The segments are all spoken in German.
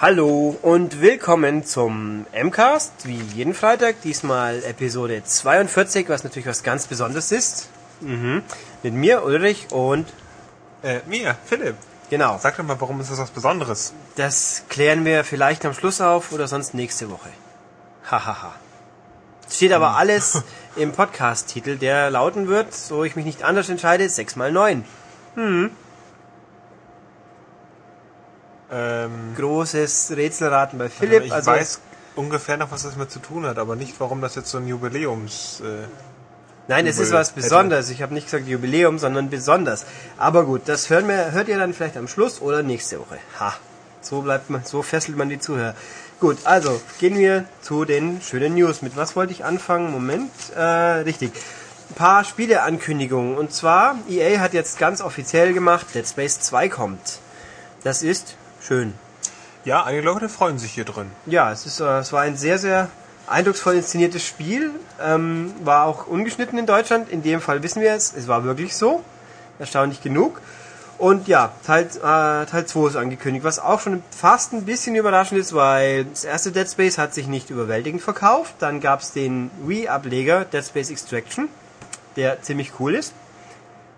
Hallo und willkommen zum MCAST, wie jeden Freitag, diesmal Episode 42, was natürlich was ganz Besonderes ist. Mhm. Mit mir, Ulrich und Äh, mir, Philipp. genau. Sag doch mal, warum ist das was Besonderes? Das klären wir vielleicht am Schluss auf oder sonst nächste Woche. Hahaha. Steht aber alles im Podcast-Titel, der lauten wird, so ich mich nicht anders entscheide, 6 mal 9. Ähm, Großes Rätselraten bei Philipp. ich also weiß ungefähr noch, was das mit zu tun hat, aber nicht, warum das jetzt so ein Jubiläums... Äh, Nein, es ist Jubel was Besonderes. Ich habe nicht gesagt Jubiläum, sondern besonders. Aber gut, das hören wir, hört ihr dann vielleicht am Schluss oder nächste Woche. Ha, so bleibt man, so fesselt man die Zuhörer. Gut, also gehen wir zu den schönen News. Mit was wollte ich anfangen? Moment, äh, richtig. Ein paar Spieleankündigungen. Und zwar, EA hat jetzt ganz offiziell gemacht, Dead Space 2 kommt. Das ist schön. ja, einige Leute freuen sich hier drin. Ja, es, ist, äh, es war ein sehr, sehr eindrucksvoll inszeniertes Spiel. Ähm, war auch ungeschnitten in Deutschland. In dem Fall wissen wir es. Es war wirklich so. Erstaunlich genug. Und ja, Teil, äh, Teil 2 ist angekündigt, was auch schon fast ein bisschen überraschend ist, weil das erste Dead Space hat sich nicht überwältigend verkauft. Dann gab es den Wii-Ableger Dead Space Extraction, der ziemlich cool ist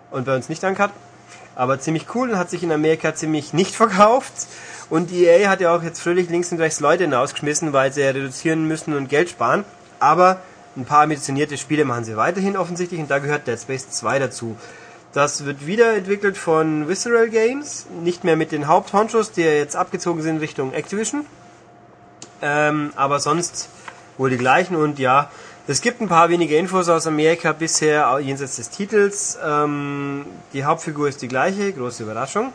und bei uns nicht ankert. Aber ziemlich cool und hat sich in Amerika ziemlich nicht verkauft. Und EA hat ja auch jetzt fröhlich links und rechts Leute hinausgeschmissen, weil sie ja reduzieren müssen und Geld sparen. Aber ein paar ambitionierte Spiele machen sie weiterhin offensichtlich und da gehört Dead Space 2 dazu. Das wird wieder entwickelt von Visceral Games, nicht mehr mit den Haupthonchos, die ja jetzt abgezogen sind Richtung Activision. Ähm, aber sonst wohl die gleichen und ja, es gibt ein paar wenige Infos aus Amerika bisher, jenseits des Titels. Ähm, die Hauptfigur ist die gleiche, große Überraschung.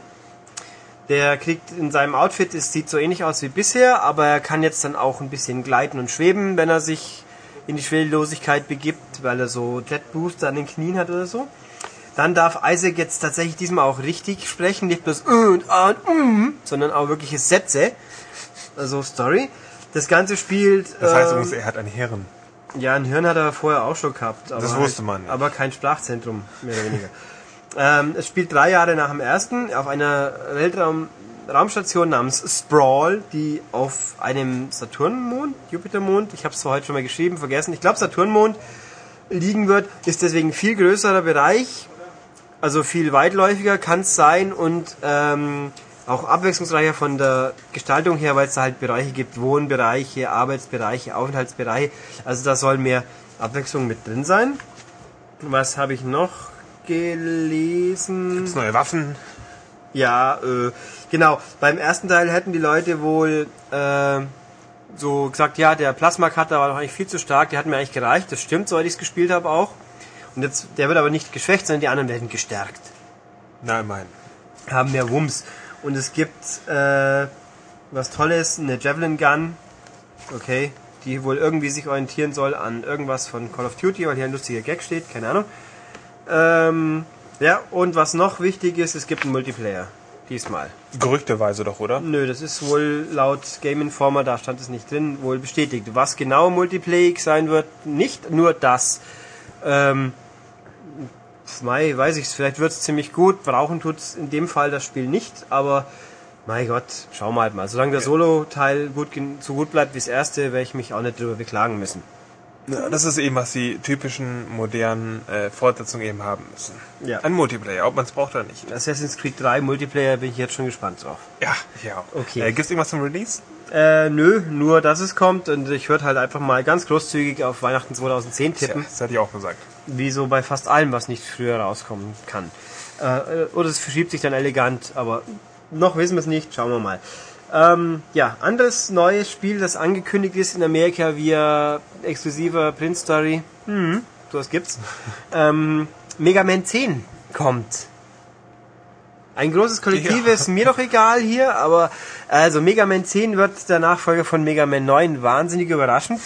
Der kriegt in seinem Outfit, es sieht so ähnlich aus wie bisher, aber er kann jetzt dann auch ein bisschen gleiten und schweben, wenn er sich in die Schwerelosigkeit begibt, weil er so Jet Booster an den Knien hat oder so. Dann darf Isaac jetzt tatsächlich diesmal auch richtig sprechen, nicht bloß äh und ah und mm, sondern auch wirkliche Sätze. Also Story. Das Ganze spielt. Das heißt ähm, er hat ein Hirn. Ja, ein Hirn hat er vorher auch schon gehabt. Aber Das wusste man nicht. Aber kein Sprachzentrum, mehr oder weniger. ähm, es spielt drei Jahre nach dem ersten auf einer Weltraum Raumstation namens Sprawl, die auf einem Saturnmond, Jupitermond, ich habe es zwar heute schon mal geschrieben, vergessen, ich glaube Saturnmond liegen wird, ist deswegen viel größerer Bereich, also viel weitläufiger kann es sein und ähm, auch abwechslungsreicher von der Gestaltung her, weil es da halt Bereiche gibt, Wohnbereiche, Arbeitsbereiche, Aufenthaltsbereiche. Also da soll mehr Abwechslung mit drin sein. Was habe ich noch gelesen? Gibt's neue Waffen? Ja, äh, genau. Beim ersten Teil hätten die Leute wohl äh, so gesagt, ja, der Plasma-Cutter war doch eigentlich viel zu stark, der hat mir eigentlich gereicht. Das stimmt, soweit ich es gespielt habe auch. Und jetzt, der wird aber nicht geschwächt, sondern die anderen werden gestärkt. Nein, mein. Haben mehr Wumms. Und es gibt äh, was Tolles, eine Javelin Gun. Okay. Die wohl irgendwie sich orientieren soll an irgendwas von Call of Duty, weil hier ein lustiger Gag steht, keine Ahnung. Ähm, ja, und was noch wichtig ist, es gibt einen Multiplayer. Diesmal. Gerüchteweise doch, oder? Nö, das ist wohl laut Game Informer, da stand es nicht drin, wohl bestätigt. Was genau Multiplayer sein wird, nicht nur das. Ähm, Mai, weiß ich vielleicht wird es ziemlich gut. Brauchen tut es in dem Fall das Spiel nicht, aber mein Gott, schauen wir halt mal. Solange der Solo-Teil gut, so gut bleibt wie das erste, werde ich mich auch nicht drüber beklagen müssen. Ja, das ist eben, was die typischen modernen äh, Fortsetzungen eben haben müssen. Ja. Ein Multiplayer, ob man es braucht oder nicht. Assassin's Creed 3 Multiplayer bin ich jetzt schon gespannt drauf. Ja, ja. Okay. Äh, gibt's irgendwas zum Release? Äh, nö, nur dass es kommt und ich würde halt einfach mal ganz großzügig auf Weihnachten 2010 tippen. Ja, das hatte ich auch gesagt. Wie so bei fast allem, was nicht früher rauskommen kann. Äh, oder es verschiebt sich dann elegant, aber noch wissen wir es nicht, schauen wir mal. Ähm, ja, anderes neues Spiel, das angekündigt ist in Amerika via exklusiver Print Story. Hm, sowas gibt's. ähm, Mega Man 10 kommt. Ein großes Kollektiv Ja. ist mir doch egal hier, aber also Mega Man 10 wird der Nachfolger von Mega Man 9 wahnsinnig überraschend.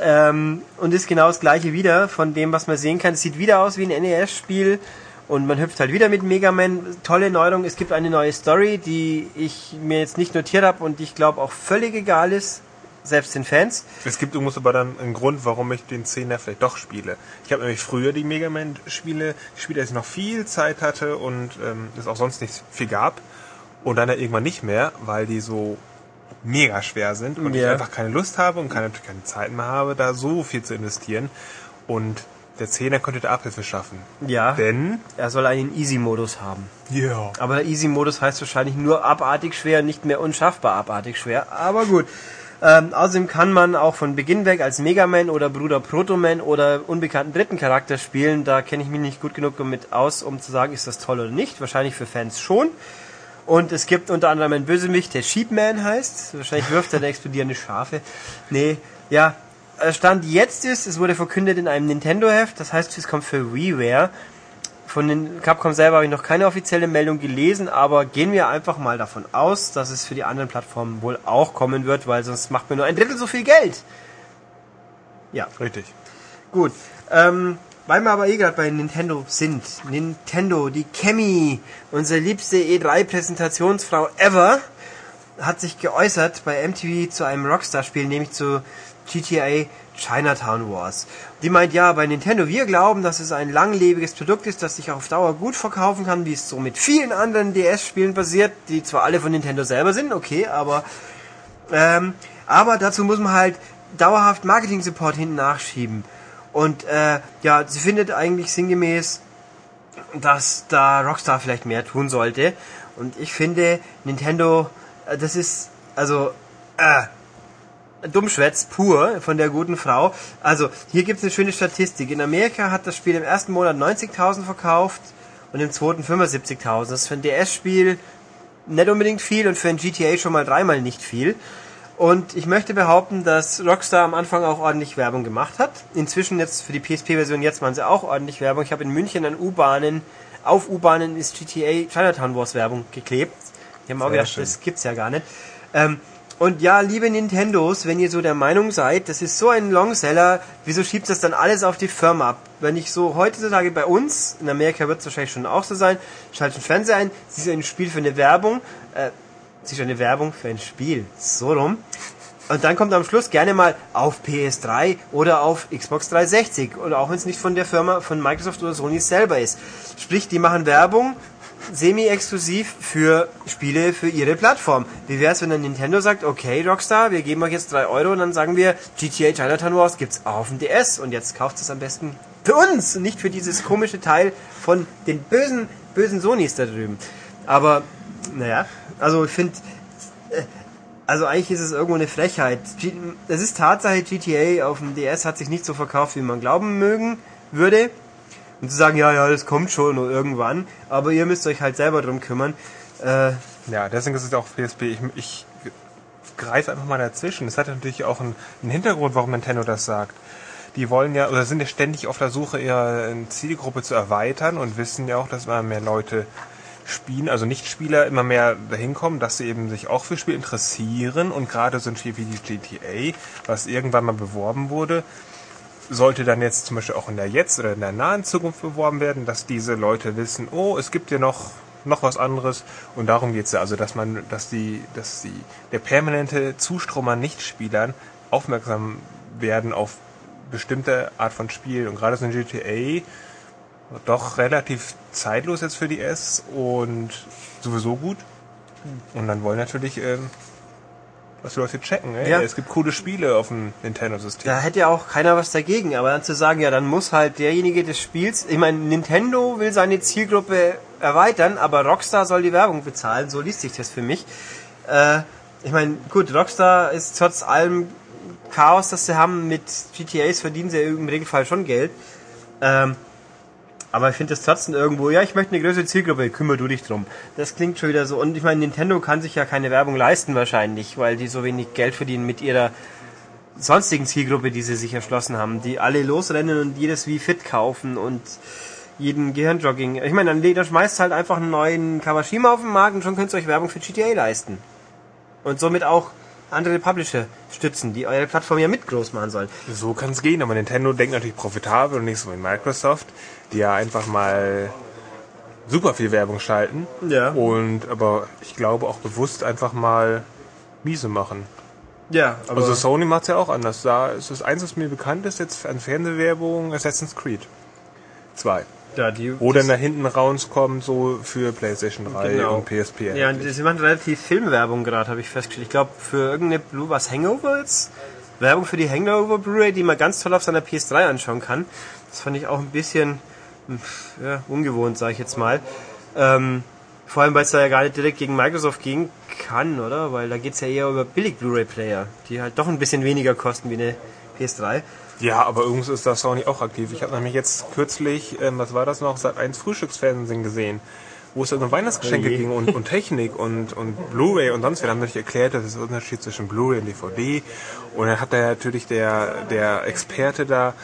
Ähm, und ist genau das gleiche wieder von dem, was man sehen kann. Es sieht wieder aus wie ein NES-Spiel und man hüpft halt wieder mit Mega Man. Tolle Neuerung, es gibt eine neue Story, die ich mir jetzt nicht notiert habe und ich glaube auch völlig egal ist, selbst den Fans. Es gibt übrigens aber dann einen Grund, warum ich den 10er vielleicht doch spiele. Ich habe nämlich früher die Mega Man-Spiele gespielt, als ich noch viel Zeit hatte und ähm, es auch sonst nicht viel gab. Und dann ja irgendwann nicht mehr, weil die so mega schwer sind und Ja. ich einfach keine Lust habe und keine, keine Zeit mehr habe, da so viel zu investieren. Und der Zehner könnte da Abhilfe schaffen. Ja. Denn, Er soll einen Easy-Modus haben. ja, Aber Easy-Modus heißt wahrscheinlich nur abartig schwer, nicht mehr unschaffbar abartig schwer. Aber gut. Ähm, außerdem kann man auch von Beginn weg als Mega Man oder Bruder Protoman oder unbekannten dritten Charakter spielen. Da kenne ich mich nicht gut genug damit aus, um zu sagen, ist das toll oder nicht. Wahrscheinlich für Fans schon. Und es gibt unter anderem einen Bösewicht, der Sheepman heißt. Wahrscheinlich wirft er da explodierende Schafe. Nee, ja. äh, Stand jetzt ist, es wurde verkündet in einem Nintendo-Heft, das heißt, es kommt für WiiWare. Von den Capcom selber habe ich noch keine offizielle Meldung gelesen, aber gehen wir einfach mal davon aus, dass es für die anderen Plattformen wohl auch kommen wird, weil sonst macht man nur ein Drittel so viel Geld. Ja, richtig. gut. Ähm, weil wir aber eh gerade bei Nintendo sind. Nintendo, die Kemi, unsere liebste E3-Präsentationsfrau ever, hat sich geäußert bei MTV zu einem Rockstar-Spiel, nämlich zu GTA Chinatown Wars. Die meint, ja, bei Nintendo, wir glauben, dass es ein langlebiges Produkt ist, das sich auf Dauer gut verkaufen kann, wie es so mit vielen anderen DS-Spielen passiert, die zwar alle von Nintendo selber sind, okay, aber ähm, aber dazu muss man halt dauerhaft Marketing-Support hinten nachschieben. Und äh, ja, sie findet eigentlich sinngemäß, dass da Rockstar vielleicht mehr tun sollte. Und ich finde, Nintendo, äh, das ist, also, äh, Dummschwätz pur von der guten Frau. Also, hier gibt es eine schöne Statistik. In Amerika hat das Spiel im ersten Monat 90.000 verkauft und im zweiten 75.000. Das ist für ein DS-Spiel nicht unbedingt viel und für ein GTA schon mal dreimal nicht viel. Und ich möchte behaupten, dass Rockstar am Anfang auch ordentlich Werbung gemacht hat. Inzwischen jetzt für die PSP-Version jetzt machen sie auch ordentlich Werbung. Ich habe in München an U-Bahnen, auf U-Bahnen ist GTA Chinatown Wars Werbung geklebt. Die haben auch gedacht, schön. das gibt's ja gar nicht. Ähm, und ja, liebe Nintendos, wenn ihr so der Meinung seid, das ist so ein Longseller, wieso schiebt das dann alles auf die Firma ab? Wenn ich so heutzutage bei uns, in Amerika wird es wahrscheinlich schon auch so sein, schaltet einen Fernseher ein, siehst ein Spiel für eine Werbung, äh, siehst eine Werbung für ein Spiel, so rum. Und dann kommt am Schluss gerne mal auf PS3 oder auf Xbox 360 oder auch wenn es nicht von der Firma, von Microsoft oder Sony selber ist. Sprich, die machen Werbung semi-exklusiv für Spiele für ihre Plattform. Wie wäre es, wenn dann Nintendo sagt, okay Rockstar, wir geben euch jetzt 3 Euro und dann sagen wir, GTA Chinatown Wars gibt's auf dem DS und jetzt kauft es am besten für uns und nicht für dieses komische Teil von den bösen, bösen Sonys da drüben. Aber, naja, also ich finde, also eigentlich ist es irgendwo eine Frechheit. Es ist Tatsache, GTA auf dem DS hat sich nicht so verkauft, wie man glauben mögen würde. Und zu sagen, ja, ja, das kommt schon irgendwann, aber ihr müsst euch halt selber drum kümmern. Äh, Ja, deswegen ist es auch PSP. Ich, ich greife einfach mal dazwischen. Es hat natürlich auch einen, einen Hintergrund, warum Nintendo das sagt. Die wollen ja, oder sind ja ständig auf der Suche, ihre Zielgruppe zu erweitern und wissen ja auch, dass immer mehr Leute spielen, also Nicht-Spieler immer mehr dahin kommen, dass sie eben sich auch für Spiel interessieren. Und gerade so ein Spiel wie die GTA, was irgendwann mal beworben wurde, sollte dann jetzt zum Beispiel auch in der jetzt oder in der nahen Zukunft beworben werden, dass diese Leute wissen, oh, es gibt ja noch noch was anderes. Und darum geht's ja, also dass man, dass die, dass die der permanente Zustrom an Nichtspielern aufmerksam werden auf bestimmte Art von Spiel. Und gerade so ein GTA doch relativ zeitlos jetzt für die S und sowieso gut und dann wollen natürlich ähm, was die Leute checken. Ey. Ja. Es gibt coole Spiele auf dem Nintendo-System. da hätte ja auch keiner was dagegen, aber dann zu sagen, ja, dann muss halt derjenige des Spiels, ich meine, Nintendo will seine Zielgruppe erweitern, aber Rockstar soll die Werbung bezahlen, so liest sich das für mich. Äh, ich meine, gut, Rockstar ist trotz allem Chaos, das sie haben, mit GTAs verdienen sie im Regelfall schon Geld. Ähm, aber ich finde das trotzdem irgendwo, ja, ich möchte eine größere Zielgruppe, kümmer du dich drum. Das klingt schon wieder so. Und ich meine, Nintendo kann sich ja keine Werbung leisten wahrscheinlich, weil die so wenig Geld verdienen mit ihrer sonstigen Zielgruppe, die sie sich erschlossen haben, die alle losrennen und jedes wie fit kaufen und jeden Gehirnjogging. Ich meine, dann, dann schmeißt halt einfach einen neuen Kawashima auf den Markt und schon könnt ihr euch Werbung für GTA leisten. Und somit auch andere Publisher stützen, die eure Plattform ja mit groß machen sollen. So kann es gehen, aber Nintendo denkt natürlich profitabel und nicht so wie Microsoft, die ja einfach mal super viel Werbung schalten. Ja. Und aber ich glaube auch bewusst einfach mal miese machen. Ja, aber Also Sony macht es ja auch anders. Da ist das eins, was mir bekannt ist, jetzt an Fernsehwerbung Assassin's Creed 2. Ja, die, Wo dann da hinten rauskommt, so für PlayStation 3 Genau. und PSP. Ja, und sie machen relativ Filmwerbung gerade, habe ich festgestellt. Ich glaube, für irgendeine Blue, was Hangover jetzt? Werbung für die Hangover Blu-ray, die man ganz toll auf seiner PS3 anschauen kann. Das fand ich auch ein bisschen ja, ungewohnt, sage ich jetzt mal. Ähm, vor allem, weil es da ja gar nicht direkt gegen Microsoft gehen kann, oder? Weil da geht's ja eher über billig Blu-ray-Player, die halt doch ein bisschen weniger kosten wie eine PS3. Ja, aber übrigens ist da Sony auch aktiv. Ich habe nämlich jetzt kürzlich, ähm, was war das noch, seit eins Frühstücksfernsehen gesehen, wo es um Weihnachtsgeschenke Oh ging und, und Technik und, und Blu-ray und sonst. Wir haben natürlich erklärt, das ist der Unterschied zwischen Blu-ray und DVD. Und dann hat da natürlich der, der Experte da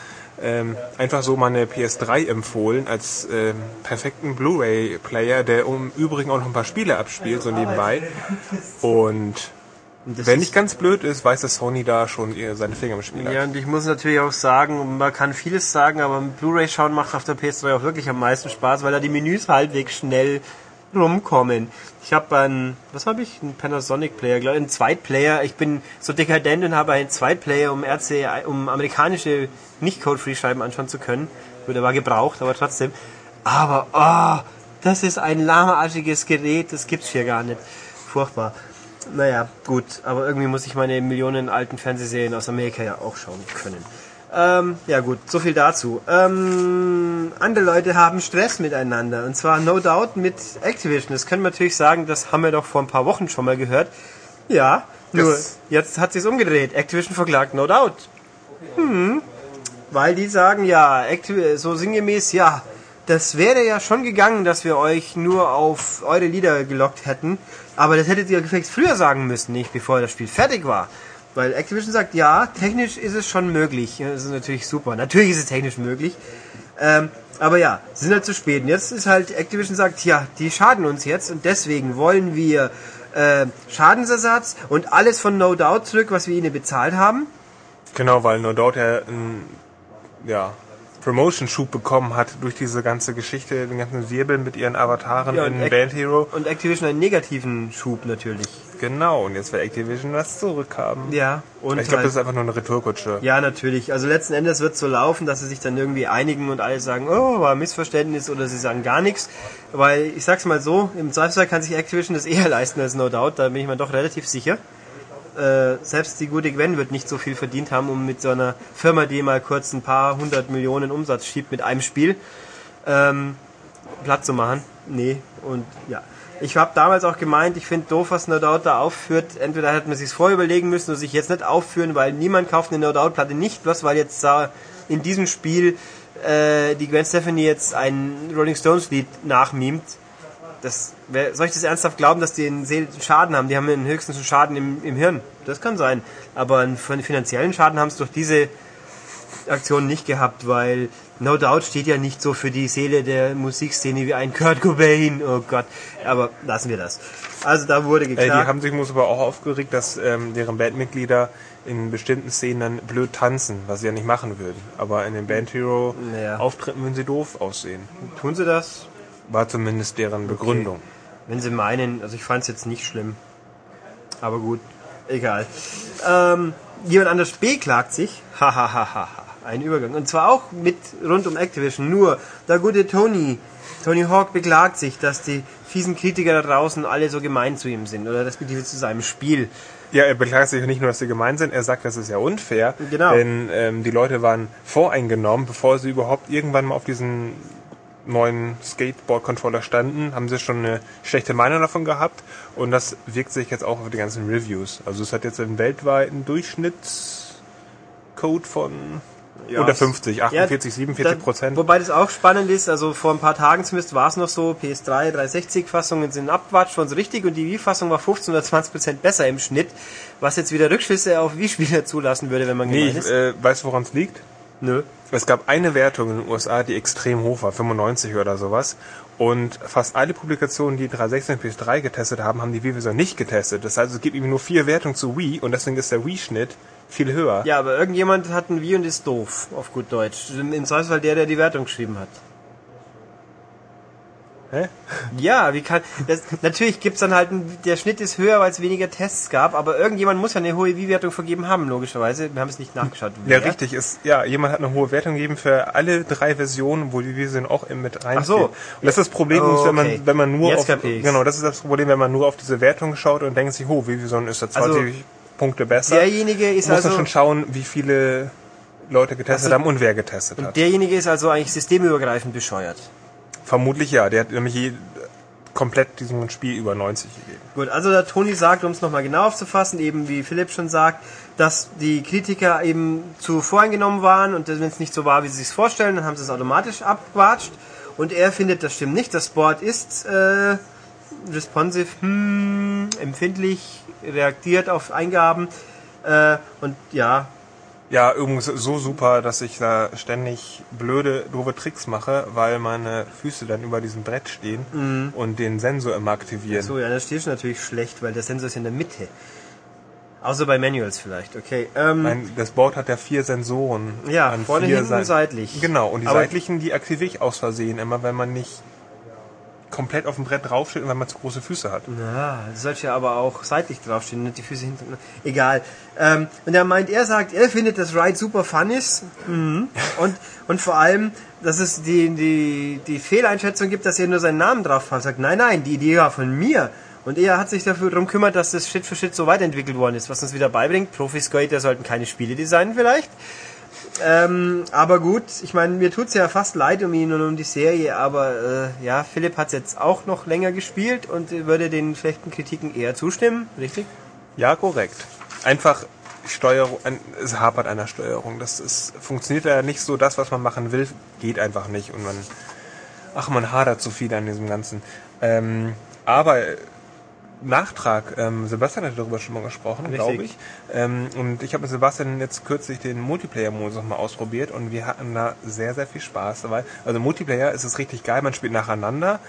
ähm, einfach so mal eine PS3 empfohlen als ähm, perfekten Blu-ray-Player, der im Übrigen auch noch ein paar Spiele abspielt, so nebenbei. Und wenn nicht ganz blöd ist, weiß das Sony da schon seine Finger im Spiel hat. Ja, und ich muss natürlich auch sagen, man kann vieles sagen, aber Blu-ray schauen macht auf der PS3 auch wirklich am meisten Spaß, weil da die Menüs halbwegs schnell rumkommen. Ich habe einen, was habe ich? Einen Panasonic Player, glaube einen Zweitplayer. Ich bin so dekadent und habe einen Zweitplayer, um RC, um amerikanische nicht Code-Free Scheiben anschauen zu können. Gut, war gebraucht, aber trotzdem. Aber, oh, das ist ein lahmarschiges Gerät, das gibt's hier gar nicht. Furchtbar. Naja, gut, aber irgendwie muss ich meine Millionen alten Fernsehserien aus Amerika ja auch schauen können. Ähm, ja gut, so viel dazu. Ähm, andere Leute haben Stress miteinander und zwar no doubt mit Activision. Das können wir natürlich sagen, das haben wir doch vor ein paar Wochen schon mal gehört. Ja, nur Das- jetzt hat sich's umgedreht. Activision verklagt no doubt. Hm, weil die sagen ja, Activ so sinngemäß, ja, das wäre ja schon gegangen, dass wir euch nur auf eure Lieder gelockt hätten, aber das hättet ihr gefälligst früher sagen müssen, nicht bevor das Spiel fertig war. Weil Activision sagt, ja, technisch ist es schon möglich. Das ist natürlich super. Natürlich ist es technisch möglich. Ähm, aber ja, sind halt zu spät. Und jetzt ist halt, Activision sagt, ja, die schaden uns jetzt und deswegen wollen wir äh, Schadensersatz und alles von No Doubt zurück, was wir ihnen bezahlt haben. Genau, weil No Doubt ja ja, Promotion-Schub bekommen hat durch diese ganze Geschichte, den ganzen Wirbel mit ihren Avataren Ja, in und Act- Band Hero. Und Activision einen negativen Schub natürlich. Genau, und jetzt will Activision was zurückhaben. Ja, und ich glaube, halt- das ist einfach nur eine Retourkutsche. Ja, natürlich. Also letzten Endes wird es so laufen, dass sie sich dann irgendwie einigen und alle sagen, oh, war ein Missverständnis oder sie sagen gar nichts. Weil ich sag's mal so, im Zweifelsfall kann sich Activision das eher leisten als No Doubt, da bin ich mir doch relativ sicher. Äh, selbst die gute Gwen wird nicht so viel verdient haben, um mit so einer Firma, die mal kurz ein paar hundert Millionen Umsatz schiebt mit einem Spiel, ähm, platt zu machen. Nee, und ja. Ich habe damals auch gemeint, ich finde doof, was No Doubt da aufführt. Entweder hätte man sich vorher überlegen müssen oder sich jetzt nicht aufführen, weil niemand kauft eine No Doubt Platte nicht, bloß weil jetzt da in diesem Spiel äh, die Gwen Stefani jetzt ein Rolling Stones Lied nachmimt. Das, wer, soll ich das ernsthaft glauben, dass die einen seelischen Schaden haben? Die haben den höchsten Schaden im, im Hirn. Das kann sein. Aber einen fin- finanziellen Schaden haben es durch diese Aktion nicht gehabt, weil No Doubt steht ja nicht so für die Seele der Musikszene wie ein Kurt Cobain. Oh Gott. Aber lassen wir das. Also da wurde Äh, die haben sich muss aber auch aufgeregt, dass ähm, deren Bandmitglieder in bestimmten Szenen dann blöd tanzen, was sie ja nicht machen würden. Aber in den Band Hero Naja. Auftritten würden sie doof aussehen. Tun sie das? War zumindest deren Begründung. Wenn sie meinen, also ich fand es jetzt nicht schlimm. Aber gut, egal. Ähm, jemand anders beklagt sich. Hahaha. Ein Übergang. Und zwar auch mit rund um Activision. Nur der gute Tony, Tony Hawk beklagt sich, dass die fiesen Kritiker da draußen alle so gemein zu ihm sind. Oder respektive zu seinem Spiel. Ja, er beklagt sich nicht nur, dass sie gemein sind, er sagt, das ist ja unfair. Genau. Denn ähm, die Leute waren voreingenommen, bevor sie überhaupt irgendwann mal auf diesen neuen Skateboard-Controller standen, haben sie schon eine schlechte Meinung davon gehabt und das wirkt sich jetzt auch auf die ganzen Reviews. Also es hat jetzt einen weltweiten Durchschnittscode von Ja, unter es- 50, 48, 47 Da- Prozent. Wobei das auch spannend ist, also vor ein paar Tagen zumindest war es noch so, PS3, 360-Fassungen sind Abwatsch von so richtig und die Wii-Fassung war 15 oder 20 Prozent besser im Schnitt, was jetzt wieder Rückschlüsse auf Wii-Spieler zulassen würde, wenn man Nee, ich, ist. äh, weißt du, woran es liegt? Nö. Es gab eine Wertung in den USA, die extrem hoch war, 95 oder sowas. Und fast alle Publikationen, die 360 und PS3 getestet haben, haben die Wii-Version nicht getestet. Das heißt, es gibt irgendwie nur vier Wertungen zu Wii und deswegen ist der Wii-Schnitt viel höher. Ja, aber irgendjemand hat ein Wii und ist doof, auf gut Deutsch. Im Zweifelsfall der, der die Wertung geschrieben hat. Hä? Ja, wie kann. Das, natürlich gibt's dann halt. Ein, der Schnitt ist höher, weil es weniger Tests gab, aber irgendjemand muss ja eine hohe Wie-Wertung vergeben haben, logischerweise. Wir haben es nicht nachgeschaut. Ja, wer. richtig. Ist, ja, jemand hat eine hohe Wertung gegeben für alle drei Versionen, wo die Vision auch mit rein. Ach so. Und das ist das Problem, Oh, wenn man okay. wenn man nur Jetzt auf genau, das ist das Problem, wenn man nur auf diese Wertung schaut und denkt sich, oh, Vision ist da 20 Also, Punkte besser. Derjenige ist muss man also. schon schauen, wie viele Leute getestet Also- haben und wer getestet hat. Derjenige ist also eigentlich systemübergreifend bescheuert. Vermutlich ja. Der hat nämlich komplett diesem Spiel über 90 gegeben. Gut, also der Toni sagt, um es nochmal genau aufzufassen, eben wie Philipp schon sagt, dass die Kritiker eben zu voreingenommen waren und wenn es nicht so war, wie sie sich vorstellen, dann haben sie es automatisch abgewatscht. Und er findet, das stimmt nicht. Das Board ist äh, responsive, hm, empfindlich, reagiert auf Eingaben. Äh, und ja, Ja, übrigens so super, dass ich da ständig blöde, doofe Tricks mache, weil meine Füße dann über diesem Brett stehen Mhm. und den Sensor immer aktivieren. so, ja, das steht natürlich schlecht, weil der Sensor ist in der Mitte. Außer bei Manuals vielleicht, okay. Ähm, Nein, das Board hat ja vier Sensoren. Ja, an vorne, vier hinten und Seiten. seitlich. Genau, und die Aber- seitlichen, die aktiviere ich aus Versehen immer, wenn man nicht komplett auf dem Brett draufsteht und wenn man zu große Füße hat. Ja, das sollte ja aber auch seitlich draufstehen, nicht die Füße hinten. Egal. Ähm, und er meint, er sagt, er findet, dass Ride super fun ist. Mhm. Und, und vor allem, dass es die, die, die Fehleinschätzung gibt, dass er nur seinen Namen drauf hat. Sagt, nein, nein, die Idee war von mir. Und er hat sich dafür darum kümmert, dass das Schritt für Schritt so weiterentwickelt worden ist, was uns wieder beibringt. Profi-Skater sollten keine Spiele designen vielleicht. Ähm, aber gut, ich meine, mir tut's ja fast leid um ihn und um die Serie, aber äh, ja, Philipp hat's jetzt auch noch länger gespielt und würde den schlechten Kritiken eher zustimmen, richtig? Ja, korrekt. Einfach Steuerung, es hapert an der Steuerung. Das ist, funktioniert ja nicht so, das, was man machen will, geht einfach nicht. Und man, ach, man hadert zu viel an diesem Ganzen. Ähm, aber Nachtrag, ähm, Sebastian hat darüber schon mal gesprochen, glaube ich. Ähm, und ich habe mit Sebastian jetzt kürzlich den Multiplayer-Modus noch mal ausprobiert und wir hatten da sehr, sehr viel Spaß dabei. Also Multiplayer ist es richtig geil, man spielt nacheinander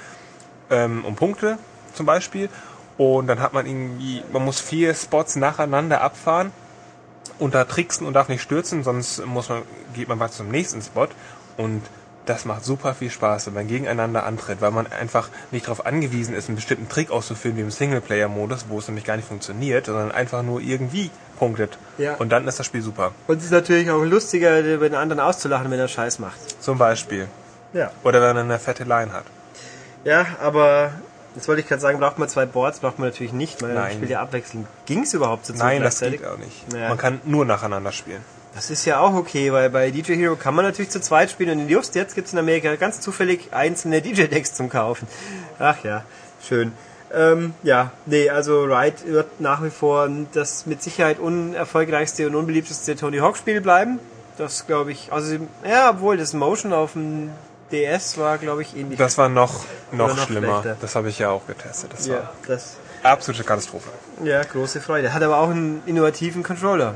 ähm, um Punkte zum Beispiel. Und dann hat man irgendwie, man muss vier Spots nacheinander abfahren und da tricksen und darf nicht stürzen, sonst muss man, geht man mal zum nächsten Spot. Und das macht super viel Spaß, wenn man gegeneinander antritt, weil man einfach nicht darauf angewiesen ist, einen bestimmten Trick auszuführen wie im Singleplayer-Modus, wo es nämlich gar nicht funktioniert, sondern einfach nur irgendwie punktet. Ja. Und dann ist das Spiel super. Und es ist natürlich auch lustiger, über den anderen auszulachen, wenn er Scheiß macht. Zum Beispiel. Ja. Oder wenn er eine fette Line hat. Ja, aber jetzt wollte ich gerade sagen, braucht man zwei Boards, braucht man natürlich nicht, weil man spielt ja abwechselnd. Ging's überhaupt zu zweit Nein, das geht auch nicht. Ja. Man kann nur nacheinander spielen. Das ist ja auch okay, weil bei DJ Hero kann man natürlich zu zweit spielen und just jetzt gibt's in Amerika ganz zufällig einzelne DJ-Decks zum Kaufen. Ach ja, schön. Ähm, ja, nee, also Ride wird nach wie vor das mit Sicherheit unerfolgreichste und unbeliebteste Tony Hawk Spiel bleiben. Das glaube ich, also ja, obwohl das Motion auf dem DS war, glaube ich, ähnlich. Das war noch, noch, noch schlimmer. schlechter. Das habe ich ja auch getestet. Das ja, das, war absolute Katastrophe. ja, große Freude. Hat aber auch einen innovativen Controller.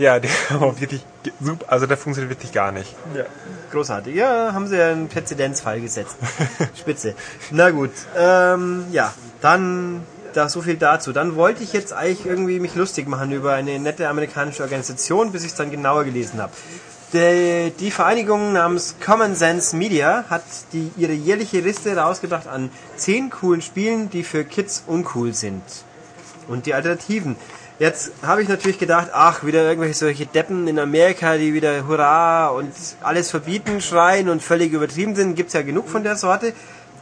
Ja, der war wirklich super. Also der funktioniert wirklich gar nicht. Ja, großartig. Ja, haben sie ja einen Präzedenzfall gesetzt. Spitze. Na gut, ähm, ja, dann da so viel dazu. Dann wollte ich jetzt eigentlich irgendwie mich lustig machen über eine nette amerikanische Organisation, bis ich es dann genauer gelesen habe. Die, die Vereinigung namens Common Sense Media hat die, ihre jährliche Liste rausgebracht an zehn coolen Spielen, die für Kids uncool sind. Und die Alternativen. Jetzt habe ich natürlich gedacht, ach, wieder irgendwelche solche Deppen in Amerika, die wieder Hurra und alles verbieten, schreien und völlig übertrieben sind. Gibt's ja genug von der Sorte.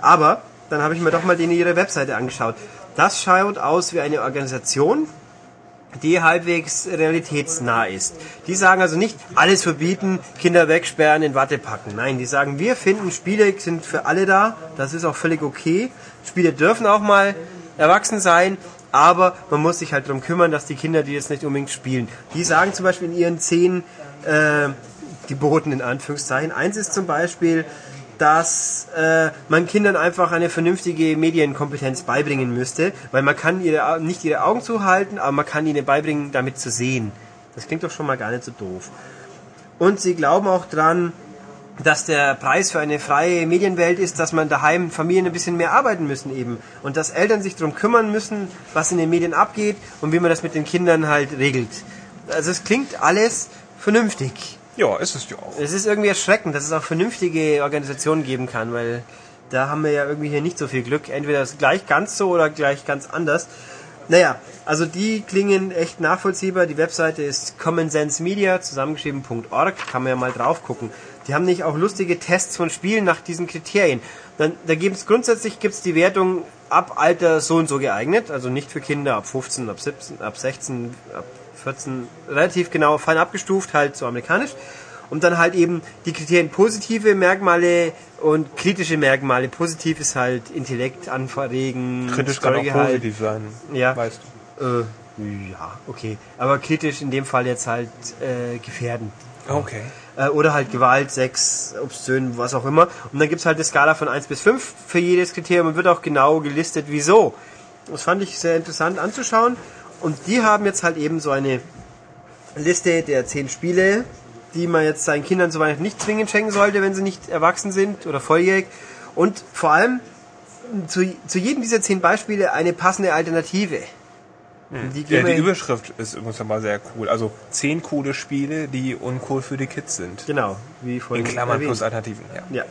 Aber dann habe ich mir doch mal denen ihre Webseite angeschaut. Das schaut aus wie eine Organisation, die halbwegs realitätsnah ist. Die sagen also nicht, alles verbieten, Kinder wegsperren, in Watte packen. Nein, die sagen, wir finden, Spiele sind für alle da, das ist auch völlig okay. Spiele dürfen auch mal erwachsen sein, aber man muss sich halt darum kümmern, dass die Kinder die jetzt nicht unbedingt spielen. Die sagen zum Beispiel in ihren zehn äh, Geboten in Anführungszeichen, eins ist zum Beispiel, dass äh, man Kindern einfach eine vernünftige Medienkompetenz beibringen müsste, weil man kann ihre, nicht ihre Augen zuhalten, aber man kann ihnen beibringen, damit zu sehen. Das klingt doch schon mal gar nicht so doof. Und sie glauben auch dran, dass der Preis für eine freie Medienwelt ist, dass man daheim Familien ein bisschen mehr arbeiten müssen eben und dass Eltern sich darum kümmern müssen, was in den Medien abgeht und wie man das mit den Kindern halt regelt. Also es klingt alles vernünftig. Ja, ist es ja auch. Es ist irgendwie erschreckend, dass es auch vernünftige Organisationen geben kann, weil da haben wir ja irgendwie hier nicht so viel Glück. Entweder ist gleich ganz so oder gleich ganz anders. Naja, also die klingen echt nachvollziehbar. Die Webseite ist Common Sense Media, zusammengeschrieben.org, kann man ja mal drauf gucken. Die haben nicht auch lustige Tests von Spielen nach diesen Kriterien. Dann, da gibt es grundsätzlich gibt's die Wertung ab Alter so und so geeignet, also nicht für Kinder ab 15, ab 17, ab 16, ab 14, relativ genau fein abgestuft, halt so amerikanisch. Und dann halt eben die Kriterien positive Merkmale und kritische Merkmale. Positiv ist halt Intellekt anregen, Kritisch kann auch Storygehalt. positiv sein. Ja. Weißt du. Äh, ja, okay. Aber kritisch in dem Fall jetzt halt äh, gefährden. Okay. Äh, oder halt Gewalt, Sex, Obszön, was auch immer. Und dann gibt's halt eine Skala von 1 bis 5 für jedes Kriterium und wird auch genau gelistet, wieso. Das fand ich sehr interessant anzuschauen. Und die haben jetzt halt eben so eine Liste der 10 Spiele, die man jetzt seinen Kindern zu Weihnachten nicht zwingend schenken sollte, wenn sie nicht erwachsen sind oder volljährig. Und vor allem zu, zu jedem dieser 10 Beispiele eine passende Alternative. Die Ja, die Überschrift ist übrigens mal sehr cool. Also zehn coole Spiele, die uncool für die Kids sind. Genau, wie vorhin In Klammern erwähnt. plus Alternativen. Ja. Ja.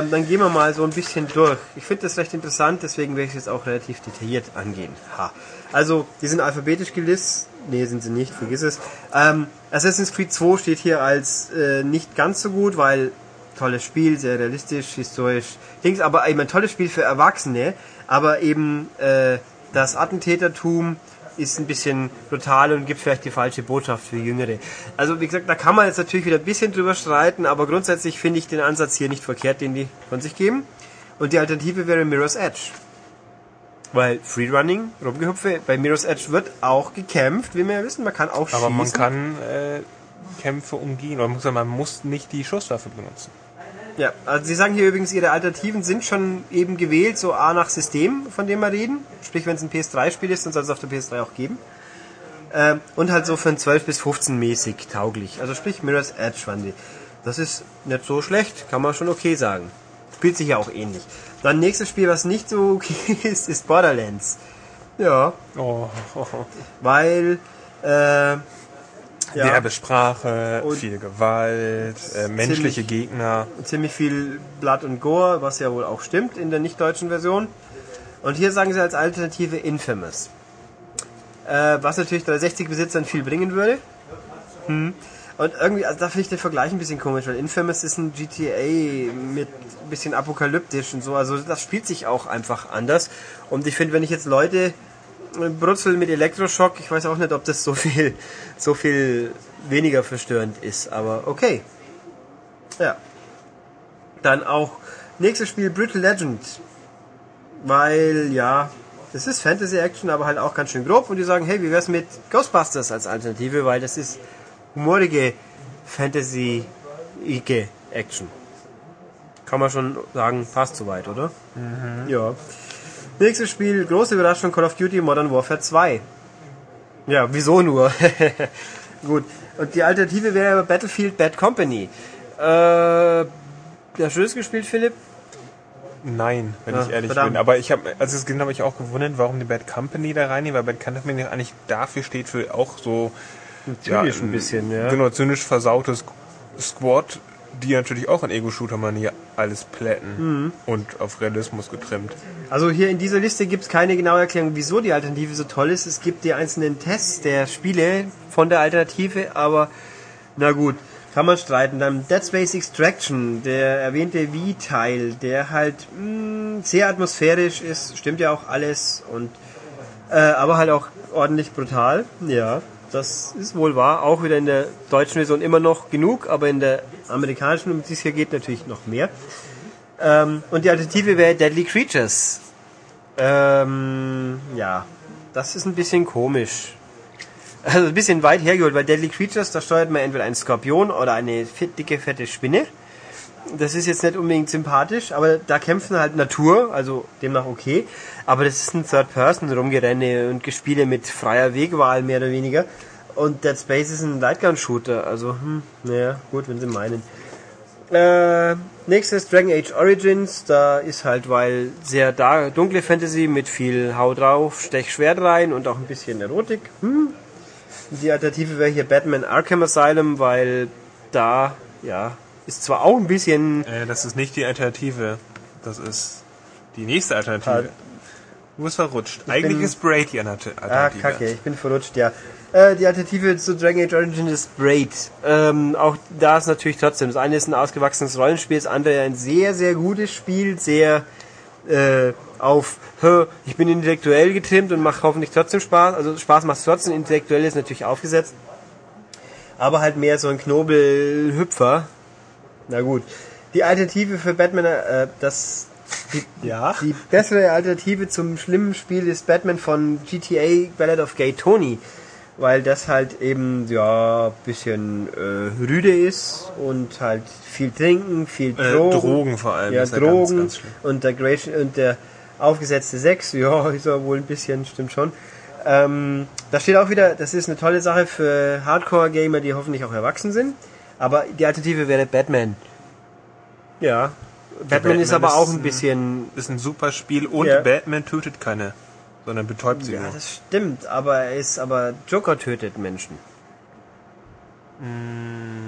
Ähm, dann gehen wir mal so ein bisschen durch. Ich finde das recht interessant, deswegen werde ich es jetzt auch relativ detailliert angehen. Ha. Also, die sind alphabetisch gelistet. Nee, sind sie nicht, vergiss es. Ähm, Assassin's Creed 2 steht hier als äh, nicht ganz so gut, weil tolles Spiel, sehr realistisch, historisch. Dings, aber eben ein tolles Spiel für Erwachsene, aber eben äh, das Attentätertum ist ein bisschen brutal und gibt vielleicht die falsche Botschaft für Jüngere. Also wie gesagt, da kann man jetzt natürlich wieder ein bisschen drüber streiten, aber grundsätzlich finde ich den Ansatz hier nicht verkehrt, den die von sich geben. Und die Alternative wäre Mirror's Edge. Weil Freerunning, Rumgehüpfe, bei Mirror's Edge wird auch gekämpft, wie wir ja wissen, man kann auch schießen. Aber man kann äh, Kämpfe umgehen. Oder man muss nicht die Schusswaffe benutzen. Ja, also Sie sagen hier übrigens, Ihre Alternativen sind schon eben gewählt, so A nach System, von dem wir reden. Sprich, wenn es ein PS3-Spiel ist, dann soll es auf der PS3 auch geben. Ähm, und halt so für ein 12 bis 15 mäßig tauglich. Also sprich Mirror's Edge waren die. Das ist nicht so schlecht, kann man schon okay sagen. Spielt sich ja auch ähnlich. Dann nächstes Spiel, was nicht so okay ist, ist Borderlands. Ja, oh. weil äh, ja, Derbe Sprache, Und viel Gewalt, äh, menschliche Gegner. ziemlich viel Blood und Gore, was ja wohl auch stimmt in der nicht-deutschen Version. Und hier sagen sie als Alternative Infamous. Äh, was natürlich 360-Besitzern viel bringen würde. Hm. Und irgendwie, also da finde ich den Vergleich ein bisschen komisch, weil Infamous ist ein GTA mit ein bisschen apokalyptisch und so. Also das spielt sich auch einfach anders. Und ich finde, wenn ich jetzt Leute brutzel mit Elektroschock, ich weiß auch nicht, ob das so viel, so viel weniger verstörend ist, aber okay. Ja. Dann auch nächstes Spiel Brutal Legend. Weil, ja, das ist Fantasy Action, aber halt auch ganz schön grob. Und die sagen, hey, wie wär's mit Ghostbusters als Alternative, weil das ist humorige Fantasy-ige Action. Kann man schon sagen, passt soweit, oder? Ja. Nächstes Spiel, große Überraschung, Call of Duty Modern Warfare 2. Ja, wieso nur? Gut. Und die Alternative wäre aber Battlefield Bad Company. Äh, hast du das gespielt, Philipp? Nein, wenn Ja, ich ehrlich verdammt. bin. Aber ich habe, als es habe ich auch gewundert, warum die Bad Company da reinnehmen, weil Bad Company eigentlich dafür steht für auch so Zynisch ein bisschen, ja. Genau, zynisch versautes Squad, die natürlich auch in Ego-Shooter-Manier alles plätten Mhm. und auf Realismus getrimmt. Also hier in dieser Liste gibt es keine genaue Erklärung, wieso die Alternative so toll ist. Es gibt die einzelnen Tests der Spiele von der Alternative, aber na gut, kann man streiten. Dann Dead Space Extraction, der erwähnte Wii-Teil, der halt mh, sehr atmosphärisch ist, stimmt ja auch alles und äh, aber halt auch ordentlich brutal. Ja, das ist wohl wahr. Auch wieder in der deutschen Version immer noch genug, aber in der amerikanischen, um die es hier geht, natürlich noch mehr. Ähm, und die Alternative wäre Deadly Creatures. Ähm, ja, das ist ein bisschen komisch. Also ein bisschen weit hergeholt, weil Deadly Creatures, da steuert man entweder einen Skorpion oder eine dicke, fette Spinne. Das ist jetzt nicht unbedingt sympathisch, aber da kämpfen halt Natur, also demnach okay. Aber das ist ein Third-Person-Rumgerenne und Gespiele mit freier Wegwahl, mehr oder weniger. Und Dead Space ist ein Lightgun-Shooter, also, hm, naja, gut, wenn sie meinen. Äh, nächstes Dragon Age Origins, da ist halt, weil sehr dunkle Fantasy mit viel Hau drauf, Stech Schwert rein und auch ein bisschen Erotik. Hm. Die Alternative wäre hier Batman Arkham Asylum, weil da, ja, ist zwar auch ein bisschen, Äh, das ist nicht die Alternative. Das ist die nächste Alternative. Halt. Du bist verrutscht. Eigentlich bin- ist Braid die Alter- Ah, Alternative. kacke, ich bin verrutscht, ja. Äh, die Alternative zu Dragon Age Origin ist Braid. Ähm, auch da ist natürlich trotzdem. Das eine ist ein ausgewachsenes Rollenspiel, das andere ein sehr, sehr gutes Spiel, sehr äh, auf, "Hö, ich bin intellektuell getrimmt und macht hoffentlich trotzdem Spaß. Also Spaß macht trotzdem, intellektuell ist natürlich aufgesetzt. Aber halt mehr so ein Knobelhüpfer. Na gut. Die Alternative für Batman, äh, das die, Ja. die bessere Alternative zum schlimmen Spiel ist Batman von GTA Ballad of Gay Tony. Weil das halt eben, ja, bisschen äh, rüde ist und halt viel trinken, viel Äh, Drogen. Drogen vor allem. Ja, Drogen ganz, ganz und der Gration und der aufgesetzte Sex, ja, ist er wohl ein bisschen, stimmt schon. Ähm, da steht auch wieder, das ist eine tolle Sache für Hardcore-Gamer, die hoffentlich auch erwachsen sind. Aber die Alternative wäre Batman. Ja. Batman, ist Batman aber auch ist ein ein- bisschen. Ist ein super Spiel und Ja. Batman tötet keine, sondern betäubt sie Ja, nur. das stimmt, aber er ist aber Joker tötet Menschen.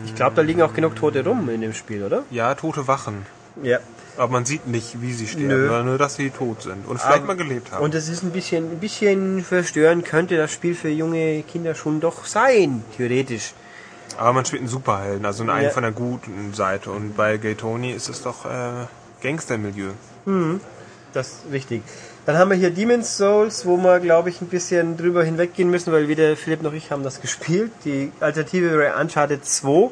Ich glaube, da liegen auch genug Tote rum in dem Spiel, oder? Ja, tote Wachen. Ja. Aber man sieht nicht, wie sie sterben, Nö. sondern nur, dass sie tot sind. Und vielleicht Aber- mal gelebt haben. Und es ist ein bisschen, ein bisschen verstörend, könnte das Spiel für junge Kinder schon doch sein, theoretisch. Aber man spielt einen Superhelden, also einen Ja. von der guten Seite. Und bei Gay Tony ist es doch äh, Gangstermilieu. Das ist richtig. Dann haben wir hier Demon's Souls, wo wir, glaube ich, ein bisschen drüber hinweggehen müssen, weil weder Philipp noch ich haben das gespielt. Die Alternative wäre Uncharted 2.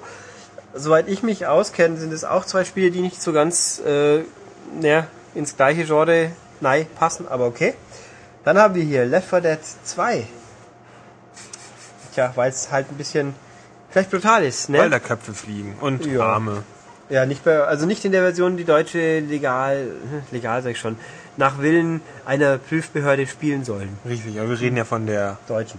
Soweit ich mich auskenne, sind es auch zwei Spiele, die nicht so ganz äh, naja, ins gleiche Genre nein, passen, aber okay. Dann haben wir hier Left 4 Dead 2. Tja, weil es halt ein bisschen vielleicht brutal ist, ne? Weil da Köpfe fliegen und Ja. Arme. Ja, nicht bei, also nicht in der Version, die deutsche legal, hm, legal sag ich schon, nach Willen einer Prüfbehörde spielen sollen. Richtig, aber wir reden ja von der. Deutschen.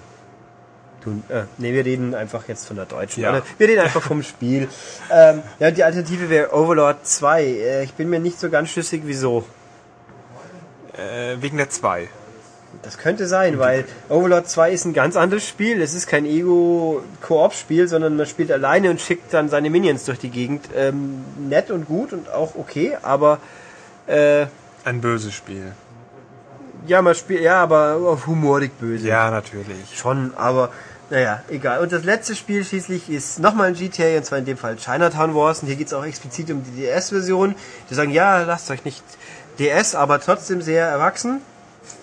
Tun, äh, nee, wir reden einfach jetzt von der deutschen. Ja. Wir reden einfach vom Spiel. Ähm, ja, die Alternative wäre Overlord 2. Äh, ich bin mir nicht so ganz schlüssig, wieso. Äh, wegen der 2. Das könnte sein, weil Overlord 2 ist ein ganz anderes Spiel. Es ist kein Ego-Koop-Spiel, sondern man spielt alleine und schickt dann seine Minions durch die Gegend. Ähm, nett und gut und auch okay, aber äh, Ein böses Spiel. Ja, man spielt, ja, aber auf humorig böse. Ja, natürlich. Schon, aber naja, egal. Und das letzte Spiel schließlich ist nochmal ein GTA, und zwar in dem Fall Chinatown Wars. Und hier geht es auch explizit um die DS-Version. Die sagen, ja, lasst euch nicht DS, aber trotzdem sehr erwachsen.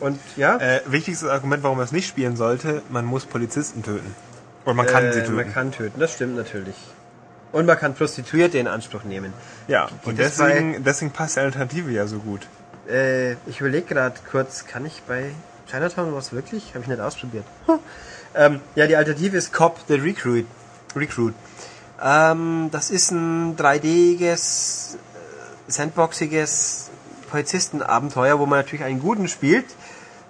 Und ja, Äh, wichtigstes Argument, warum man es nicht spielen sollte, man muss Polizisten töten. Und man kann äh, sie töten. Man kann töten, das stimmt natürlich. Und man kann Prostituierte in Anspruch nehmen. ja, und deswegen, deswegen passt die Alternative ja so gut. Äh, ich überlege gerade kurz, kann ich bei Chinatown was wirklich? Habe ich nicht ausprobiert. Hm. Ähm, ja, die Alternative ist Cop the Recruit. Recruit. Ähm, das ist ein 3D-iges, äh, sandboxiges Polizistenabenteuer, wo man natürlich einen guten spielt,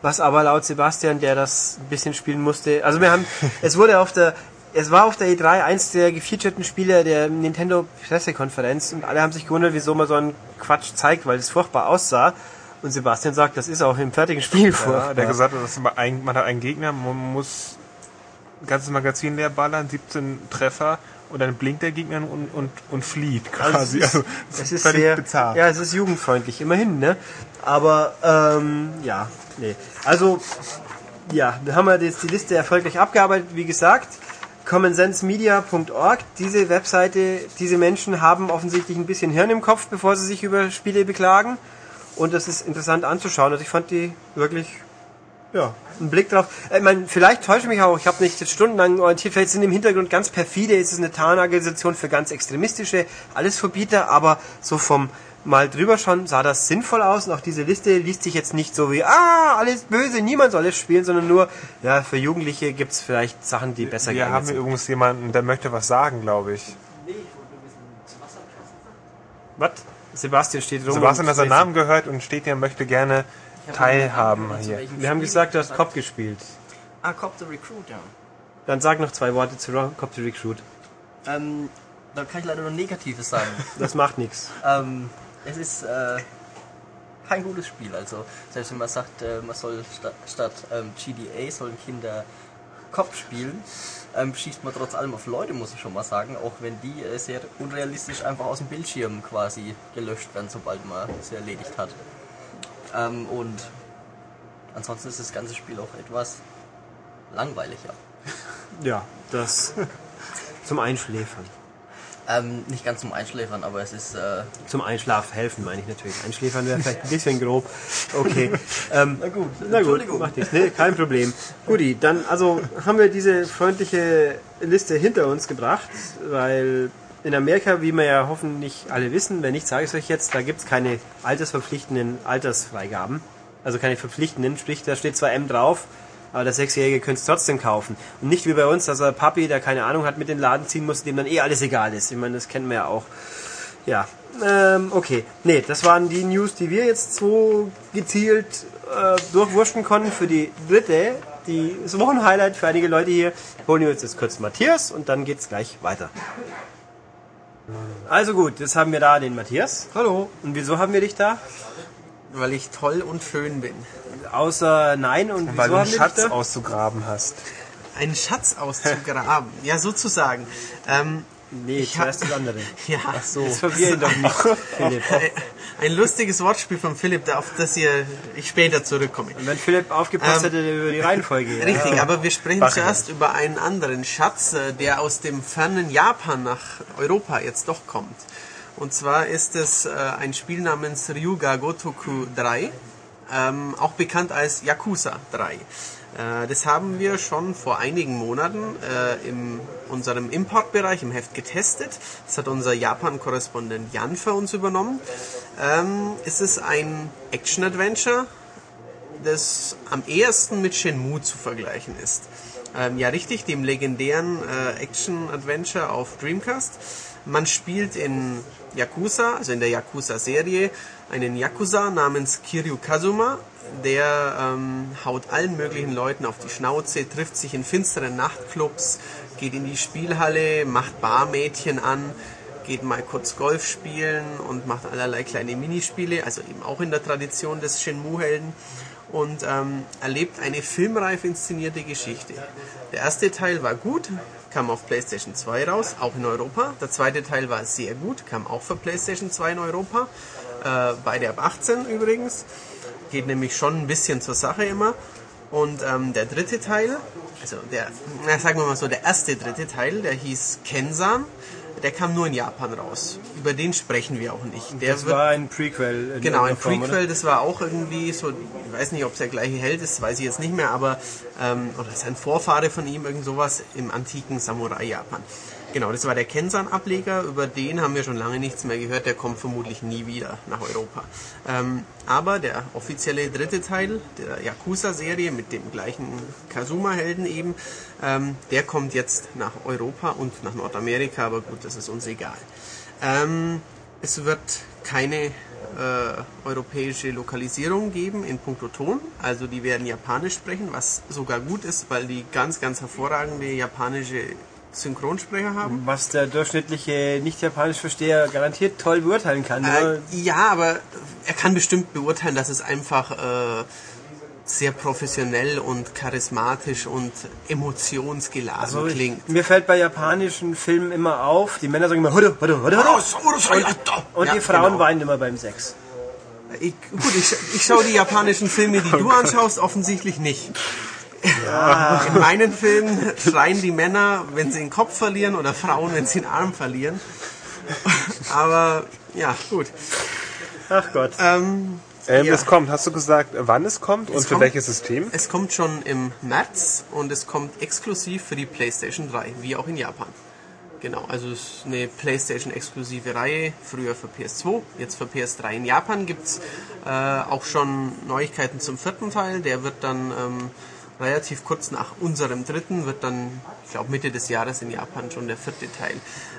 was aber laut Sebastian, der das ein bisschen spielen musste, also wir haben, es wurde auf der, es war auf der E3 eins der gefeaturten Spiele der Nintendo Pressekonferenz und alle haben sich gewundert, wieso man so einen Quatsch zeigt, weil es furchtbar aussah. Und Sebastian sagt, das ist auch im fertigen Spiel Ja, furchtbar. der gesagt hat, dass man, ein, man hat einen Gegner, man muss ein ganzes Magazin leer ballern, 17 Treffer und dann blinkt der Gegner und, und, und flieht quasi. Also Also, es das ist, es ist völlig sehr, bizarr. ja, es ist jugendfreundlich, immerhin, ne? Aber, ähm, ja, nee. Also, ja, da haben wir jetzt die Liste erfolgreich abgearbeitet, wie gesagt. commonsensemedia.org, diese Webseite, diese Menschen haben offensichtlich ein bisschen Hirn im Kopf, bevor sie sich über Spiele beklagen. Und das ist interessant anzuschauen. Also ich fand die wirklich, ja, einen Blick drauf. Ich meine, vielleicht täusche ich mich auch, ich habe nicht jetzt stundenlang orientiert, vielleicht sind im Hintergrund ganz perfide, ist es eine Tarnorganisation für ganz extremistische, alles Verbieter, aber so vom mal drüber schauen sah das sinnvoll aus und auch diese Liste liest sich jetzt nicht so wie, ah, alles böse, niemand soll es spielen, sondern nur, ja, für Jugendliche gibt es vielleicht Sachen, die besser Wir haben sind. übrigens jemanden, der möchte was sagen, glaube ich. Was? Sebastian steht rum. Sebastian und hat seinen Namen gehört und steht hier, möchte gerne teilhaben hier. Wir haben gesagt, du hast Cop gespielt. Ah, Cop the Recruit, ja. Dann sag noch zwei Worte zu Cop the Recruit. Ähm, da kann ich leider nur Negatives sagen. Das macht nichts. ähm, es ist äh, kein gutes Spiel. Also, selbst wenn man sagt, äh, man soll statt, statt ähm, GDA sollen Kinder Kopfspielen ähm, schießt man trotz allem auf Leute, muss ich schon mal sagen, auch wenn die äh, sehr unrealistisch einfach aus dem Bildschirm quasi gelöscht werden, sobald man sie erledigt hat. Ähm, und ansonsten ist das ganze Spiel auch etwas langweiliger. Ja, das zum Einschläfern. Ähm, nicht ganz zum Einschläfern, aber es ist. Äh, Zum Einschlaf helfen, meine ich natürlich. Einschläfern wäre vielleicht ein bisschen grob. Okay. Ähm, na gut, na gut, macht nichts. Nee, kein Problem. Guti, dann also haben wir diese freundliche Liste hinter uns gebracht, weil in Amerika, wie wir ja hoffentlich alle wissen, wenn nicht, sage ich es euch jetzt, da gibt es keine altersverpflichtenden Altersfreigaben. Also keine verpflichtenden, sprich, da steht zwar M drauf, aber der Sechsjährige könnte es trotzdem kaufen. Und nicht wie bei uns, dass er Papi, der keine Ahnung hat, mit den Laden ziehen muss, dem dann eh alles egal ist. Ich meine, das kennen wir ja auch. Ja, ähm, okay. Nee, das waren die News, die wir jetzt so gezielt äh, durchwurschen konnten für die dritte. Die, das Wochenhighlight für einige Leute hier. Holen wir uns jetzt kurz Matthias und dann geht's gleich weiter. Also gut, jetzt haben wir da den Matthias. Hallo, Und wieso haben wir dich da? weil ich toll und schön bin. Außer Nein und Weil wieso du einen haben wir Schatz dich da? auszugraben hast. Einen Schatz auszugraben, ja sozusagen. Ähm, Nee, Ich zuerst hab- das andere. ja, Ach so. Jetzt verwirr ihn doch nicht, Philipp. Ein lustiges Wortspiel von Philipp, auf das ihr ich später zurückkomme. Und wenn Philipp aufgepasst Ähm, hätte über die Reihenfolge. ja. Richtig, aber wir sprechen Mach zuerst über einen anderen Schatz, äh, der aus dem fernen Japan nach Europa jetzt doch kommt. Und zwar ist es äh, ein Spiel namens Ryuga Gotoku 3, ähm, auch bekannt als Yakuza 3. Äh, das haben wir schon vor einigen Monaten äh, in unserem Importbereich im Heft getestet. Das hat unser Japan-Korrespondent Jan für uns übernommen. Ähm, es ist ein Action-Adventure, das am ehesten mit Shenmue zu vergleichen ist. Ähm, ja, richtig, dem legendären äh, Action-Adventure auf Dreamcast. Man spielt in Yakuza, also in der Yakuza-Serie, einen Yakuza namens Kiryu Kazuma, der ähm, haut allen möglichen Leuten auf die Schnauze, trifft sich in finsteren Nachtclubs, geht in die Spielhalle, macht Barmädchen an, geht mal kurz Golf spielen und macht allerlei kleine Minispiele, also eben auch in der Tradition des Shenmue-Helden und ähm, erlebt eine filmreif inszenierte Geschichte. Der erste Teil war gut, kam auf PlayStation 2 raus, auch in Europa. Der zweite Teil war sehr gut, kam auch für PlayStation 2 in Europa. Äh, beide ab 18 übrigens. Geht nämlich schon ein bisschen zur Sache immer. Und ähm, der dritte Teil, also der, na, sagen wir mal so, der erste dritte Teil, der hieß Kensan, der kam nur in Japan raus. Über den sprechen wir auch nicht. Der Das war ein Prequel. Genau, ein Form, Prequel, das war auch irgendwie so, ich weiß nicht, ob es der gleiche Held ist, weiß ich jetzt nicht mehr, aber, ähm, oder ist ein Vorfahre von ihm, irgend sowas im antiken Samurai-Japan. Genau, das war der Kensan-Ableger, über den haben wir schon lange nichts mehr gehört, der kommt vermutlich nie wieder nach Europa. Ähm, aber der offizielle dritte Teil der Yakuza-Serie mit dem gleichen Kazuma-Helden eben, ähm, der kommt jetzt nach Europa und nach Nordamerika, aber gut, das ist uns egal. Ähm, es wird keine äh, europäische Lokalisierung geben in puncto Ton. Also die werden Japanisch sprechen, was sogar gut ist, weil die ganz, ganz hervorragende japanische Synchronsprecher haben. Was der durchschnittliche Nicht-Japanisch-Versteher garantiert toll beurteilen kann. Äh, ja, aber er kann bestimmt beurteilen, dass es einfach äh, sehr professionell und charismatisch und emotionsgeladen Also ich, klingt. mir fällt bei japanischen Filmen immer auf, die Männer sagen immer Hudu, Hudu, Hudu, Hudu. Und Ja, die Frauen genau. weinen immer beim Sex. Ich, gut, ich, ich schaue die japanischen Filme, die du anschaust, offensichtlich nicht. In meinen Filmen schreien die Männer, wenn sie den Kopf verlieren, oder Frauen, wenn sie den Arm verlieren. Aber ja, gut. Ach Gott. Ähm, Ähm, Ja. Es kommt, hast du gesagt, wann es kommt und Es für kommt- welches System? es kommt schon im März und es kommt exklusiv für die PlayStation 3, wie auch in Japan. Genau, also es ist eine PlayStation-exklusive Reihe, früher für PS2, jetzt für PS3. In Japan gibt's äh, auch schon Neuigkeiten zum vierten Teil, der wird dann ähm, relativ kurz nach unserem dritten, wird dann, ich glaube Mitte des Jahres in Japan schon der vierte Teil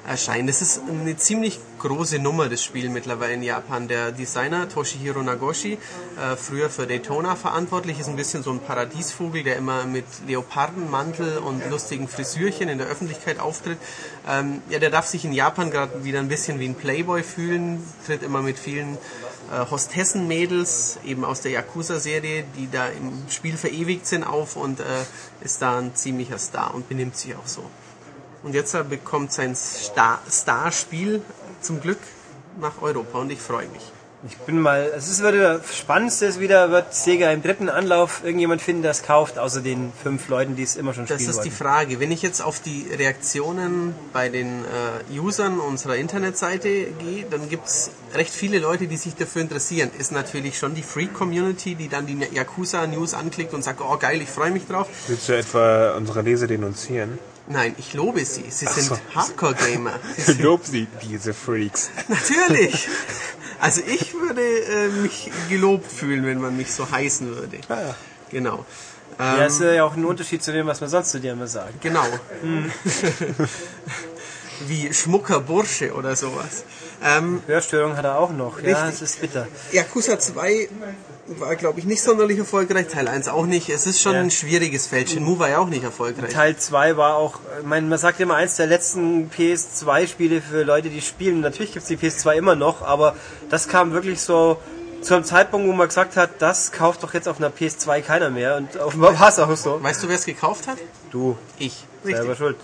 erscheinen. Das ist eine ziemlich große Nummer, das Spiel mittlerweile in Japan. Der Designer Toshihiro Nagoshi, äh, früher für Daytona verantwortlich, ist ein bisschen so ein Paradiesvogel, der immer mit Leopardenmantel und lustigen Frisürchen in der Öffentlichkeit auftritt. Ähm, ja, der darf sich in Japan gerade wieder ein bisschen wie ein Playboy fühlen, tritt immer mit vielen Hostessen-Mädels, eben aus der Yakuza-Serie, die da im Spiel verewigt sind, auf und äh, ist da ein ziemlicher Star und benimmt sich auch so. Und jetzt bekommt sein Star- Starspiel zum Glück nach Europa und ich freue mich. Ich bin mal, es ist wieder das Spannendste ist wieder, wird Sega im dritten Anlauf irgendjemand finden, der es kauft, außer den fünf Leuten, die es immer schon Das spielen ist die wollten. Frage. Wenn ich jetzt auf die Reaktionen bei den äh, Usern unserer Internetseite gehe, dann gibt es recht viele Leute, die sich dafür interessieren. Ist natürlich schon die Freak-Community, die dann die Yakuza-News anklickt und sagt, oh geil, ich freue mich drauf. Willst du etwa unsere Leser denunzieren? Nein, ich lobe sie. Sie sind so. Hardcore-Gamer. Lob sie, diese Freaks. Natürlich. Also ich würde äh, mich gelobt fühlen, wenn man mich so heißen würde. ja. Genau. Ja, Ähm, ist ja auch ein Unterschied zu dem, was man sonst zu dir immer sagt. Genau. Wie Schmucker Bursche oder sowas. Ähm, Hörstörung hat er auch noch. Ja, Richtig. es ist bitter. Yakuza 2 war, glaube ich, nicht sonderlich erfolgreich. Teil 1 auch nicht. Es ist schon Ja. ein schwieriges Feld. Shenmue war ja auch nicht erfolgreich. Teil 2 war auch, ich meine, man sagt immer eins der letzten PS2-Spiele für Leute, die spielen. Natürlich gibt es die PS2 immer noch, aber das kam wirklich so zu einem Zeitpunkt, wo man gesagt hat, das kauft doch jetzt auf einer PS2 keiner mehr. Und offenbar war es auch so. Weißt du, wer es gekauft hat? Du, Ich. selber Richtig. schuld.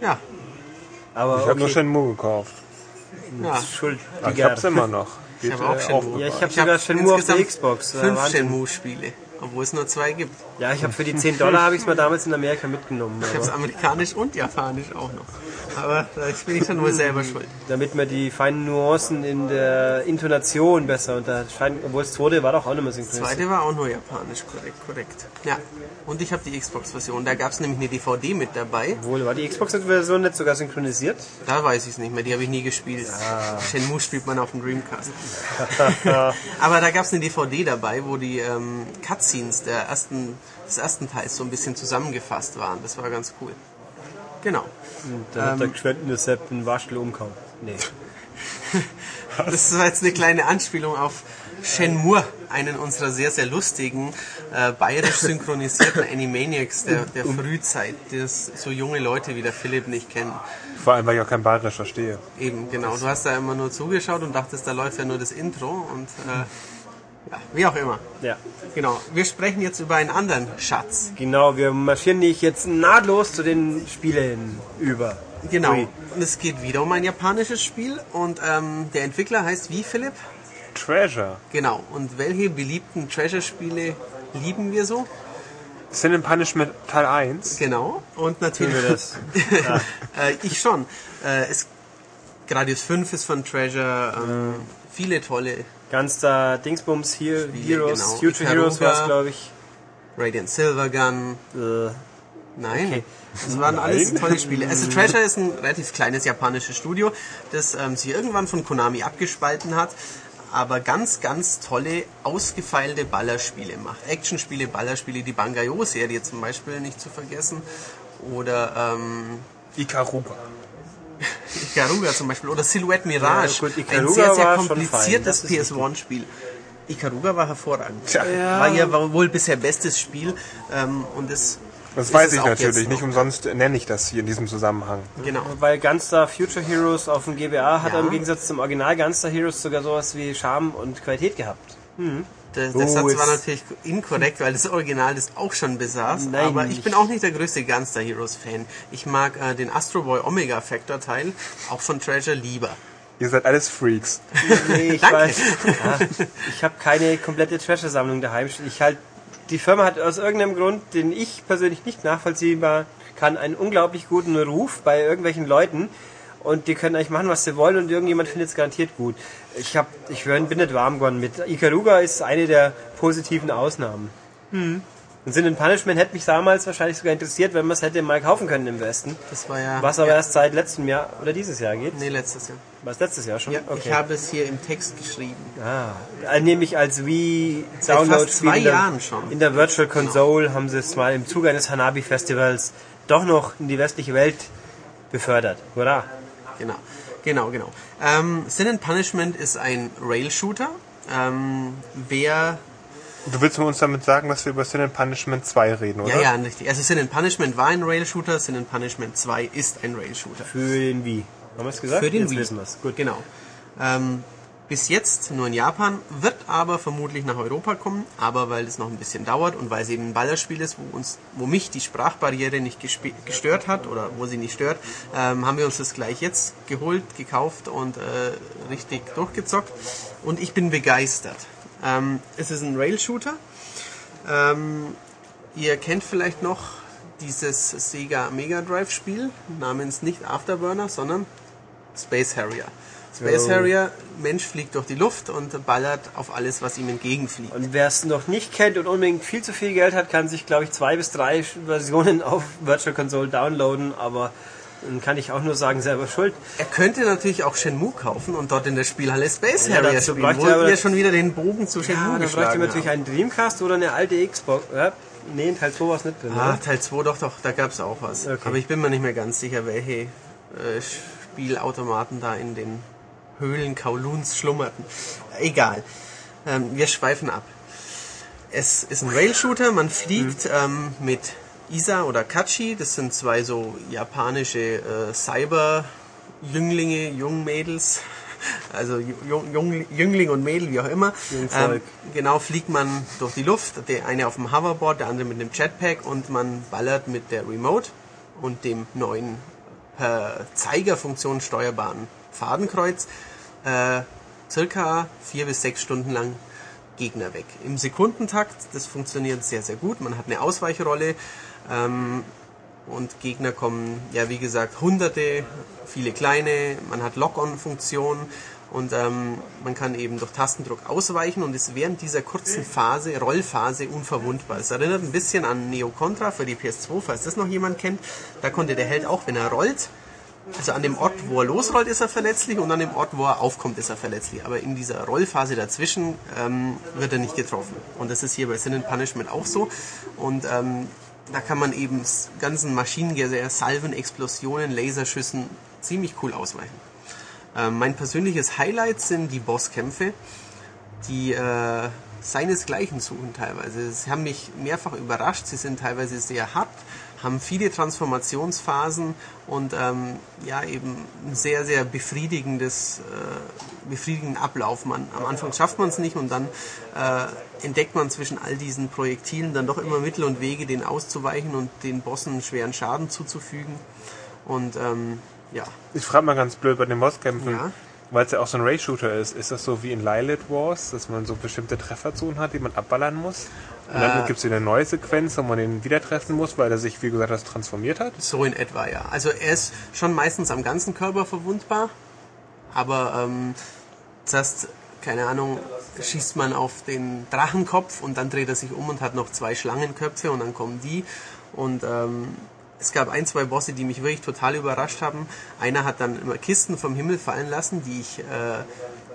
Ja. Aber Ich habe nur okay, Shenmue gekauft. ja. schuld. Ich hab's immer noch. Ich Geht, habe auch äh, Shenmue. Ja, ich habe Ich sogar hab Shenmue auf der Xbox. Ja, Fünf. Shenmue-Spiele, obwohl es nur zwei gibt. Ja, ich habe für die 10 Dollar habe ich es mir damals in Amerika mitgenommen. Ich habe es amerikanisch und japanisch auch noch. Aber da bin ich dann wohl selber schuld. damit man die feinen Nuancen in der Intonation besser unterscheiden, obwohl das zweite war doch auch nicht mehr Das synchronisiert. zweite war auch nur japanisch, korrekt, korrekt. Ja, und ich habe die Xbox-Version. Da gab es nämlich eine DVD mit dabei. Obwohl, war die Xbox-Version nicht sogar synchronisiert? Da weiß ich es nicht mehr, die habe ich nie gespielt. Ah. Shenmue spielt man auf dem Dreamcast. Aber da gab es eine DVD dabei, wo die ähm, Cutscenes der ersten, des ersten Teils so ein bisschen zusammengefasst waren. Das war ganz cool. Genau. Dann hat der geschwendete Sepp einen Waschel umgehauen. Nee. Das war jetzt eine kleine Anspielung auf Shenmue, einen unserer sehr, sehr lustigen, äh, bayerisch synchronisierten Animaniacs der, der Frühzeit, das so junge Leute wie der Philipp nicht kennen. Vor allem, weil ich auch kein Bayerisch verstehe. Eben, genau. Du hast da immer nur zugeschaut und dachtest, da läuft ja nur das Intro und äh, ja, wie auch immer. Ja, Genau. Wir sprechen jetzt über einen anderen Schatz. genau. Wir marschieren nicht jetzt nahtlos zu den Spielen über. Genau. Ui. Und es geht wieder um ein japanisches Spiel und ähm, der Entwickler heißt wie, Philipp? Treasure. Genau. Und welche beliebten Treasure-Spiele lieben wir so? Sin and Punishment Teil 1. Genau. Und natürlich. Tun wir das? äh, ich schon. Äh, es, Gradius 5 ist von Treasure. Ähm, Viele tolle. Ganz da Dingsbums hier, Spiele, Heroes, genau. Future Heroes Ikaruga. war es, glaube ich. Radiant Silvergun. Äh, Nein. Okay. Das waren alles tolle Spiele. Also Treasure ist ein relativ kleines japanisches Studio, das ähm, sich irgendwann von Konami abgespalten hat, aber ganz, ganz tolle, ausgefeilte Ballerspiele macht. Actionspiele, Ballerspiele, die Bangayo-Serie zum Beispiel nicht zu vergessen. Oder ähm, Ikaruga. Ikaruga zum Beispiel oder Silhouette Mirage. Ja, gut, ein sehr, sehr kompliziertes fein, das ist PS1-Spiel. Ikaruga war hervorragend. Tja. War ja wohl bisher bestes Spiel ähm, und es Das weiß ich natürlich. Nicht umsonst nenne ich das hier in diesem Zusammenhang. Genau. weil Gunstar Future Heroes auf dem GBA hat Ja. er im Gegensatz zum Original Gunstar Heroes sogar sowas wie Charme und Qualität gehabt. Der, der Oh, Satz war natürlich inkorrekt, weil das Original das auch schon besaß. Nein, aber ich ich- bin auch nicht der größte Gunstar Heroes Fan. Ich mag äh, den Astro Boy Omega Factor Teil, auch von Treasure, lieber. Ihr seid alles Freaks. Nee, ich Danke. weiß. Ja, ich habe keine komplette Treasure-Sammlung daheim. Ich halt, die Firma hat aus irgendeinem Grund, den ich persönlich nicht nachvollziehbar kann, einen unglaublich guten Ruf bei irgendwelchen Leuten. Und die können eigentlich machen, was sie wollen und irgendjemand findet es garantiert gut. Ich, hab, ich bin nicht warm geworden mit. Ikaruga ist eine der positiven Ausnahmen. Hm. Und Sin and Punishment hätte mich damals wahrscheinlich sogar interessiert, wenn man es hätte mal kaufen können im Westen. Das war ja. Was aber ja, erst seit letztem Jahr oder dieses Jahr geht. Nee, letztes Jahr. War es letztes Jahr schon? Ja, Ich habe es hier im Text geschrieben. Ah, äh, nämlich als Wii Seit Download fast zwei in der, Jahren schon. In der Virtual Console haben sie es mal im Zuge eines Hanabi Festivals doch noch in die westliche Welt befördert. Hurra! Genau. Genau, genau. Ähm, Sin and Punishment ist ein Rail-Shooter. Ähm, wer Du willst uns damit sagen, dass wir über Sin and Punishment 2 reden, oder? Ja, ja, richtig. Also Sin and Punishment war ein Rail-Shooter, Sin and Punishment 2 ist ein Rail-Shooter. Für den Wii. Haben wir es gesagt? Für den Jetzt Wii. wissen wir's. Gut. Genau. Ähm, bis jetzt nur in Japan, wird aber vermutlich nach Europa kommen, aber weil es noch ein bisschen dauert und weil es eben ein Ballerspiel ist, wo uns, wo mich die Sprachbarriere nicht gestört hat oder wo sie nicht stört, ähm, haben wir uns das gleich jetzt geholt, gekauft und äh, richtig durchgezockt. Und ich bin begeistert. Ähm, es ist ein Rail-Shooter. Ähm, ihr kennt vielleicht noch dieses Sega Mega Drive Spiel namens nicht Afterburner, sondern Space Harrier. Space. Harrier, Mensch fliegt durch die Luft und ballert auf alles, was ihm entgegenfliegt. Und wer es noch nicht kennt und unbedingt viel zu viel Geld hat, kann sich, glaube ich, zwei bis drei Versionen auf Virtual Console downloaden, aber dann kann ich auch nur sagen, selber schuld. Er könnte natürlich auch Shenmue kaufen und dort in der Spielhalle Space Ja, Harrier spielen, wo er wir schon wieder den Bogen zu Shenmue Ja, dann bräuchte natürlich einen Dreamcast oder eine alte Xbox. Ja, nee, in Teil 2 war es nicht drin. Ah? Teil 2 doch, doch, da gab es auch was. Okay. Aber ich bin mir nicht mehr ganz sicher, welche äh, Spielautomaten da in den Höhlen Kowloons schlummerten. Egal. Ähm, wir schweifen ab. Es ist ein Rail-Shooter, man fliegt ähm, mit Isa oder Kachi, das sind zwei so japanische äh, Cyber-Jünglinge, Jungmädels, also Jung, Jüngling und Mädel, wie auch immer. Jungvolk. genau, fliegt man durch die Luft, der eine auf dem Hoverboard, der andere mit dem Jetpack und man ballert mit der Remote und dem neuen per Zeigerfunktion steuerbaren Fadenkreuz äh, circa vier bis sechs Stunden lang Gegner weg. Im Sekundentakt, das funktioniert sehr, sehr gut. Man hat eine Ausweichrolle ähm, und Gegner kommen, ja wie gesagt, hunderte, viele kleine. Man hat Lock-on-Funktion und ähm, man kann eben durch Tastendruck ausweichen und ist während dieser kurzen Phase, Rollphase, unverwundbar. Es erinnert ein bisschen an Neo Contra für die PS2, falls das noch jemand kennt. Da konnte der Held auch, wenn er rollt, also an dem Ort, wo er losrollt, ist er verletzlich und an dem Ort, wo er aufkommt, ist er verletzlich. Aber in dieser Rollphase dazwischen ähm, wird er nicht getroffen. Und das ist hier bei Sin and Punishment auch so. Und ähm, da kann man eben ganzen Maschinengewehr, Salven, Explosionen, Laserschüssen ziemlich cool ausweichen. Ähm, mein persönliches Highlight sind die Bosskämpfe, die äh, seinesgleichen suchen teilweise. Sie haben mich mehrfach überrascht. Sie sind teilweise sehr hart, haben viele Transformationsphasen und ähm, ja eben ein sehr sehr befriedigendes äh, befriedigenden Ablauf. Man, am Anfang schafft man es nicht und dann äh, entdeckt man zwischen all diesen Projektilen dann doch immer Mittel und Wege, den auszuweichen und den Bossen schweren Schaden zuzufügen. Und ähm, ja, Ich frage mal ganz blöd bei den Bosskämpfen, Ja. weil es ja auch so ein Ray-Shooter ist. Ist das so wie in Lilith Wars, dass man so bestimmte Trefferzonen hat, die man abballern muss? Und dann Äh. gibt es wieder eine neue Sequenz, wo man den wieder treffen muss, weil er sich, wie gesagt, das transformiert hat. So in etwa, ja. Also er ist schon meistens am ganzen Körper verwundbar, aber ähm, zuerst, keine Ahnung, schießt man auf den Drachenkopf und dann dreht er sich um und hat noch zwei Schlangenköpfe und dann kommen die und ähm, es gab ein, zwei Bosse, die mich wirklich total überrascht haben. Einer hat dann immer Kisten vom Himmel fallen lassen, die ich äh,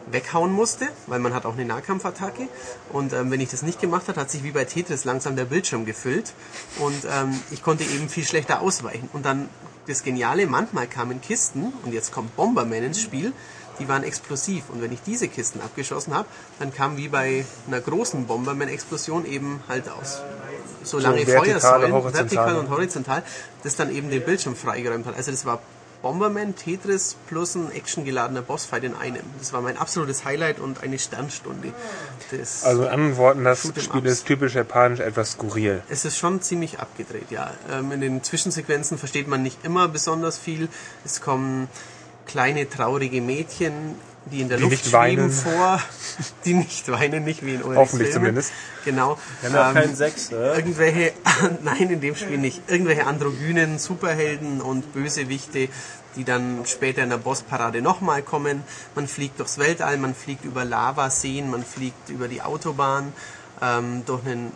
weghauen musste, weil man hat auch eine Nahkampfattacke. Und ähm, wenn ich das nicht gemacht habe, hat sich wie bei Tetris langsam der Bildschirm gefüllt. Und ähm, ich konnte eben viel schlechter ausweichen. Und dann das Geniale, manchmal kamen Kisten, und jetzt kommt Bomberman ins Spiel, die waren explosiv. Und wenn ich diese Kisten abgeschossen habe, dann kam wie bei einer großen Bomberman-Explosion eben halt aus so lange vertikale, Feuersäulen, vertikal und horizontal, das dann eben den Bildschirm freigeräumt hat. Also das war Bomberman, Tetris plus ein actiongeladener Bossfight in einem. Das war mein absolutes Highlight und eine Sternstunde. Das, Also in anderen Worten, das Spiel ist typisch japanisch, etwas skurril. es ist schon ziemlich abgedreht, ja. Ähm, in den Zwischensequenzen versteht man nicht immer besonders viel. Es kommen kleine traurige Mädchen, die in der Die Luft nicht schweben weinen. vor, die nicht weinen, nicht wie in Ulrichs Hoffentlich Filmen. zumindest. Genau. Wir haben ja auch Ähm, keinen Sex, ne? irgendwelche, nein, in dem Spiel nicht, irgendwelche androgynen Superhelden und Bösewichte, die dann später in der Bossparade nochmal kommen. Man fliegt durchs Weltall, man fliegt über Lavaseen, man fliegt über die Autobahn, ähm, durch einen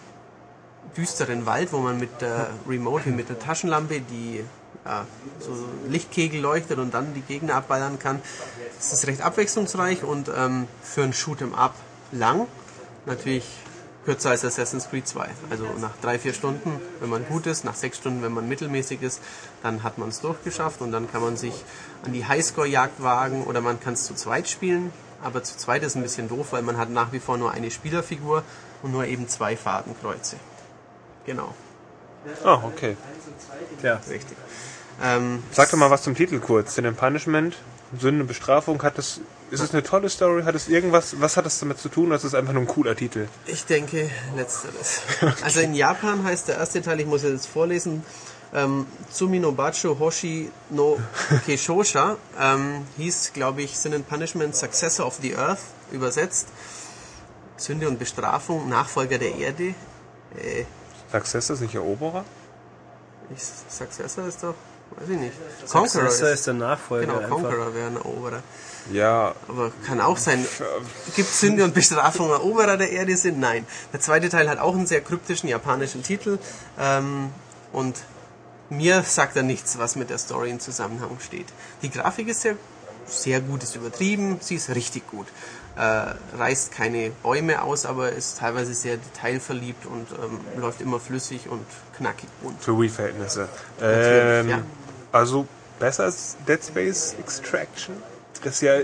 düsteren Wald, wo man mit der Remote, mit der Taschenlampe, die ja, so Lichtkegel leuchtet und dann die Gegner abballern kann. Es ist recht abwechslungsreich und ähm, für ein Shoot'em Up lang. Natürlich kürzer als Assassin's Creed 2. Also nach drei, vier Stunden, wenn man gut ist, nach sechs Stunden, wenn man mittelmäßig ist, dann hat man es durchgeschafft und dann kann man sich an die Highscore-Jagd wagen oder man kann es zu zweit spielen. Aber zu zweit ist ein bisschen doof, weil man hat nach wie vor nur eine Spielerfigur und nur eben zwei Fadenkreuze. Genau, Ah, okay. Ja. richtig. Ähm, Sag doch mal was zum Titel kurz. Sin and Punishment, Sünde und Bestrafung. Hat das, ist es eine tolle Story? Hat es irgendwas, was hat das damit zu tun? Das ist einfach nur ein cooler Titel. Ich denke, letzteres. Also in Japan heißt der erste Teil, ich muss jetzt vorlesen, ähm, Tsumi no Bacho Hoshi no Keishosha, ähm, hieß, glaube ich, Sin and Punishment Successor of the Earth, übersetzt. Sünde und Bestrafung, Nachfolger der Erde. Äh, Success ist nicht Eroberer? ich, Successor ist doch, weiß ich nicht. Conqueror ist, ist der Nachfolger. genau, einfach. Conqueror wäre ein Eroberer. Ja, Aber kann auch sein. Gibt Sünde und Bestrafung Eroberer der Erde sind? Nein. Der zweite Teil hat auch einen sehr kryptischen japanischen Titel. Ähm, und mir sagt er nichts, was mit der Story in Zusammenhang steht. Die Grafik ist sehr, sehr gut, ist übertrieben, sie ist richtig gut. Äh, reißt keine Bäume aus, aber ist teilweise sehr detailverliebt und ähm, läuft immer flüssig und knackig bunt. für Wii-Verhältnisse. Ähm, ja. Also besser als Dead Space Extraction? Das ist ja,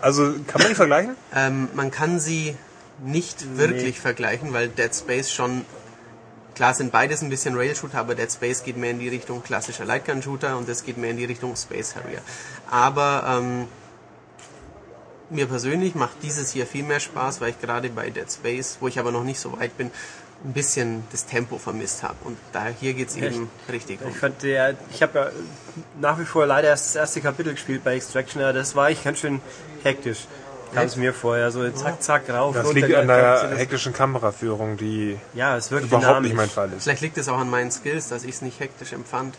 also kann man nicht vergleichen? Ähm, man kann sie nicht wirklich vergleichen, weil Dead Space schon, klar sind beides ein bisschen Rail-Shooter, aber Dead Space geht mehr in die Richtung klassischer Lightgun-Shooter und das geht mehr in die Richtung Space Harrier. Aber ähm, mir persönlich macht dieses hier viel mehr Spaß, weil ich gerade bei Dead Space, wo ich aber noch nicht so weit bin, ein bisschen das Tempo vermisst habe. Und da hier geht es eben richtig um. Ich fand der, ich habe ja nach wie vor leider erst das erste Kapitel gespielt bei Extraction, aber das war ich ganz schön hektisch. Kam es mir vorher, so zack, zack, rauf, Das runter, liegt an der hektischen Kameraführung, die Ja, es wirkt überhaupt dynamisch. nicht mein Fall ist. Vielleicht liegt es auch an meinen Skills, dass ich es nicht hektisch empfand.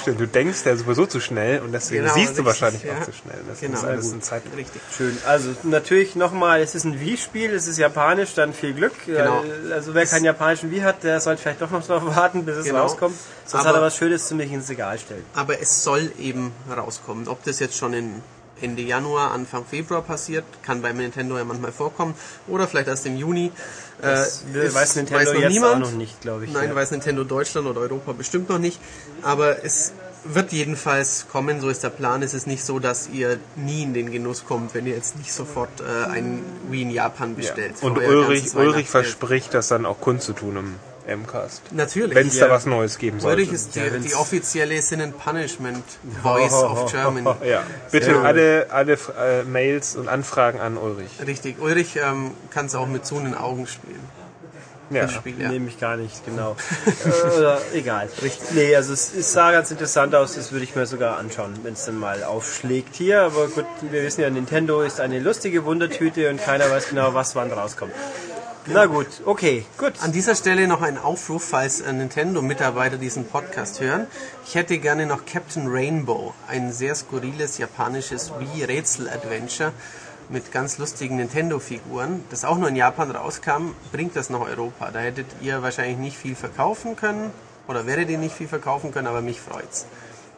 Stimmt, du denkst ja sowieso zu schnell und deswegen Genau, siehst du wahrscheinlich ja. auch zu schnell. Das Genau. ist alles ein Zeit. Richtig. Schön. Also natürlich nochmal, es ist ein Wii-Spiel, es ist japanisch, dann viel Glück. Genau. Äh, Also wer keinen japanischen Wii hat, der sollte vielleicht doch noch darauf warten, bis es Genau. rauskommt. Sonst Aber- hat er was Schönes zum mich ins Regal stellen. Aber es soll eben rauskommen. Ob das jetzt schon in Ende Januar, Anfang Februar passiert, kann bei Nintendo ja manchmal vorkommen. Oder vielleicht erst im Juni. Das äh, ist- weiß Nintendo noch jetzt niemand. auch noch nicht, glaube ich. Nein, ja. weiß Nintendo Deutschland oder Europa bestimmt noch nicht. Aber es wird jedenfalls kommen, so ist der Plan. Es ist nicht so, dass ihr nie in den Genuss kommt, wenn ihr jetzt nicht sofort äh, einen Wii in Japan bestellt. Und für euer Ulrich, Ulrich verspricht, das dann auch kundzutun im M-Cast. Natürlich. Wenn es Ja. da was Neues geben sollte. Ulrich ist die, die offizielle Sin and Punishment Voice of Germany. Ja, bitte Ja. alle, alle äh, Mails und Anfragen an Ulrich. Richtig. Ulrich ähm, kann es auch mit so einen Augen spielen. Ja. Das Spiel, ja. Nehme ich gar nicht, genau. Äh, Oder egal. Nee, also es, es sah ganz interessant aus, das würde ich mir sogar anschauen, wenn es dann mal aufschlägt hier. Aber gut, wir wissen ja, Nintendo ist eine lustige Wundertüte und keiner weiß genau, was wann rauskommt. Na gut, okay, gut. An dieser Stelle noch ein Aufruf, falls äh, Nintendo-Mitarbeiter diesen Podcast hören. Ich hätte gerne noch Captain Rainbow, ein sehr skurriles japanisches Wii-Rätsel-Adventure mit ganz lustigen Nintendo-Figuren, das auch nur in Japan rauskam, bringt das nach Europa. Da hättet ihr wahrscheinlich nicht viel verkaufen können oder werdet ihr nicht viel verkaufen können, aber mich freut's.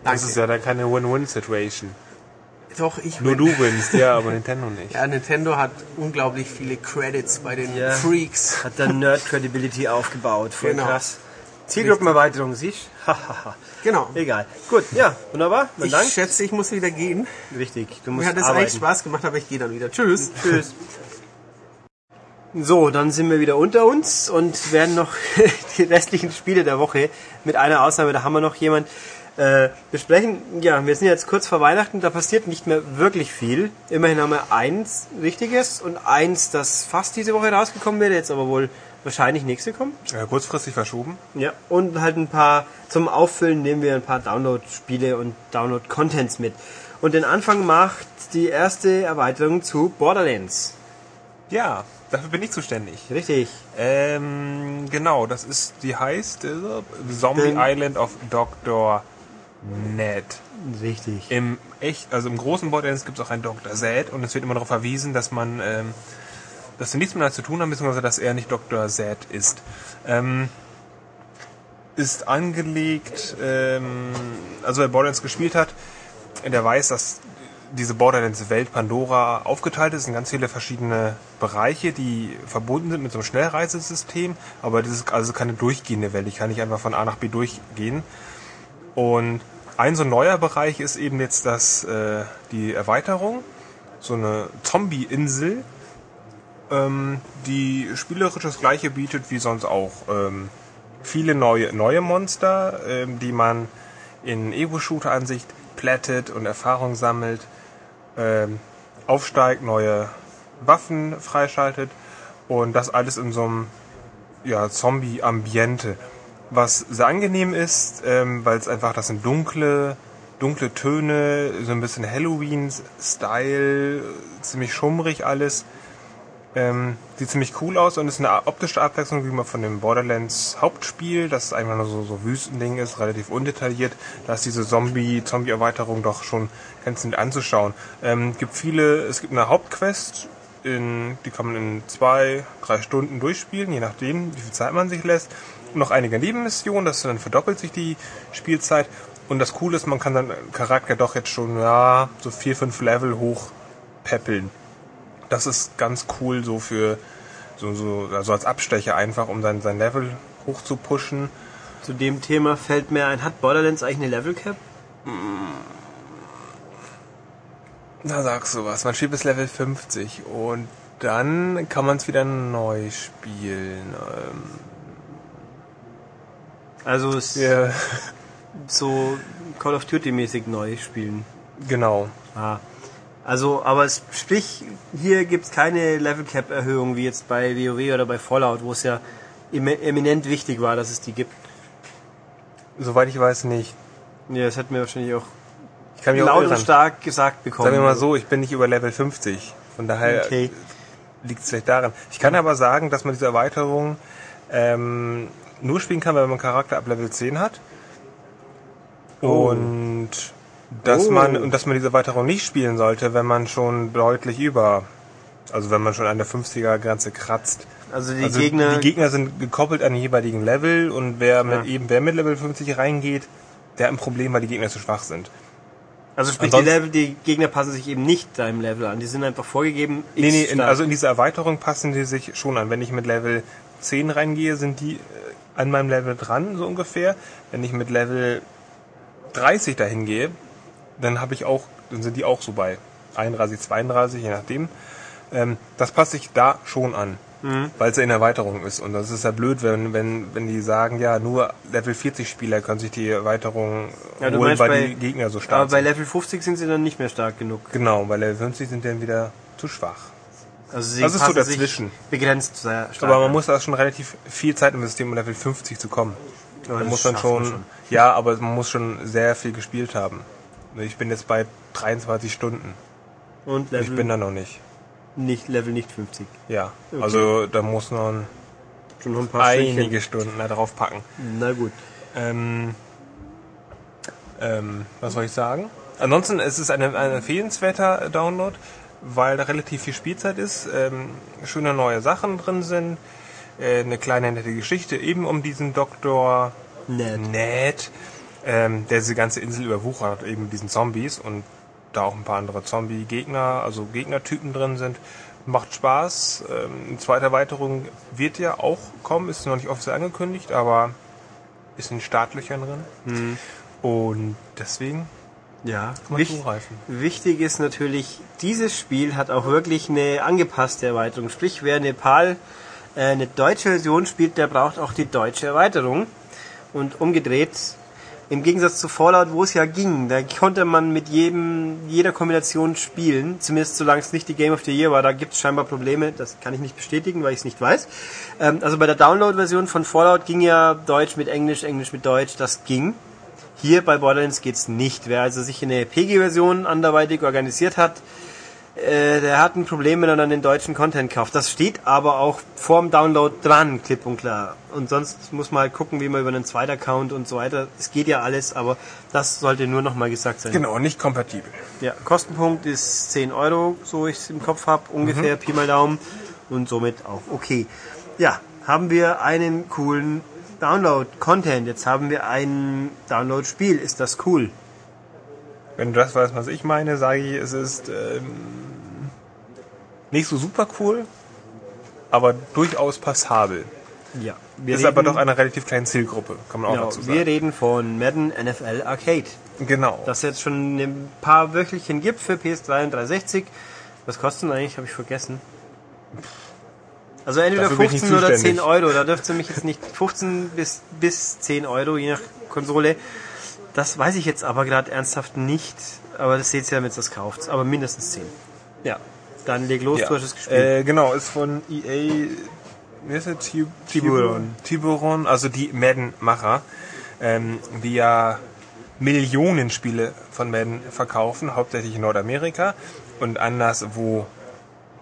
Danke. Das ist ja dann keine Win-Win-Situation. Doch, ich Nur win. du gewinnst, ja, aber Nintendo nicht. Ja, Nintendo hat unglaublich viele Credits bei den Ja. Freaks. Hat dann Nerd Credibility aufgebaut, voll Genau. krass. Zielgruppenerweiterung, siehst Hahaha. Genau. Egal. Gut, ja, wunderbar. Vielen Ich Dank. schätze, ich muss wieder gehen. Richtig, du musst Mir hat es arbeiten. echt Spaß gemacht, aber ich gehe dann wieder. Tschüss. Tschüss. So, dann sind wir wieder unter uns und werden noch die restlichen Spiele der Woche, mit einer Ausnahme, da haben wir noch jemand, äh, besprechen. Ja, wir sind jetzt kurz vor Weihnachten, da passiert nicht mehr wirklich viel. Immerhin haben wir eins Richtiges und eins, das fast diese Woche rausgekommen wäre, jetzt aber wohl wahrscheinlich nächste kommt. Äh, kurzfristig verschoben. Ja, und halt ein paar, zum Auffüllen nehmen wir ein paar Download-Spiele und Download-Contents mit. Und den Anfang macht die erste Erweiterung zu Borderlands. Ja, dafür bin ich zuständig. Richtig. Ähm, genau, das ist, die heißt äh, Zombie Den- Island of Dr. Ned. Richtig. Im echt, also im großen Borderlands gibt es auch einen Dr. Zed und es wird immer darauf verwiesen, dass man, ähm, dass wir nichts miteinander zu tun haben, beziehungsweise dass er nicht Dr. Zed ist. Ähm, ist angelegt, ähm, also wer Borderlands gespielt hat, der weiß, dass diese Borderlands-Welt Pandora aufgeteilt ist in ganz viele verschiedene Bereiche, die verbunden sind mit so einem Schnellreisesystem, aber das ist also keine durchgehende Welt. Ich kann nicht einfach von A nach B durchgehen. Und ein so neuer Bereich ist eben jetzt das, äh, die Erweiterung, so eine Zombie-Insel, ähm, die spielerisch das gleiche bietet wie sonst auch. Ähm, viele neue, neue Monster, ähm, die man in Ego-Shooter-Ansicht plättet und Erfahrung sammelt, ähm, aufsteigt, neue Waffen freischaltet und das alles in so einem ja, Zombie-Ambiente. Was sehr angenehm ist, ähm, weil es einfach, das sind dunkle, dunkle Töne, so ein bisschen Halloween-Style, ziemlich schummrig alles. Ähm, sieht ziemlich cool aus und ist eine optische Abwechslung, wie man von dem Borderlands Hauptspiel, das einfach nur so, so Wüstending ist, relativ undetailliert. Da ist diese Zombie, Zombie-Erweiterung doch schon ganz nett anzuschauen. Ähm, gibt viele, es gibt eine Hauptquest, in, die kann man in zwei, drei Stunden durchspielen, je nachdem, wie viel Zeit man sich lässt. Noch einige Nebenmissionen, das dann verdoppelt sich die Spielzeit. Und das Coole ist, man kann dann Charakter doch jetzt schon, ja, so vier, fünf Level hoch peppeln das ist ganz cool so für so, so also als Abstecher einfach, um sein, sein Level hoch zu pushen. Zu dem Thema fällt mir ein, hat Borderlands eigentlich eine Level Cap? Da sagst du was. Man spielt bis Level 50 und dann kann man es wieder neu spielen. Ähm also es ja. so Call of Duty mäßig neu spielen. Genau. Ah. Also, aber es, sprich, hier gibt es keine Level Cap Erhöhung wie jetzt bei WoW oder bei Fallout, wo es ja eminent wichtig war, dass es die gibt. Soweit ich weiß nicht. Ja, das hat mir wahrscheinlich auch ich kann mich laut auch und stark gesagt bekommen. Sagen wir mal so, ich bin nicht über Level 50. Von daher Okay. liegt es vielleicht daran. Ich kann aber sagen, dass man diese Erweiterung ähm, nur spielen kann, wenn man einen Charakter ab Level 10 hat. Oh. Und dass Oh. man und dass man diese Erweiterung nicht spielen sollte, wenn man schon deutlich über, also wenn man schon an der 50er Grenze kratzt. Also die also Gegner. die Gegner sind gekoppelt an den jeweiligen Level und wer mit Ja. eben wer mit Level 50 reingeht, der hat ein Problem, weil die Gegner zu schwach sind. also sprich, die, Level, die Gegner passen sich eben nicht deinem Level an. Die sind einfach vorgegeben. Nee, nee, in, also in diese Erweiterung passen die sich schon an. Wenn ich mit Level 10 reingehe, sind die an meinem Level dran, so ungefähr. Wenn ich mit Level 30 dahin gehe, dann habe ich auch, dann sind die auch so bei 31, 32, je nachdem. Ähm, das passt sich da schon an, Mhm. weil es ja in Erweiterung ist. Und das ist ja blöd, wenn, wenn, wenn die sagen, ja, nur Level 40 Spieler können sich die Erweiterung Ja, holen, meinst weil bei- die Gegner so aber stark bei sind. Level 50 sind sie dann nicht mehr stark genug. Genau, bei Level 50 sind die dann wieder zu schwach. Also sie Das ist so dazwischen. begrenzt sehr stark. Aber man an. muss da schon relativ viel Zeit investieren, um Level 50 zu kommen. Ja, muss man schafft man schon, schon. ja, aber man muss schon sehr viel gespielt haben. Ich bin jetzt bei 23 Stunden. Und Level Ich bin da noch nicht. nicht Level nicht 50. Ja, Okay. also da muss man Schon noch ein paar einige Stündchen. Stunden da drauf packen. Na gut. Ähm, ähm, was soll ich sagen? Ansonsten es ist ein, ein empfehlenswerter Download, weil da relativ viel Spielzeit ist, ähm, schöne neue Sachen drin sind, äh, eine kleine nette Geschichte eben um diesen Doktor Nett. Ned, ähm, der diese ganze Insel überwuchert, eben mit diesen Zombies und da auch ein paar andere Zombie-Gegner, also Gegnertypen drin sind. Macht Spaß. Ähm, eine zweite Erweiterung wird ja auch kommen, ist noch nicht offiziell angekündigt, aber ist in Startlöchern drin. Und deswegen Ja. kann man Wich zugreifen. wichtig ist natürlich, dieses Spiel hat auch wirklich eine angepasste Erweiterung. Sprich, wer Nepal äh, eine deutsche Version spielt, der braucht auch die deutsche Erweiterung. Und umgedreht, im Gegensatz zu Fallout, wo es ja ging, da konnte man mit jedem, jeder Kombination spielen, zumindest solange es nicht die Game of the Year war, da gibt es scheinbar Probleme, das kann ich nicht bestätigen, weil ich es nicht weiß. Ähm, also bei der Download-Version von Fallout ging ja Deutsch mit Englisch, Englisch mit Deutsch, das ging. Hier bei Borderlands geht's nicht. Wer also sich eine PG-Version anderweitig organisiert hat, äh, der hat ein Problem, wenn er dann den deutschen Content kauft. Das steht aber auch vorm Download dran, klipp und klar. Und sonst muss man halt gucken, wie man über einen zweiten Account und so weiter. Es geht ja alles, aber das sollte nur nochmal gesagt sein. Genau, nicht kompatibel. Ja, Kostenpunkt ist 10 Euro, so ich es im Kopf habe, ungefähr, Pi mal Daumen. Und somit auch okay. Ja, haben wir einen coolen Download-Content. Jetzt haben wir ein Download-Spiel. Ist das cool? Wenn du das weißt, was ich meine, sage ich, es ist ähm, nicht so super cool, aber durchaus passabel. Ja. Wir ist aber doch eine relativ kleine Zielgruppe, kann man auch genau, dazu sagen. wir reden von Madden NFL Arcade. genau. Das jetzt schon ein paar Wöchelchen gibt für PS3 und 360. Was kostet denn eigentlich? Habe ich vergessen. Also entweder Dafür bin ich nicht 15 oder 10 zuständig. Euro. Da dürft ihr mich jetzt nicht 15 bis, bis 10 Euro, je nach Konsole. Das weiß ich jetzt aber gerade ernsthaft nicht. Aber das seht ihr ja, wenn ihr das kauft. Aber mindestens 10. Ja. Dann leg los, Ja. du hast es gespielt. Äh, genau, ist von EA, wie heißt der? Tib Tiburon. Tiburon, also die Madden-Macher, ähm, die ja Millionen Spiele von Madden verkaufen, hauptsächlich in Nordamerika und anderswo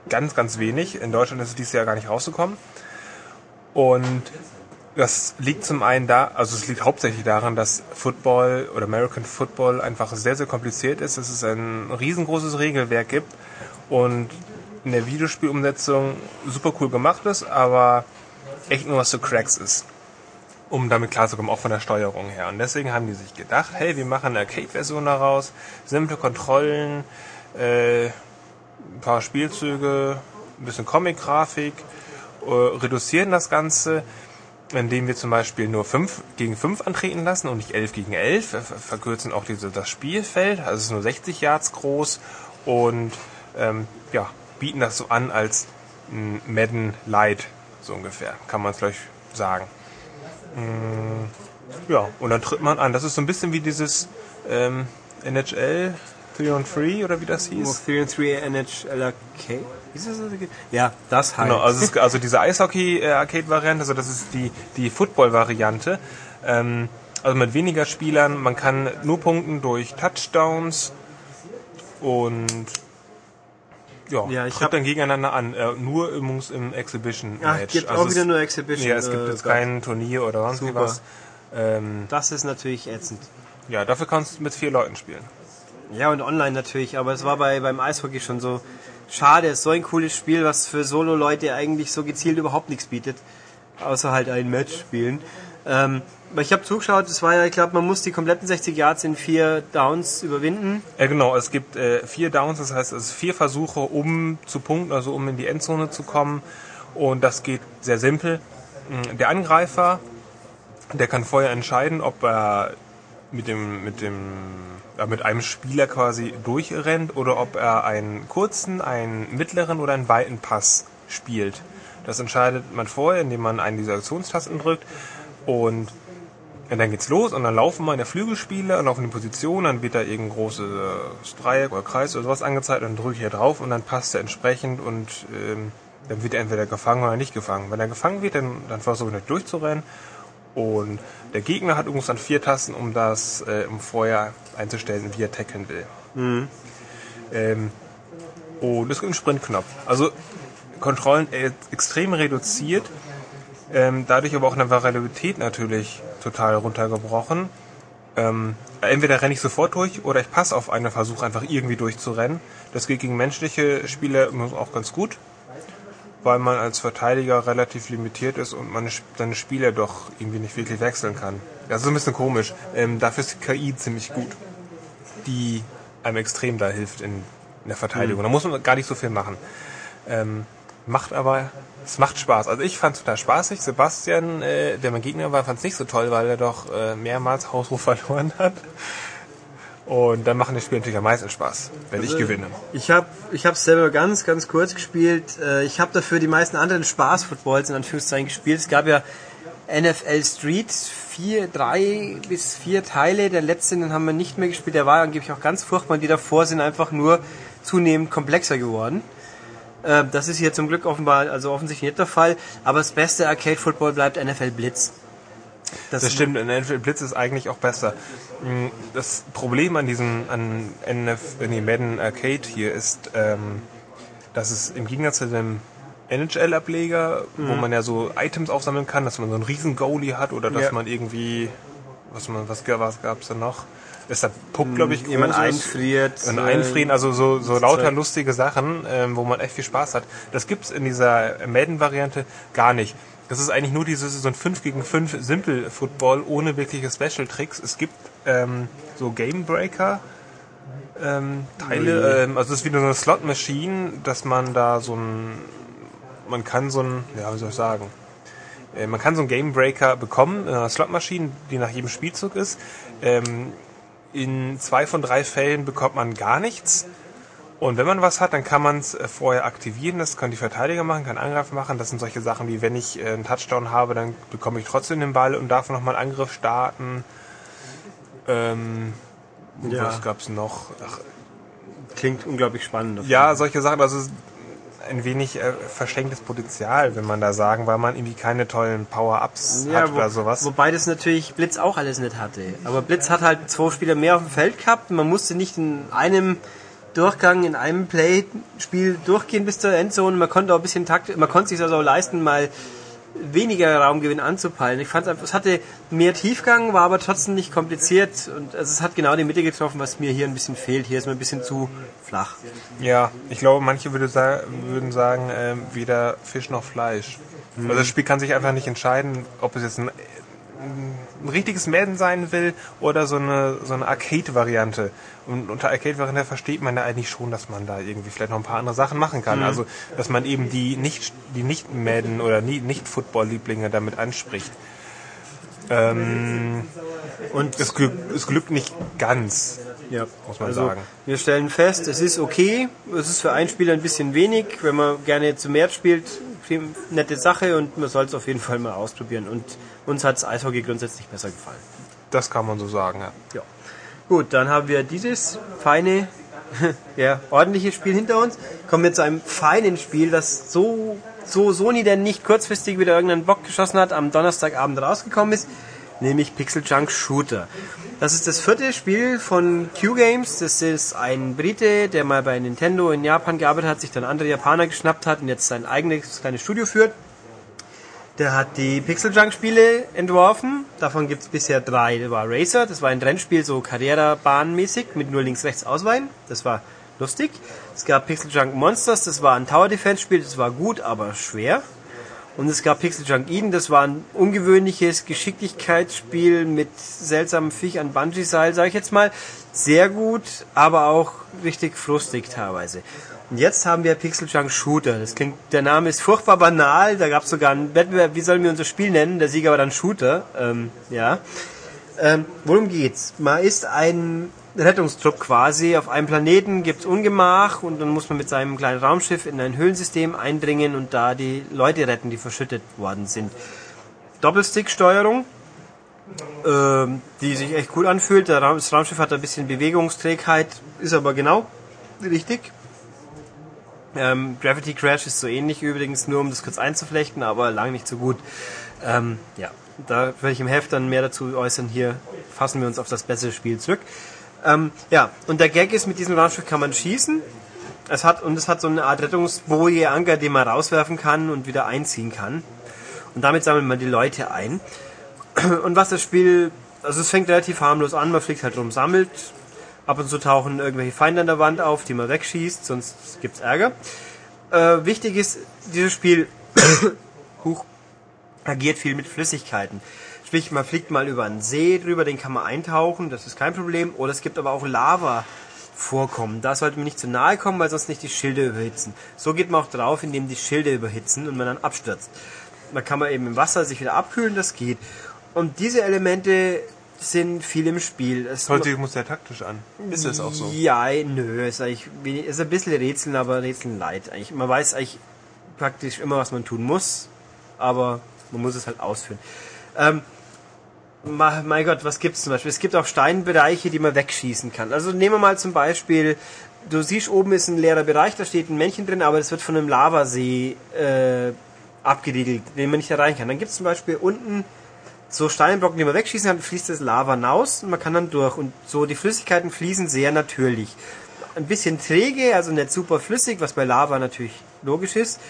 ganz, ganz wenig. In Deutschland ist es dieses Jahr gar nicht rausgekommen. Und das liegt zum einen da, also es liegt hauptsächlich daran, dass Football oder American Football einfach sehr, sehr kompliziert ist, dass es ein riesengroßes Regelwerk gibt und in der Videospielumsetzung super cool gemacht ist, aber echt nur was für Cracks ist. Um damit klarzukommen, auch von der Steuerung her. Und deswegen haben die sich gedacht, hey, wir machen eine Arcade-Version daraus, simple Kontrollen, äh, ein paar Spielzüge, ein bisschen Comic-Grafik, äh, reduzieren das Ganze, indem wir zum Beispiel nur 5 gegen 5 antreten lassen und nicht 11 gegen 11. Wir ver- verkürzen auch diese, das Spielfeld, also es ist nur 60 Yards groß und ähm, ja, bieten das so an als Madden Light, so ungefähr, kann man es gleich sagen. Mm, ja, und dann tritt man an. Das ist so ein bisschen wie dieses ähm, NHL 3 on 3 oder wie das hieß. 3 and 3 NHL Arcade. Ist das das? Ja, das halt. Genau, also, es also diese Eishockey-Arcade-Variante, also das ist die, die Football-Variante. Ähm, also mit weniger Spielern, man kann nur punkten durch Touchdowns und ja, Ja, ich tritt hab- dann gegeneinander an. Äh, nur übrigens im Exhibition-Match. Ach, gibt also auch wieder nur Exhibition. Ja, es gibt äh, jetzt Gott. kein Turnier oder sonst Super. was. Ähm, Das ist natürlich ätzend. ja, dafür kannst du mit vier Leuten spielen. Ja, und online natürlich, aber es war bei, beim Eishockey schon so schade. Es ist so ein cooles Spiel, was für Solo-Leute eigentlich so gezielt überhaupt nichts bietet. Außer halt ein Match spielen. Ähm, ich habe zugeschaut, es war ja, ich glaube, man muss die kompletten 60 Yards in vier Downs überwinden. Ja, genau. Es gibt äh, vier Downs, das heißt, es ist vier Versuche, um zu punkten, also um in die Endzone zu kommen. Und das geht sehr simpel. Mm, Der Angreifer, der kann vorher entscheiden, ob er mit dem, mit dem, mit einem Spieler quasi durchrennt oder ob er einen kurzen, einen mittleren oder einen weiten Pass spielt. Das entscheidet man vorher, indem man einen dieser Aktionstasten drückt. Und ja, dann geht's los und dann laufen meine Flügelspieler und laufen die Position, dann wird da irgendein großes äh, Dreieck oder Kreis oder sowas angezeigt und dann drücke ich hier drauf und dann passt er entsprechend und ähm, dann wird er entweder gefangen oder nicht gefangen. Wenn er gefangen wird, dann, dann versuche ich nicht durchzurennen und der Gegner hat übrigens dann vier Tasten, um das äh, um vorher einzustellen, wie er tackeln will. Ähm, und es gibt einen Sprintknopf. Also Kontrollen äh, extrem reduziert, ähm, dadurch aber auch eine Variabilität natürlich total runtergebrochen. Ähm, entweder renne ich sofort durch oder ich passe auf einen Versuch einfach irgendwie durchzurennen. Das geht gegen menschliche Spieler auch ganz gut, weil man als Verteidiger relativ limitiert ist und man seine Spieler doch irgendwie nicht wirklich wechseln kann. Das ist ein bisschen komisch. Ähm, dafür ist die KI ziemlich gut, die einem extrem da hilft in, in der Verteidigung. Da muss man gar nicht so viel machen. Ähm, macht aber, es macht Spaß. Also ich fand es total spaßig. Sebastian, äh, der mein Gegner war, fand es nicht so toll, weil er doch äh, mehrmals Hausruf verloren hat. Und dann machen die Spiele natürlich am meisten Spaß, wenn ich gewinne. Ich habe ich hab's selber ganz, ganz kurz gespielt. Äh, Ich habe dafür die meisten anderen Spaß-Footballs in Anführungszeichen gespielt. Es gab ja NFL Street, vier, drei bis vier Teile. Der letzte, den haben wir nicht mehr gespielt. Der war angeblich auch ganz furchtbar. Die davor sind einfach nur zunehmend komplexer geworden. Äh, Das ist hier zum Glück offenbar, also offensichtlich nicht der Fall. Aber das beste Arcade-Football bleibt NFL Blitz. Das stimmt, in NFL Blitz ist eigentlich auch besser. Mm, Das Problem an diesem, an NF, nee, Madden Arcade hier ist, ähm, dass es im Gegensatz zu dem NHL-Ableger, wo man ja so Items aufsammeln kann, dass man so einen riesen Goalie hat oder dass Ja. man irgendwie, was man, was, was gab's da noch? Ist der Puck, glaube ich, Jemand einfriert. Ein äh, Einfrieren, also so, so lauter Zeug. lustige Sachen, ähm, wo man echt viel Spaß hat. Das gibt's in dieser Madden-Variante gar nicht. Das ist eigentlich nur dieses so ein 5 gegen 5 Simple Football ohne wirkliche Special Tricks. Es gibt ähm, so Game Breaker ähm, Teile, ähm, also es ist wieder so eine Slot-Machine, dass man da so ein, man kann so ein, ja, wie soll ich sagen, äh, man kann so einen Game Breaker bekommen, in einer Slot-Maschine, die nach jedem Spielzug ist. Ähm, in zwei von drei Fällen bekommt man gar nichts. Und wenn man was hat, dann kann man es äh, vorher aktivieren. Das können die Verteidiger machen, kann Angriff machen. Das sind solche Sachen wie, wenn ich äh, einen Touchdown habe, dann bekomme ich trotzdem den Ball und darf nochmal einen Angriff starten. Ähm, Ja. Was gab's noch? Ach, Klingt unglaublich spannend. ja, solche Sachen. Also ein wenig äh, verschenktes Potenzial, wenn man da sagen, weil man irgendwie keine tollen Power-Ups Ja, hat wo, oder sowas. Wobei das natürlich Blitz auch alles nicht hatte. Aber Blitz hat halt zwei Spieler mehr auf dem Feld gehabt. und Man musste nicht in einem Durchgang, in einem Play-Spiel durchgehen bis zur Endzone. Man konnte auch ein bisschen Takt, man konnte sich also auch leisten, mal weniger Raumgewinn anzupeilen. Ich fand es hatte mehr Tiefgang, war aber trotzdem nicht kompliziert und also es hat genau die Mitte getroffen, was mir hier ein bisschen fehlt. Hier ist mir ein bisschen zu flach. Ja, ich glaube, manche würde sa würden sagen, ähm, weder Fisch noch Fleisch. Also das Spiel kann sich einfach nicht entscheiden, ob es jetzt ein, ein richtiges Madden sein will oder so eine, so eine Arcade-Variante. Und unter Arcade-Variante versteht man ja eigentlich schon, dass man da irgendwie vielleicht noch ein paar andere Sachen machen kann. Also, dass man eben die nicht, die nicht Madden oder nicht Football-Lieblinge damit anspricht. Ähm, und es, glück, es glückt nicht ganz, Ja, muss man also, sagen. Wir stellen fest, es ist okay. Es ist für einen Spieler ein bisschen wenig. Wenn man gerne zu mehr spielt, nette Sache und man soll es auf jeden Fall mal ausprobieren. Und uns hat Eishockey grundsätzlich besser gefallen. Das kann man so sagen, ja. Ja. Gut, dann haben wir dieses feine, ja, ordentliche Spiel hinter uns. Kommen wir zu einem feinen Spiel, das so, so Sony denn nicht kurzfristig wieder irgendeinen Bock geschossen hat, am Donnerstagabend rausgekommen ist, nämlich Pixel Junk Shooter. Das ist das vierte Spiel von Q-Games. Das ist ein Brite, der mal bei Nintendo in Japan gearbeitet hat, sich dann andere Japaner geschnappt hat und jetzt sein eigenes kleines Studio führt. Der hat die Pixel Junk Spiele entworfen. Davon gibt es bisher drei. Das war Racer, das war ein Rennspiel, so Karrierebahnmäßig, mit nur links-rechts ausweichen. Das war lustig. Es gab Pixel Junk Monsters, das war ein Tower Defense Spiel, das war gut, aber schwer. Und es gab Pixel Junk Eden, das war ein ungewöhnliches Geschicklichkeitsspiel mit seltsamen Viech an Bungee-Seil, sag ich jetzt mal. Sehr gut, aber auch richtig frustig teilweise. Und jetzt haben wir Pixel Junk Shooter. Das klingt, der Name ist furchtbar banal. Da gab es sogar einen Wettbewerb, wie sollen wir unser Spiel nennen? Der Sieger war dann Shooter. Ähm, ja. Ähm, worum geht's? Man ist ein Rettungstrupp quasi. Auf einem Planeten gibt's Ungemach und dann muss man mit seinem kleinen Raumschiff in ein Höhlensystem eindringen und da die Leute retten, die verschüttet worden sind. Doppelstick-Steuerung, ähm, die sich echt cool anfühlt. Das Raumschiff hat ein bisschen Bewegungsträgheit, ist aber genau richtig. Ähm, Gravity Crash ist so ähnlich übrigens, nur um das kurz einzuflechten, aber lang nicht so gut. Ähm, ja, da werde ich im Heft dann mehr dazu äußern. Hier fassen wir uns auf das bessere Spiel zurück. Ähm, ja, und der Gag ist, mit diesem Raumschiff kann man schießen. Es hat, und es hat so eine Art Rettungsboje, Anker, den man rauswerfen kann und wieder einziehen kann. Und damit sammelt man die Leute ein. Und was das Spiel, also es fängt relativ harmlos an, man fliegt halt rum, sammelt. Ab und zu tauchen irgendwelche Feinde an der Wand auf, die man wegschießt, sonst gibt's Ärger. Äh, wichtig ist, dieses Spiel Huch, agiert viel mit Flüssigkeiten. Sprich, man fliegt mal über einen See drüber, den kann man eintauchen, das ist kein Problem. Oder es gibt aber auch Lava. Vorkommen. Da sollte man nicht zu nahe kommen, weil sonst nicht die Schilde überhitzen. So geht man auch drauf, indem die Schilde überhitzen und man dann abstürzt. Da kann man eben im Wasser sich wieder abkühlen, das geht. Und diese Elemente sind viel im Spiel. Es Heute muss der taktisch an. Ist das auch so? ja, nö, ist eigentlich ist ein bisschen Rätseln, aber Rätseln leid eigentlich. Man weiß eigentlich praktisch immer, was man tun muss, aber man muss es halt ausführen. Ähm, mein Gott, was gibt's zum Beispiel? Es gibt auch Steinbereiche, die man wegschießen kann. Also nehmen wir mal zum Beispiel, du siehst oben ist ein leerer Bereich, da steht ein Männchen drin, aber das wird von einem Lavasee äh, abgeriegelt, den man nicht erreichen kann. Dann gibt's zum Beispiel unten so Steinbrocken, die man wegschießen kann, fließt das Lava raus und man kann dann durch. Und so die Flüssigkeiten fließen sehr natürlich. Ein bisschen träge, also nicht super flüssig, was bei Lava natürlich logisch ist.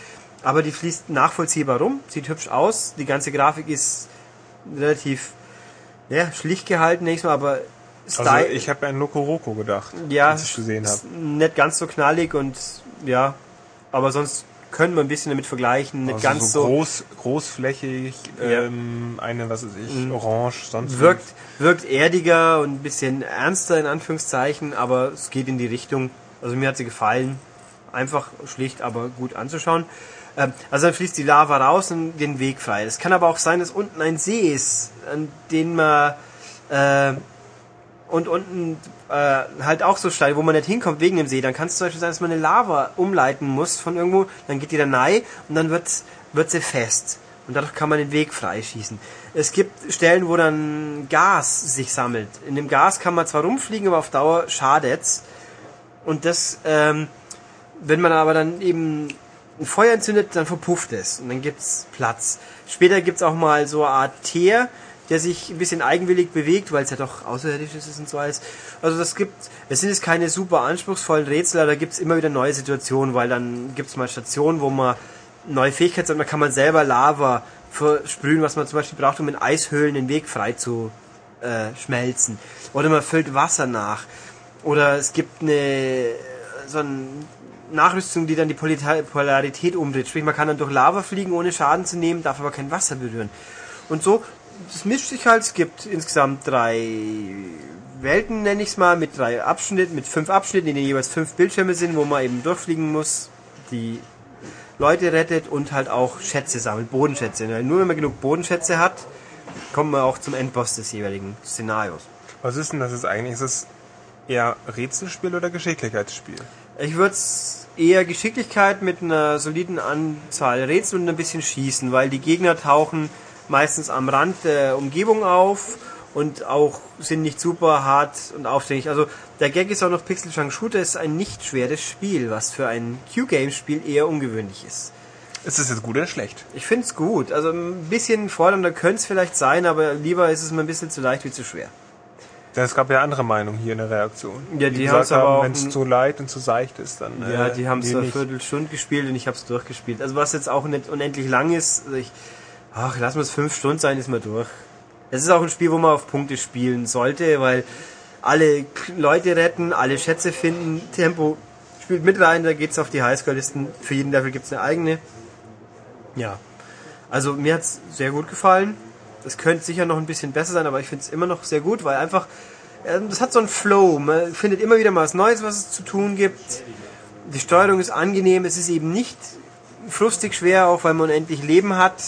Aber die fließt nachvollziehbar rum, sieht hübsch aus. Die ganze Grafik ist relativ ja, schlicht gehalten, nächstes Mal, aber Also Style, ich habe an Loco Roco gedacht, ja, als ich gesehen habe. nicht ganz so knallig und ja, aber sonst können wir ein bisschen damit vergleichen. Nicht Also ganz so, so, groß, großflächig, Ja. ähm, eine, was weiß ich, orange, sonst wirkt, wirkt erdiger und ein bisschen ernster in Anführungszeichen, aber es geht in die Richtung. Also mir hat sie gefallen. Einfach schlicht, aber gut anzuschauen. Ähm, Also dann fließt die Lava raus und den Weg frei. Es kann aber auch sein, dass unten ein See ist, an den man äh, und unten äh, halt auch so steil, wo man nicht hinkommt wegen dem See. Dann kann es zum Beispiel sein, dass man eine Lava umleiten muss von irgendwo, dann geht die da rein und dann wird, wird sie fest. Und dadurch kann man den Weg freischießen. Es gibt Stellen, wo dann Gas sich sammelt. In dem Gas kann man zwar rumfliegen, aber auf Dauer schadet's. Und das, ähm, wenn man aber dann eben ein Feuer entzündet, dann verpufft es und dann gibt's Platz. Später gibt's auch mal so eine Art Teer, der sich ein bisschen eigenwillig bewegt, weil es ja doch außerirdisch ist und so alles. Also das gibt, es sind jetzt keine super anspruchsvollen Rätsel, aber da gibt's immer wieder neue Situationen, weil dann gibt's mal Stationen, wo man neue Fähigkeiten hat, dann kann man selber Lava versprühen, was man zum Beispiel braucht, um in Eishöhlen den Weg frei zu äh, schmelzen. Oder man füllt Wasser nach. Oder es gibt eine so eine Nachrüstung, die dann die Polarität umdreht. Sprich, man kann dann durch Lava fliegen, ohne Schaden zu nehmen, darf aber kein Wasser berühren. Und so, das mischt sich halt. Es gibt insgesamt drei Welten, nenne ich es mal, mit drei Abschnitten, mit fünf Abschnitten, in denen jeweils fünf Bildschirme sind, wo man eben durchfliegen muss, die Leute rettet und halt auch Schätze sammelt, Bodenschätze. Weil Nur wenn man genug Bodenschätze hat, kommt man auch zum Endboss des jeweiligen Szenarios. Was ist denn das jetzt eigentlich? Ist es eher Rätselspiel oder Geschicklichkeitsspiel? Ich würde es eher Geschicklichkeit mit einer soliden Anzahl Rätsel und ein bisschen Schießen, weil die Gegner tauchen meistens am Rand der Umgebung auf und auch sind nicht super hart und aufständig. Also der Gag ist auch noch Pixel Junk Shooter ist ein nicht schweres Spiel, was für ein Q-Game-Spiel eher ungewöhnlich ist. Ist es jetzt gut oder schlecht? Ich finde es gut. Also ein bisschen fordernder könnte es vielleicht sein, aber lieber ist es mir ein bisschen zu leicht wie zu schwer. Denn es gab ja andere Meinungen hier in der Reaktion. Ja, die gesagt haben's aber auch wenn es zu leicht und zu seicht ist, dann. Ja, äh, die haben es eine. Viertelstunde gespielt und ich habe es durchgespielt. Also was jetzt auch nicht unendlich lang ist, also ich, ach, lass mal es fünf Stunden sein, ist mal durch. Es ist auch ein Spiel, wo man auf Punkte spielen sollte, weil alle Leute retten, alle Schätze finden, Tempo spielt mit rein, da geht's auf die Highscore-Listen. Für jeden Level gibt's eine eigene. Ja. Also mir hat's sehr gut gefallen. Das könnte sicher noch ein bisschen besser sein, aber ich finde es immer noch sehr gut, weil einfach, ähm, das hat so einen Flow. Man findet immer wieder mal was Neues, was es zu tun gibt. Die Steuerung ist angenehm, es ist eben nicht frustig schwer, auch weil man unendlich Leben hat.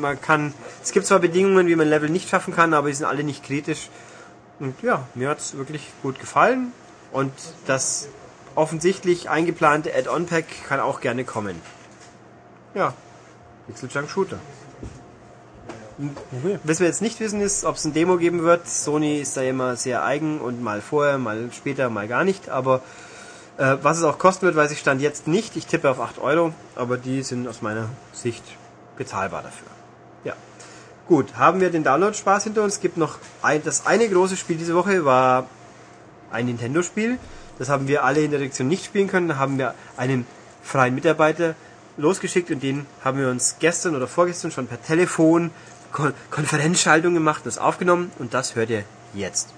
Man kann, es gibt zwar Bedingungen, wie man Level nicht schaffen kann, aber die sind alle nicht kritisch. Und ja, mir hat es wirklich gut gefallen. Und das offensichtlich eingeplante Add-on-Pack kann auch gerne kommen. Ja, Pixel Junk Shooter. Was wir jetzt nicht wissen ist, ob es ein Demo geben wird. Sony ist da immer sehr eigen und mal vorher, mal später, mal gar nicht. Aber äh, was es auch kosten wird, weiß ich stand jetzt nicht. Ich tippe auf 8 Euro, aber die sind aus meiner Sicht bezahlbar dafür. Ja. Gut, haben wir den Download-Spaß hinter uns. Es gibt noch ein, das eine große Spiel diese Woche war ein Nintendo-Spiel. Das haben wir alle in der Redaktion nicht spielen können. Da haben wir einen freien Mitarbeiter losgeschickt und den haben wir uns gestern oder vorgestern schon per Telefon Kon Konferenzschaltung gemacht, das aufgenommen und das hört ihr jetzt.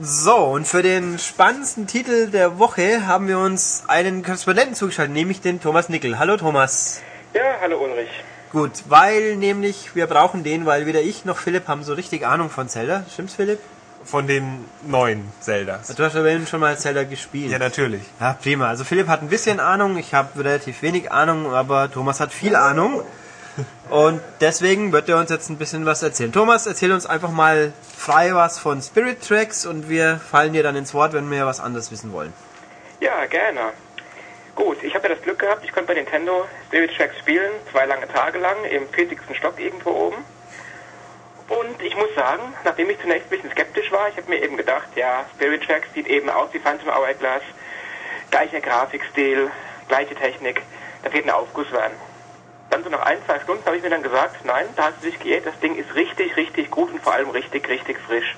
So, und für den spannendsten Titel der Woche haben wir uns einen Korrespondenten zugeschaltet, nämlich den Thomas Nickel. Hallo Thomas. Ja, hallo Ulrich. Gut, weil nämlich wir brauchen den, weil weder ich noch Philipp haben so richtig Ahnung von Zelda. Stimmt's, Philipp? Von den neuen Zeldas. Du hast aber eben schon mal Zelda gespielt. Ja, natürlich. Ja, prima. Also Philipp hat ein bisschen Ahnung, ich habe relativ wenig Ahnung, aber Thomas hat viel Ahnung. Und deswegen wird er uns jetzt ein bisschen was erzählen. Thomas, erzähl uns einfach mal frei was von Spirit Tracks und wir fallen dir dann ins Wort, wenn wir was anderes wissen wollen. Ja, gerne. Gut, ich habe ja das Glück gehabt, ich konnte bei Nintendo Spirit Tracks spielen, zwei lange Tage lang, im 40. Stock irgendwo oben. Und ich muss sagen, nachdem ich zunächst ein bisschen skeptisch war, ich habe mir eben gedacht, ja, Spirit Tracks sieht eben aus wie Phantom Hourglass, gleicher Grafikstil, gleiche Technik, da wird ein Aufguss werden. Dann so nach ein, zwei Stunden habe ich mir dann gesagt, nein, da hast du dich geirrt, das Ding ist richtig, richtig gut und vor allem richtig, richtig frisch.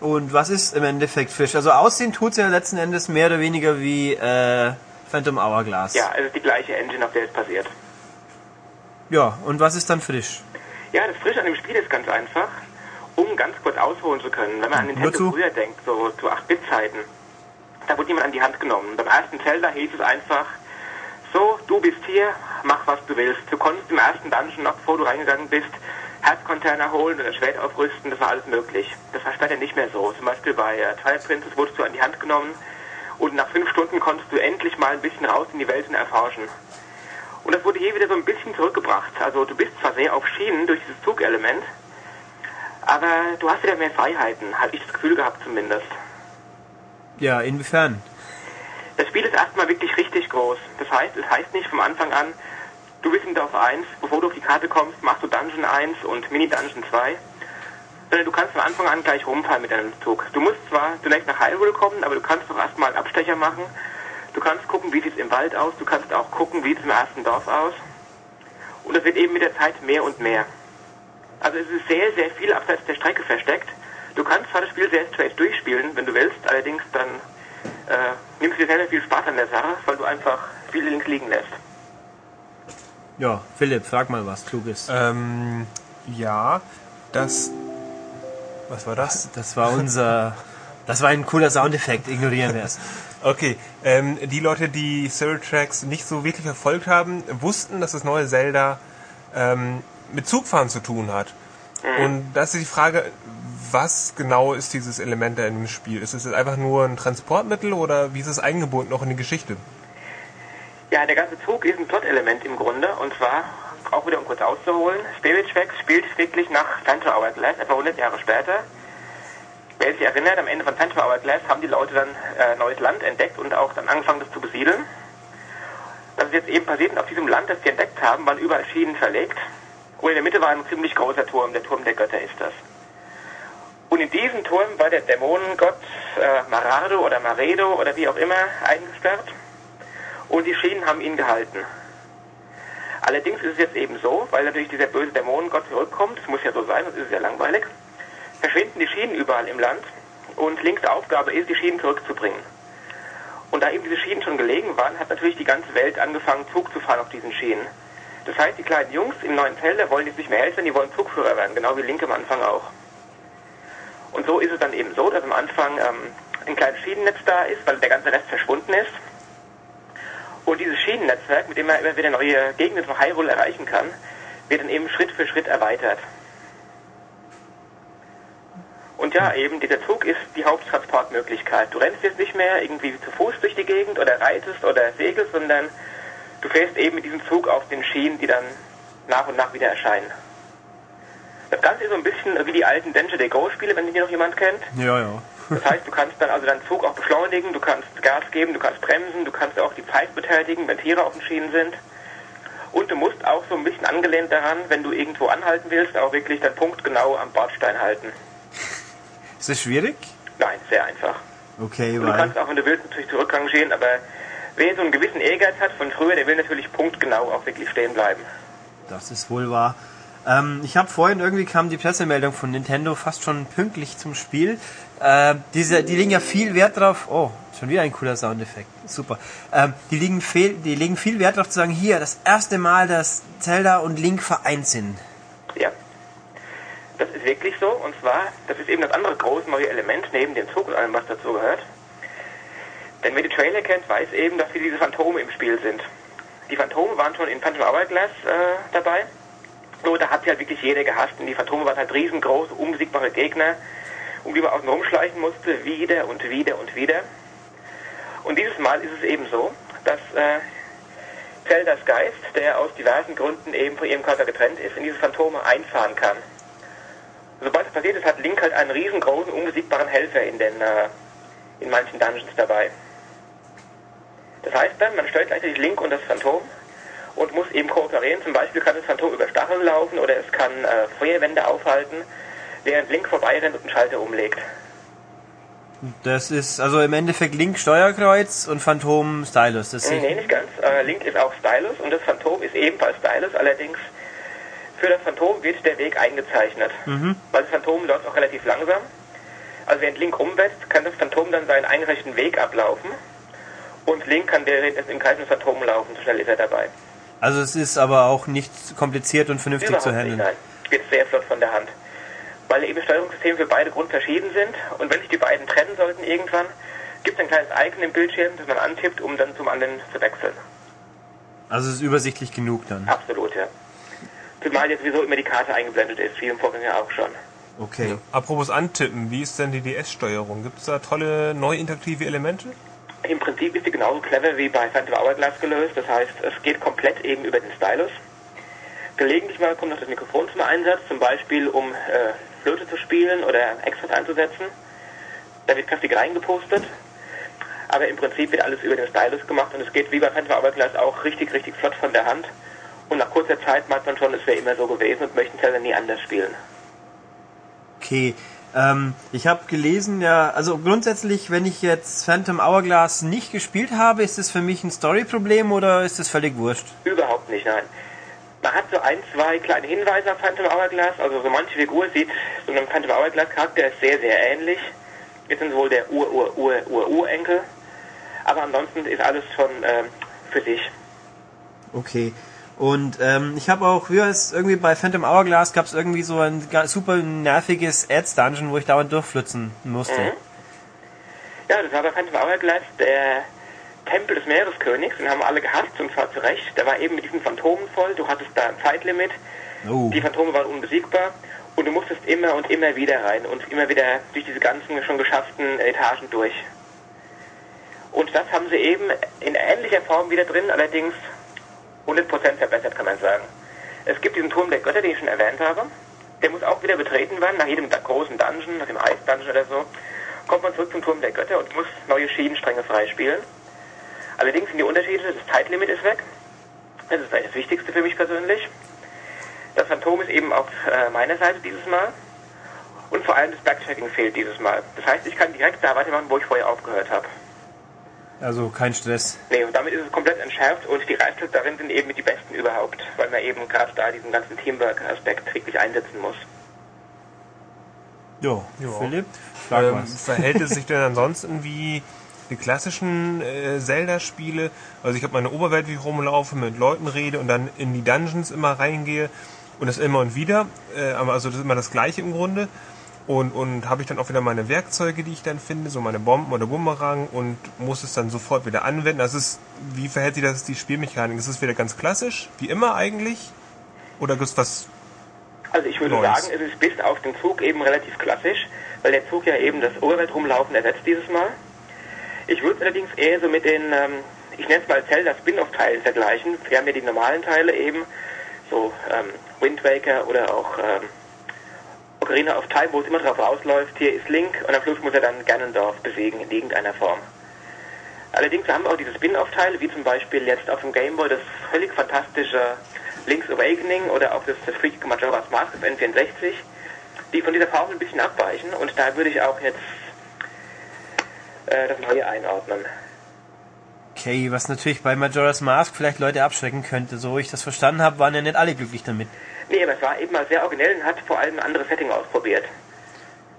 Und was ist im Endeffekt Fisch? Also aussehen tut's ja letzten Endes mehr oder weniger wie äh, Phantom Hourglass. Ja, also die gleiche Engine, auf der es passiert. Ja, und was ist dann frisch? Ja, das Frische an dem Spiel ist ganz einfach, um ganz kurz ausholen zu können. Wenn man an Nintendo Wozu? früher denkt, so zu 8-Bit-Zeiten, da wurde jemand an die Hand genommen. Beim ersten Zelda hieß es einfach, du bist hier, mach was du willst. Du konntest im ersten Dungeon noch, bevor du reingegangen bist, Herzcontainer holen oder Schwert aufrüsten, das war alles möglich. Das war später nicht mehr so. Zum Beispiel bei äh, Twilight Princess wurdest du an die Hand genommen und nach fünf Stunden konntest du endlich mal ein bisschen raus in die Welt und erforschen. Und das wurde hier wieder so ein bisschen zurückgebracht. Also du bist zwar sehr auf Schienen durch dieses Zugelement, aber du hast wieder mehr Freiheiten, habe ich das Gefühl gehabt zumindest. Ja, inwiefern? Das Spiel ist erstmal wirklich richtig groß. Das heißt, es heißt nicht vom Anfang an, du bist in Dorf 1, bevor du auf die Karte kommst, machst du Dungeon 1 und Mini-Dungeon 2. Sondern du kannst von Anfang an gleich rumfahren mit deinem Zug. Du musst zwar zunächst nach Hyrule kommen, aber du kannst doch erstmal einen Abstecher machen. Du kannst gucken, wie sieht es im Wald aus. Du kannst auch gucken, wie sieht es im ersten Dorf aus. Und das wird eben mit der Zeit mehr und mehr. Also es ist sehr, sehr viel abseits der Strecke versteckt. Du kannst zwar das Spiel sehr straight durchspielen, wenn du willst, allerdings dann äh, nimmst du dir sehr, sehr viel Spaß an der Sache, weil du einfach viele links liegen lässt. Ja, Philipp, frag mal was Kluges. Ähm, ja, das. Was war das? Das war unser. Das war ein cooler Soundeffekt, ignorieren wir es. Okay, ähm, die Leute, die Serial Tracks nicht so wirklich verfolgt haben, wussten, dass das neue Zelda ähm, mit Zugfahren zu tun hat. Und das ist die Frage, was genau ist dieses Element da in dem Spiel? Ist es einfach nur ein Transportmittel oder wie ist es eingebunden auch in die Geschichte? Ja, der ganze Zug ist ein Plot-Element im Grunde und zwar, auch wieder um kurz auszuholen, Spirit Tracks spielt wirklich nach Phantom Hourglass, etwa 100 Jahre später. Wer sich erinnert, am Ende von Phantom Hourglass haben die Leute dann äh, neues Land entdeckt und auch dann angefangen, das zu besiedeln. Das ist jetzt eben passiert und auf diesem Land, das sie entdeckt haben, waren überall Schienen verlegt. Und in der Mitte war ein ziemlich großer Turm, der Turm der Götter ist das. Und in diesem Turm war der Dämonengott äh, Marado oder Maredo oder wie auch immer eingesperrt. Und die Schienen haben ihn gehalten. Allerdings ist es jetzt eben so, weil natürlich dieser böse Dämonengott zurückkommt, das muss ja so sein, sonst ist ja langweilig, verschwinden die Schienen überall im Land und Links Aufgabe ist, die Schienen zurückzubringen. Und da eben diese Schienen schon gelegen waren, hat natürlich die ganze Welt angefangen, Zug zu fahren auf diesen Schienen. Das heißt, die kleinen Jungs im neuen Zelda wollen jetzt nicht mehr helfen, die wollen Zugführer werden, genau wie Link am Anfang auch. Und so ist es dann eben so, dass am Anfang ähm, ein kleines Schienennetz da ist, weil der ganze Rest verschwunden ist. Und dieses Schienennetzwerk, mit dem man immer wieder neue Gegenden von Hyrule erreichen kann, wird dann eben Schritt für Schritt erweitert. Und ja, eben, dieser Zug ist die Haupttransportmöglichkeit. Du rennst jetzt nicht mehr irgendwie zu Fuß durch die Gegend oder reitest oder segelst, sondern du fährst eben mit diesem Zug auf den Schienen, die dann nach und nach wieder erscheinen. Das Ganze ist so ein bisschen wie die alten Danger Day Go Spiele, wenn die noch jemand kennt. Ja, ja. Das heißt, du kannst dann also deinen Zug auch beschleunigen, du kannst Gas geben, du kannst bremsen, du kannst auch die Zeit betätigen, wenn Tiere auf den Schienen sind. Und du musst auch so ein bisschen angelehnt daran, wenn du irgendwo anhalten willst, auch wirklich deinen Punkt genau am Bordstein halten. Ist das schwierig? Nein, sehr einfach. Okay, Und du weil. kannst auch, wenn du willst, natürlich zurückrangieren, aber wer so einen gewissen Ehrgeiz hat von früher, der will natürlich punktgenau auch wirklich stehen bleiben. Das ist wohl wahr. Ähm, ich habe vorhin irgendwie kam die Pressemeldung von Nintendo fast schon pünktlich zum Spiel. Äh, diese, die legen ja viel Wert drauf. Oh, schon wieder ein cooler Soundeffekt. Super. Ähm, die, legen viel, die legen viel Wert drauf zu sagen, hier, das erste Mal, dass Zelda und Link vereint sind. Ja. Das ist wirklich so. Und zwar, das ist eben das andere große neue Element neben dem Zug und allem, was dazu gehört. Denn wer die Trailer kennt, weiß eben, dass hier diese Phantome im Spiel sind. Die Phantome waren schon in Phantom Hourglass äh, dabei. Nur da hat sie halt wirklich jeder gehasst. Und die Phantome waren halt riesengroße, unbesiegbare Gegner, um die man außen rumschleichen musste, wieder und wieder und wieder. Und dieses Mal ist es eben so, dass äh, Zeldas Geist, der aus diversen Gründen eben von ihrem Körper getrennt ist, in diese Phantome einfahren kann. Sobald das passiert ist, hat Link halt einen riesengroßen, unbesiegbaren Helfer in den äh, in manchen Dungeons dabei. Das heißt dann, man stellt gleichzeitig Link und das Phantom und muss eben kooperieren. Zum Beispiel kann das Phantom über Stacheln laufen oder es kann äh, Feuerwände aufhalten, während Link vorbeirennt und einen Schalter umlegt. Das ist also im Endeffekt Link Steuerkreuz und Phantom Stylus. Das Nee, nicht ganz. Äh, Link ist auch Stylus und das Phantom ist ebenfalls Stylus, allerdings für das Phantom wird der Weg eingezeichnet. Weil das Phantom läuft auch relativ langsam. Also während Link umwetzt, kann das Phantom dann seinen eingereichten Weg ablaufen und Link kann während im Kreis des Phantom laufen, so schnell ist er dabei. Also es ist aber auch nicht kompliziert und vernünftig Überhaupt zu nicht, handeln. nein. Geht sehr flott von der Hand. Weil eben Steuerungssysteme für beide grundverschieden sind und wenn sich die beiden trennen sollten irgendwann, gibt es ein kleines Icon im Bildschirm, das man antippt, um dann zum anderen zu wechseln. Also es ist übersichtlich genug dann. Absolut, ja. Zumal jetzt sowieso immer die Karte eingeblendet ist, wie im Vorgänger auch schon. Okay. Apropos Antippen, wie ist denn die DS-Steuerung? Gibt es da tolle neue interaktive Elemente? Im Prinzip ist die genauso clever wie bei Phantom Hourglass gelöst. Das heißt, es geht komplett eben über den Stylus. Gelegentlich mal kommt noch das Mikrofon zum Einsatz, zum Beispiel um äh, Flöte zu spielen oder Extras einzusetzen. Da wird kräftig reingepostet. Aber im Prinzip wird alles über den Stylus gemacht und es geht wie bei Phantom Hourglass auch richtig, richtig flott von der Hand. Und nach kurzer Zeit meint man schon, es wäre immer so gewesen und möchten selber nie anders spielen. Okay. Ähm, ich habe gelesen, ja, also grundsätzlich, wenn ich jetzt Phantom Hourglass nicht gespielt habe, ist es für mich ein Story-Problem oder ist es völlig wurscht? Überhaupt nicht, nein. Man hat so ein, zwei kleine Hinweise auf Phantom Hourglass. Also so manche Figur sieht so einem Phantom Hourglass Charakter sehr, sehr ähnlich. Wir sind wohl der Ur-Ur-Ur-Ur-Urenkel. Aber ansonsten ist alles schon ähm, für sich. Okay. Und ähm, ich habe auch, wie es irgendwie bei Phantom Hourglass gab es irgendwie so ein super nerviges Ads-Dungeon, wo ich dauernd durchflitzen musste. Mhm. Ja, das war bei Phantom Hourglass der Tempel des Meereskönigs. Den haben alle gehasst und zwar zu Recht. Der war eben mit diesen Phantomen voll. Du hattest da ein Zeitlimit. Oh. Die Phantome waren unbesiegbar. Und du musstest immer und immer wieder rein und immer wieder durch diese ganzen schon geschafften Etagen durch. Und das haben sie eben in ähnlicher Form wieder drin, allerdings 100% verbessert, kann man sagen. Es gibt diesen Turm der Götter, den ich schon erwähnt habe. Der muss auch wieder betreten werden, nach jedem großen Dungeon, nach dem Eis-Dungeon oder so. Kommt man zurück zum Turm der Götter und muss neue Schienenstränge freispielen. Allerdings sind die Unterschiede, das Zeitlimit ist weg. Das ist das Wichtigste für mich persönlich. Das Phantom ist eben auf äh, meiner Seite dieses Mal. Und vor allem das Backtracking fehlt dieses Mal. Das heißt, ich kann direkt da weitermachen, wo ich vorher aufgehört habe. Also kein Stress. Nee, und damit ist es komplett entschärft und die Rätsel darin sind eben die besten überhaupt, weil man eben gerade da diesen ganzen Teamwork-Aspekt wirklich einsetzen muss. Jo, Ja. Philipp, Ähm, was. verhält es sich denn ansonsten wie die klassischen äh, Zelda-Spiele? Also ich habe meine Oberwelt, wie ich rumlaufe, mit Leuten rede und dann in die Dungeons immer reingehe und das immer und wieder. Äh, aber also das ist immer das Gleiche im Grunde. Und, und habe ich dann auch wieder meine Werkzeuge, die ich dann finde, so meine Bomben oder Bumerang und muss es dann sofort wieder anwenden. Das ist, wie verhält sich das die Spielmechanik? Ist es wieder ganz klassisch, wie immer eigentlich? Oder gibt es was Also ich würde Neues. sagen, es ist bis auf den Zug eben relativ klassisch, weil der Zug ja eben das Oberwelt rumlaufen ersetzt dieses Mal. Ich würde es allerdings eher so mit den, ähm, ich nenne es mal Zelda Spin-off-Teilen vergleichen. Wir haben ja die normalen Teile eben, so ähm, Wind Waker oder auch ähm, Ocarina of Time, wo es immer drauf rausläuft, hier ist Link und am Schluss muss er dann Ganondorf besiegen in irgendeiner Form. Allerdings haben wir auch diese Spin-off-Teile, wie zum Beispiel jetzt auf dem Game Boy das völlig fantastische Link's Awakening oder auch das, freakige Majora's Mask auf N64, die von dieser Formel ein bisschen abweichen und da würde ich auch jetzt äh, das Neue einordnen. Okay, was natürlich bei Majora's Mask vielleicht Leute abschrecken könnte. So wie ich das verstanden habe, waren ja nicht alle glücklich damit. Nee, aber es war eben mal sehr originell und hat vor allem ein anderes Setting ausprobiert.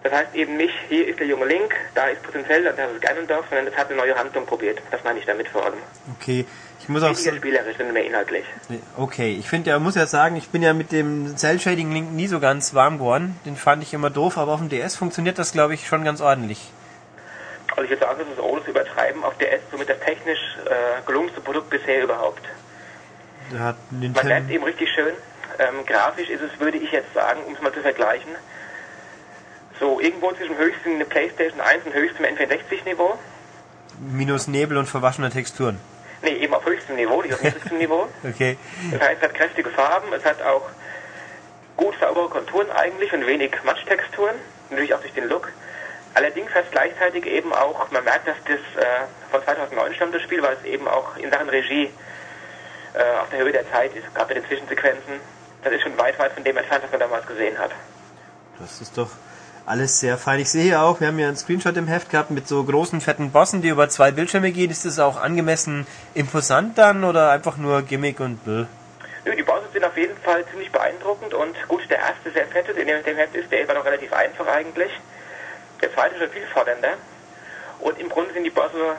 Das heißt eben nicht, hier ist der junge Link, da ist potenziell, da ist Ganondorf, sondern es hat eine neue Handlung probiert. Das meine ich damit vor allem. Okay, ich muss auch Weniger spielerisch, sondern mehr inhaltlich. Okay, ich finde, ja, muss ja sagen, ich bin ja mit dem Cell Shading Link nie so ganz warm geworden. Den fand ich immer doof, aber auf dem DS funktioniert das, glaube ich, schon ganz ordentlich. Also ich würde sagen, das ist ohne zu übertreiben auf DS somit das technisch äh, gelungenste Produkt bisher überhaupt. Da hat Man lernt eben richtig schön. Ähm, grafisch ist es, würde ich jetzt sagen, um es mal zu vergleichen, so irgendwo zwischen höchstem eine Playstation 1 und höchstem N64-Niveau. Minus Nebel und verwaschene Texturen. Nee, eben auf höchstem Niveau, nicht auf niedrigstem Niveau. Okay. Das heißt, es hat kräftige Farben, es hat auch gut saubere Konturen eigentlich und wenig Matschtexturen, natürlich auch durch den Look. Allerdings hat es gleichzeitig eben auch, man merkt, dass das äh, von 2009 stammt, das Spiel, weil es eben auch in Sachen Regie äh, auf der Höhe der Zeit ist, gerade mit den Zwischensequenzen. Das ist schon weit, weit von dem entfernt, was man damals gesehen hat. Das ist doch alles sehr fein. Ich sehe hier auch, wir haben ja einen Screenshot im Heft gehabt mit so großen, fetten Bossen, die über zwei Bildschirme gehen. Ist das auch angemessen imposant dann oder einfach nur Gimmick und bläh? Nö, die Bosse sind auf jeden Fall ziemlich beeindruckend und gut, der erste sehr fette, der in dem Heft ist, der war noch relativ einfach eigentlich. Der zweite ist schon viel fordernder. Und im Grunde sind die Bosse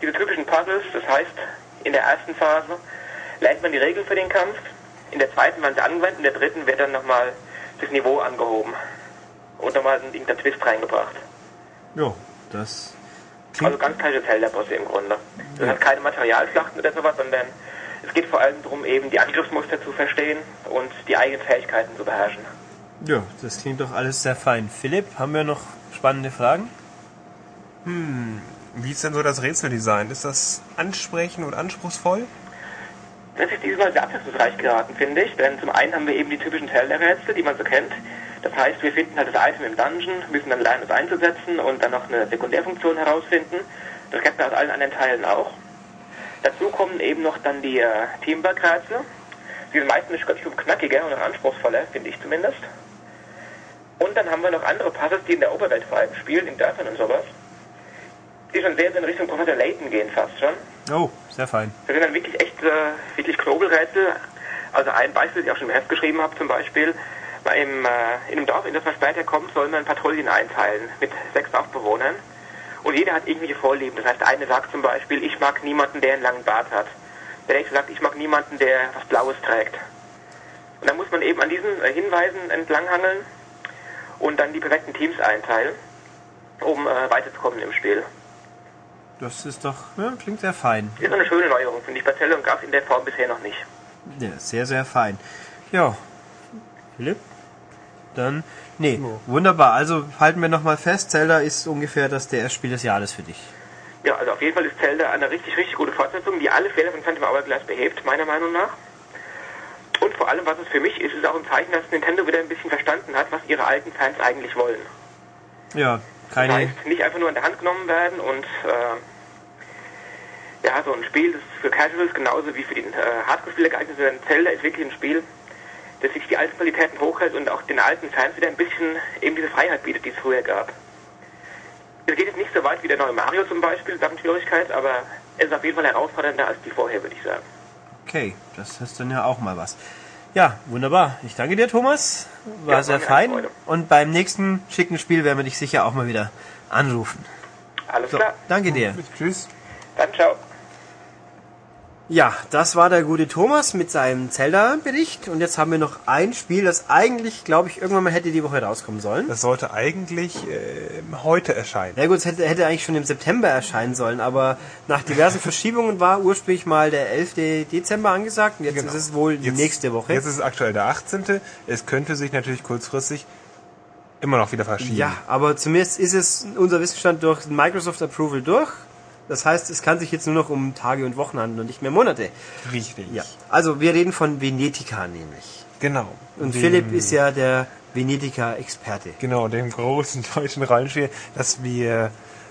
diese typischen Puzzles, das heißt, in der ersten Phase lernt man die Regeln für den Kampf, in der zweiten werden sie angewendet, in der dritten wird dann nochmal das Niveau angehoben und nochmal ein irgendein Twist reingebracht. Jo, das Also ganz klassische Zelda-Bosse im Grunde. Das hat keine Materialschlachten oder sowas, sondern Es geht vor allem darum, eben die Angriffsmuster zu verstehen und die eigenen Fähigkeiten zu beherrschen. Ja, das klingt doch alles sehr fein. Philipp, haben wir noch spannende Fragen? Wie ist denn so das Rätseldesign? Ist das ansprechend und anspruchsvoll? Das ist diesmal sehr abwechslungsreich geraten, finde ich, denn zum einen haben wir eben die typischen Zelda-Rätsel, die man so kennt. Das heißt, wir finden halt das Item im Dungeon, müssen dann lernen, es einzusetzen und dann noch eine Sekundärfunktion herausfinden. Das kennt man aus allen anderen Teilen auch. Dazu kommen eben noch dann die äh, Teamwork-Rätsel. Die sind meistens Stufe knackiger und auch anspruchsvoller, finde ich zumindest. Und dann haben wir noch andere Puzzles, die in der Oberwelt vor allem spielen, in Dörfern und sowas. Die schon sehr, sehr in Richtung Professor Layton gehen fast schon. Oh, sehr fein. Das sind dann wirklich echt, äh, wirklich Knobelrätsel. Also ein Beispiel, das ich auch schon im Heft geschrieben habe zum Beispiel. Bei einem, äh, in einem Dorf, in das man später kommt, soll man Patrouillen einteilen mit sechs Dorfbewohnern. Und jeder hat irgendwelche Vorlieben. Das heißt, der eine sagt zum Beispiel, ich mag niemanden, der einen langen Bart hat. Der nächste sagt, ich mag niemanden, der was Blaues trägt. Und dann muss man eben an diesen äh, Hinweisen entlanghangeln und dann die perfekten Teams einteilen, um äh, weiterzukommen im Spiel. Das ist doch, ja, klingt sehr fein. Ist eine schöne Neuerung, finde ich. Bei Zelda gab es in der Form bisher noch nicht. Ja, sehr, sehr fein. Ja. Philipp? Dann, nee, wunderbar. Also halten wir nochmal fest, Zelda ist ungefähr das DS-Spiel des Jahres für dich. Ja, also auf jeden Fall ist Zelda eine richtig, richtig gute Fortsetzung, die alle Fehler von Phantom Hourglass behebt, meiner Meinung nach. Und vor allem, was es für mich ist, ist auch ein Zeichen, dass Nintendo wieder ein bisschen verstanden hat, was ihre alten Fans eigentlich wollen. Ja, Das keine, heißt, nicht einfach nur in der Hand genommen werden und äh, ja, so ein Spiel, das ist für Casuals genauso wie für den äh, Hardcore-Spieler geeignet, sondern Zelda ist wirklich ein Spiel, das sich die alten Qualitäten hochhält und auch den alten Fans wieder ein bisschen eben diese Freiheit bietet, die es früher gab. Es geht jetzt nicht so weit wie der neue Mario zum Beispiel, samt Schwierigkeit, aber es ist auf jeden Fall herausfordernder als die vorher, würde ich sagen. okay, das ist dann ja auch mal was. Ja, wunderbar. Ich danke dir, Thomas. War Ja, sehr fein. Und beim nächsten schicken Spiel werden wir dich sicher auch mal wieder anrufen. Alles So, klar, danke dir. Tschüss. dann ciao. Ja, das war der gute Thomas mit seinem Zelda-Bericht. Und jetzt haben wir noch ein Spiel, das eigentlich, glaube ich, irgendwann mal hätte die Woche rauskommen sollen. Das sollte eigentlich äh, heute erscheinen. Ja gut, es hätte, hätte eigentlich schon im September erscheinen sollen, aber nach diversen Verschiebungen war ursprünglich mal der 11. Dezember angesagt und jetzt Genau. ist es wohl die Jetzt- nächste Woche. Jetzt ist es aktuell der 18. Es könnte sich natürlich kurzfristig immer noch wieder verschieben. ja, aber zumindest ist es unser Wissensstand durch Microsoft Approval durch. Das heißt, es kann sich jetzt nur noch um Tage und Wochen handeln und nicht mehr Monate. Richtig. Ja. Also wir reden von Venetica nämlich. Genau. Und Philipp ist ja der Venetica-Experte. Genau, dem großen deutschen Rollenspiel, das wir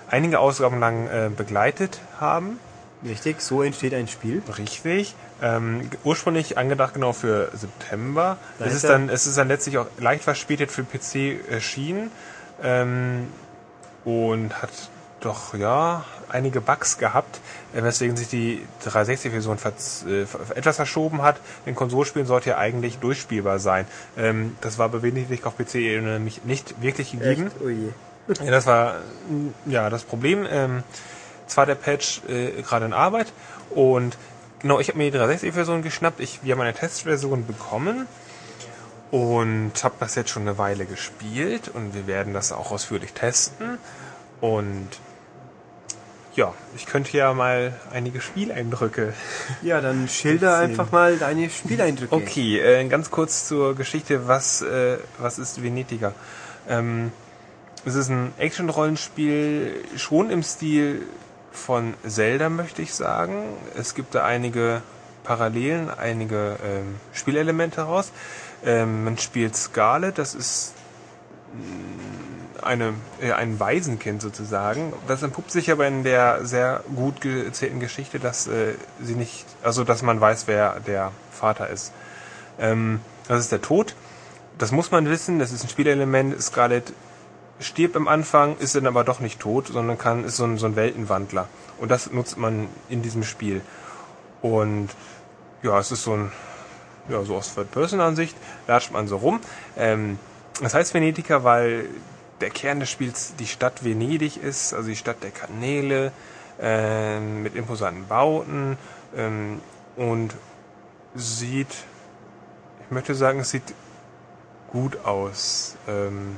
einige Ausgaben lang äh, begleitet haben. Richtig, so entsteht ein Spiel. Richtig. Ähm, ursprünglich angedacht genau für September. Da Es ist dann, es ist dann letztlich auch leicht verspätet für PC erschienen. Ähm, und hat doch, ja, einige Bugs gehabt, äh, weswegen sich die 360-Version äh, etwas verschoben hat. In Konsolspielen sollte ja eigentlich durchspielbar sein. Ähm, das war aber wenig auf PC nämlich nicht wirklich gegeben. Oh je. Ja, das war ja das Problem. Ähm, zwar der Patch äh, gerade in Arbeit und genau, ich habe mir die 360-Version geschnappt. Ich, wir haben eine Testversion bekommen und habe das jetzt schon eine Weile gespielt und wir werden das auch ausführlich testen. Und ja, ich könnte ja mal einige Spieleindrücke Ja, dann schilder einfach mal deine Spieleindrücke. Okay, äh, ganz kurz zur Geschichte, was, äh, was ist Venetica? Ähm, es ist ein Action-Rollenspiel, schon im Stil von Zelda, möchte ich sagen. Es gibt da einige Parallelen, einige ähm, Spielelemente heraus. Ähm, man spielt Scarlet, das ist mh, eine, äh, ein Waisenkind sozusagen. Das entpuppt sich aber in der sehr gut erzählten Geschichte, dass äh, sie nicht, also dass man weiß, wer der Vater ist. Ähm, das ist der Tod. Das muss man wissen, das ist ein Spielelement. Scarlet stirbt am Anfang, ist dann aber doch nicht tot, sondern kann, ist so ein, so ein Weltenwandler. Und das nutzt man in diesem Spiel. Und ja, es ist so ein, ja, so aus Third-Person-Ansicht, latscht man so rum. Ähm, das heißt Venetica, weil der Kern des Spiels die Stadt Venedig ist, also die Stadt der Kanäle, ähm, mit imposanten Bauten ähm, und sieht, ich möchte sagen, es sieht gut aus. Ähm,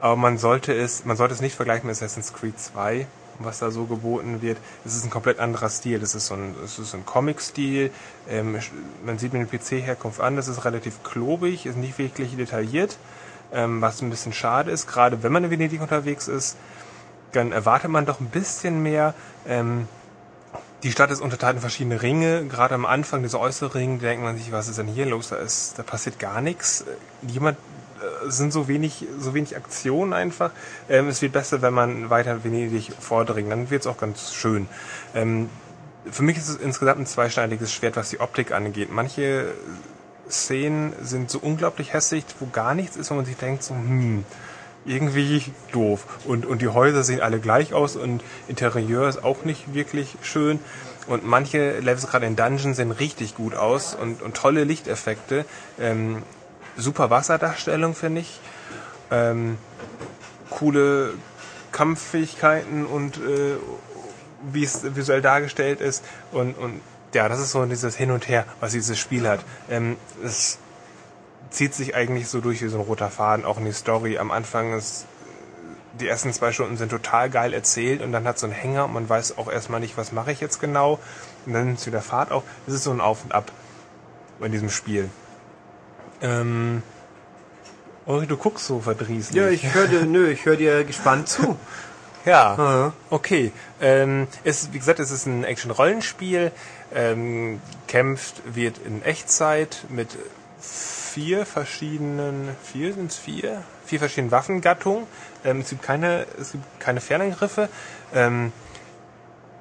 aber man sollte es, man sollte es nicht vergleichen mit Assassin's Creed 2, was da so geboten wird. Es ist ein komplett anderer Stil. Das ist so ein, es ist ein Comic-Stil. Ähm, man sieht mir den PC-Herkunft an, das ist relativ klobig, ist nicht wirklich detailliert, ähm, was ein bisschen schade ist. Gerade wenn man in Venedig unterwegs ist, dann erwartet man doch ein bisschen mehr. Ähm, die Stadt ist unterteilt in verschiedene Ringe. Gerade am Anfang, dieser äußere Ring, denkt man sich, was ist denn hier los? Da, ist, da passiert gar nichts. Jemand äh, sind so wenig, so wenig Aktionen einfach. Ähm, es wird besser, wenn man weiter Venedig vordringt. Dann wird es auch ganz schön. Ähm, für mich ist es insgesamt ein zweischneidiges Schwert, was die Optik angeht. Manche Szenen sind so unglaublich hässlich, wo gar nichts ist, wo man sich denkt, so, hm, irgendwie doof. Und, und die Häuser sehen alle gleich aus und Interieur ist auch nicht wirklich schön. Und manche Levels gerade in Dungeons sehen richtig gut aus und, und tolle Lichteffekte. Ähm, super Wasserdarstellung, finde ich. Ähm, coole Kampffähigkeiten und äh, wie es visuell dargestellt ist. Und, und ja, das ist so dieses Hin und Her, was dieses Spiel hat. Ähm, es zieht sich eigentlich so durch wie so ein roter Faden, auch in die Story. Am Anfang ist die ersten zwei Stunden sind total geil erzählt und dann hat so ein Hänger und man weiß auch erstmal nicht, was mache ich jetzt genau. Und dann ist wieder Fahrt auf. Es ist so ein Auf und Ab in diesem Spiel. Ähm, Ori, du guckst so verdrießlich. Ja, ich höre dir, nö, ich höre dir gespannt zu. Ja, okay. Ähm, es, wie gesagt, es ist ein Action-Rollenspiel. Ähm, kämpft wird in Echtzeit mit vier verschiedenen, vier sind es vier? Vier verschiedenen Waffengattungen. Ähm, es gibt keine, es gibt keine Fernangriffe. Ähm,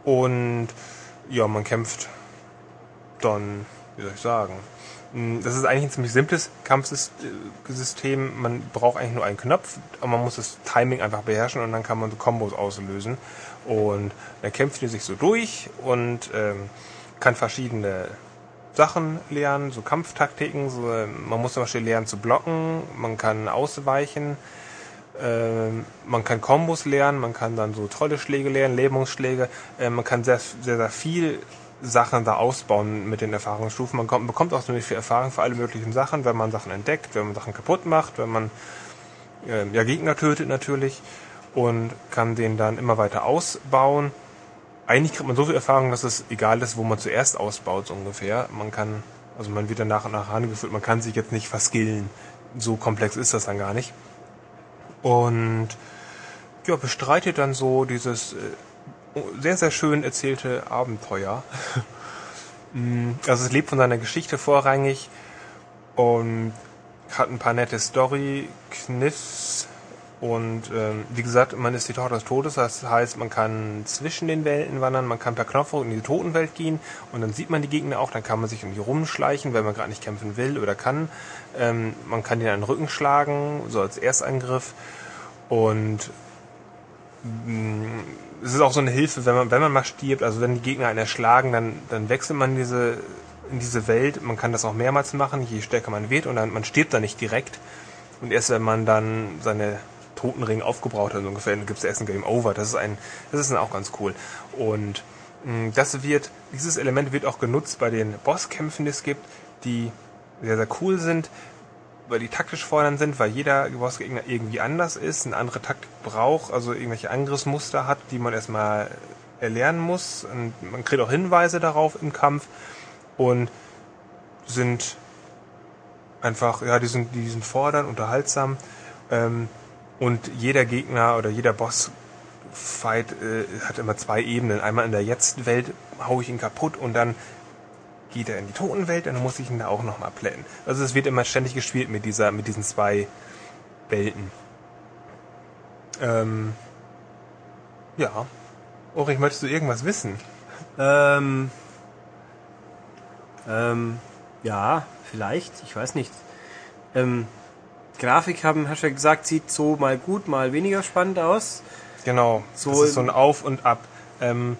und ja, man kämpft dann, wie soll ich sagen, Mm, Das ist eigentlich ein ziemlich simples Kampfsystem. Man braucht eigentlich nur einen Knopf, aber man muss das Timing einfach beherrschen und dann kann man so Kombos auslösen. Und dann kämpft ihr sich so durch und ähm, kann verschiedene Sachen lernen, so Kampftaktiken. So, man muss zum Beispiel lernen zu blocken, man kann ausweichen, ähm, man kann Kombos lernen, man kann dann so tolle Schläge lernen, Lähmungsschläge. Äh, man kann sehr, sehr, sehr viel Sachen da ausbauen mit den Erfahrungsstufen. Man kommt, bekommt auch ziemlich viel Erfahrung für alle möglichen Sachen, wenn man Sachen entdeckt, wenn man Sachen kaputt macht, wenn man äh, ja, Gegner tötet natürlich und kann den dann immer weiter ausbauen. Eigentlich kriegt man so viel Erfahrung, dass es egal ist, wo man zuerst ausbaut, so ungefähr. Man kann, also man wird dann nach und nach herangeführt, man kann sich jetzt nicht verskillen. So komplex ist das dann gar nicht. Und ja, bestreitet dann so dieses äh, sehr, sehr schön erzählte Abenteuer. Mm, also es lebt von seiner Geschichte vorrangig und hat ein paar nette Story-Kniffs und ähm, wie gesagt, man ist die Tochter des Todes, das heißt, man kann zwischen den Welten wandern, man kann per Knopfdruck in die Totenwelt gehen und dann sieht man die Gegner auch, dann kann man sich um die rumschleichen, wenn man gerade nicht kämpfen will oder kann. Ähm, man kann denen einen Rücken schlagen, so als Erstangriff und mh, es ist auch so eine Hilfe, wenn man, wenn man mal stirbt, also wenn die Gegner einen erschlagen, dann, dann wechselt man diese, in diese Welt. Man kann das auch mehrmals machen, je stärker man wird und dann, man stirbt dann nicht direkt. Und erst wenn man dann seine Totenring aufgebraucht hat, so ungefähr, dann gibt es erst ein Game Over. Das ist ein, das ist dann auch ganz cool. Und mh, das wird, dieses Element wird auch genutzt bei den Bosskämpfen, die es gibt, die sehr, sehr cool sind weil die taktisch fordernd sind, weil jeder Bossgegner irgendwie anders ist, eine andere Taktik braucht, also irgendwelche Angriffsmuster hat, die man erstmal erlernen muss. Und man kriegt auch Hinweise darauf im Kampf und sind einfach, ja, die sind, die sind fordernd, unterhaltsam. Ähm, und jeder Gegner oder jeder Boss Fight äh, hat immer zwei Ebenen. Einmal in der Jetzt-Welt hau ich ihn kaputt und dann geht er in die Totenwelt, dann muss ich ihn da auch nochmal plätten. Also es wird immer ständig gespielt mit dieser, mit diesen zwei Welten. Ähm, ja. Ulrich, möchtest du irgendwas wissen? Ähm, ähm, ja, vielleicht, ich weiß nicht. Ähm, Grafik haben, hast du ja gesagt, sieht so mal gut, mal weniger spannend aus. Genau. So das ist so ein Auf und Ab. Ähm,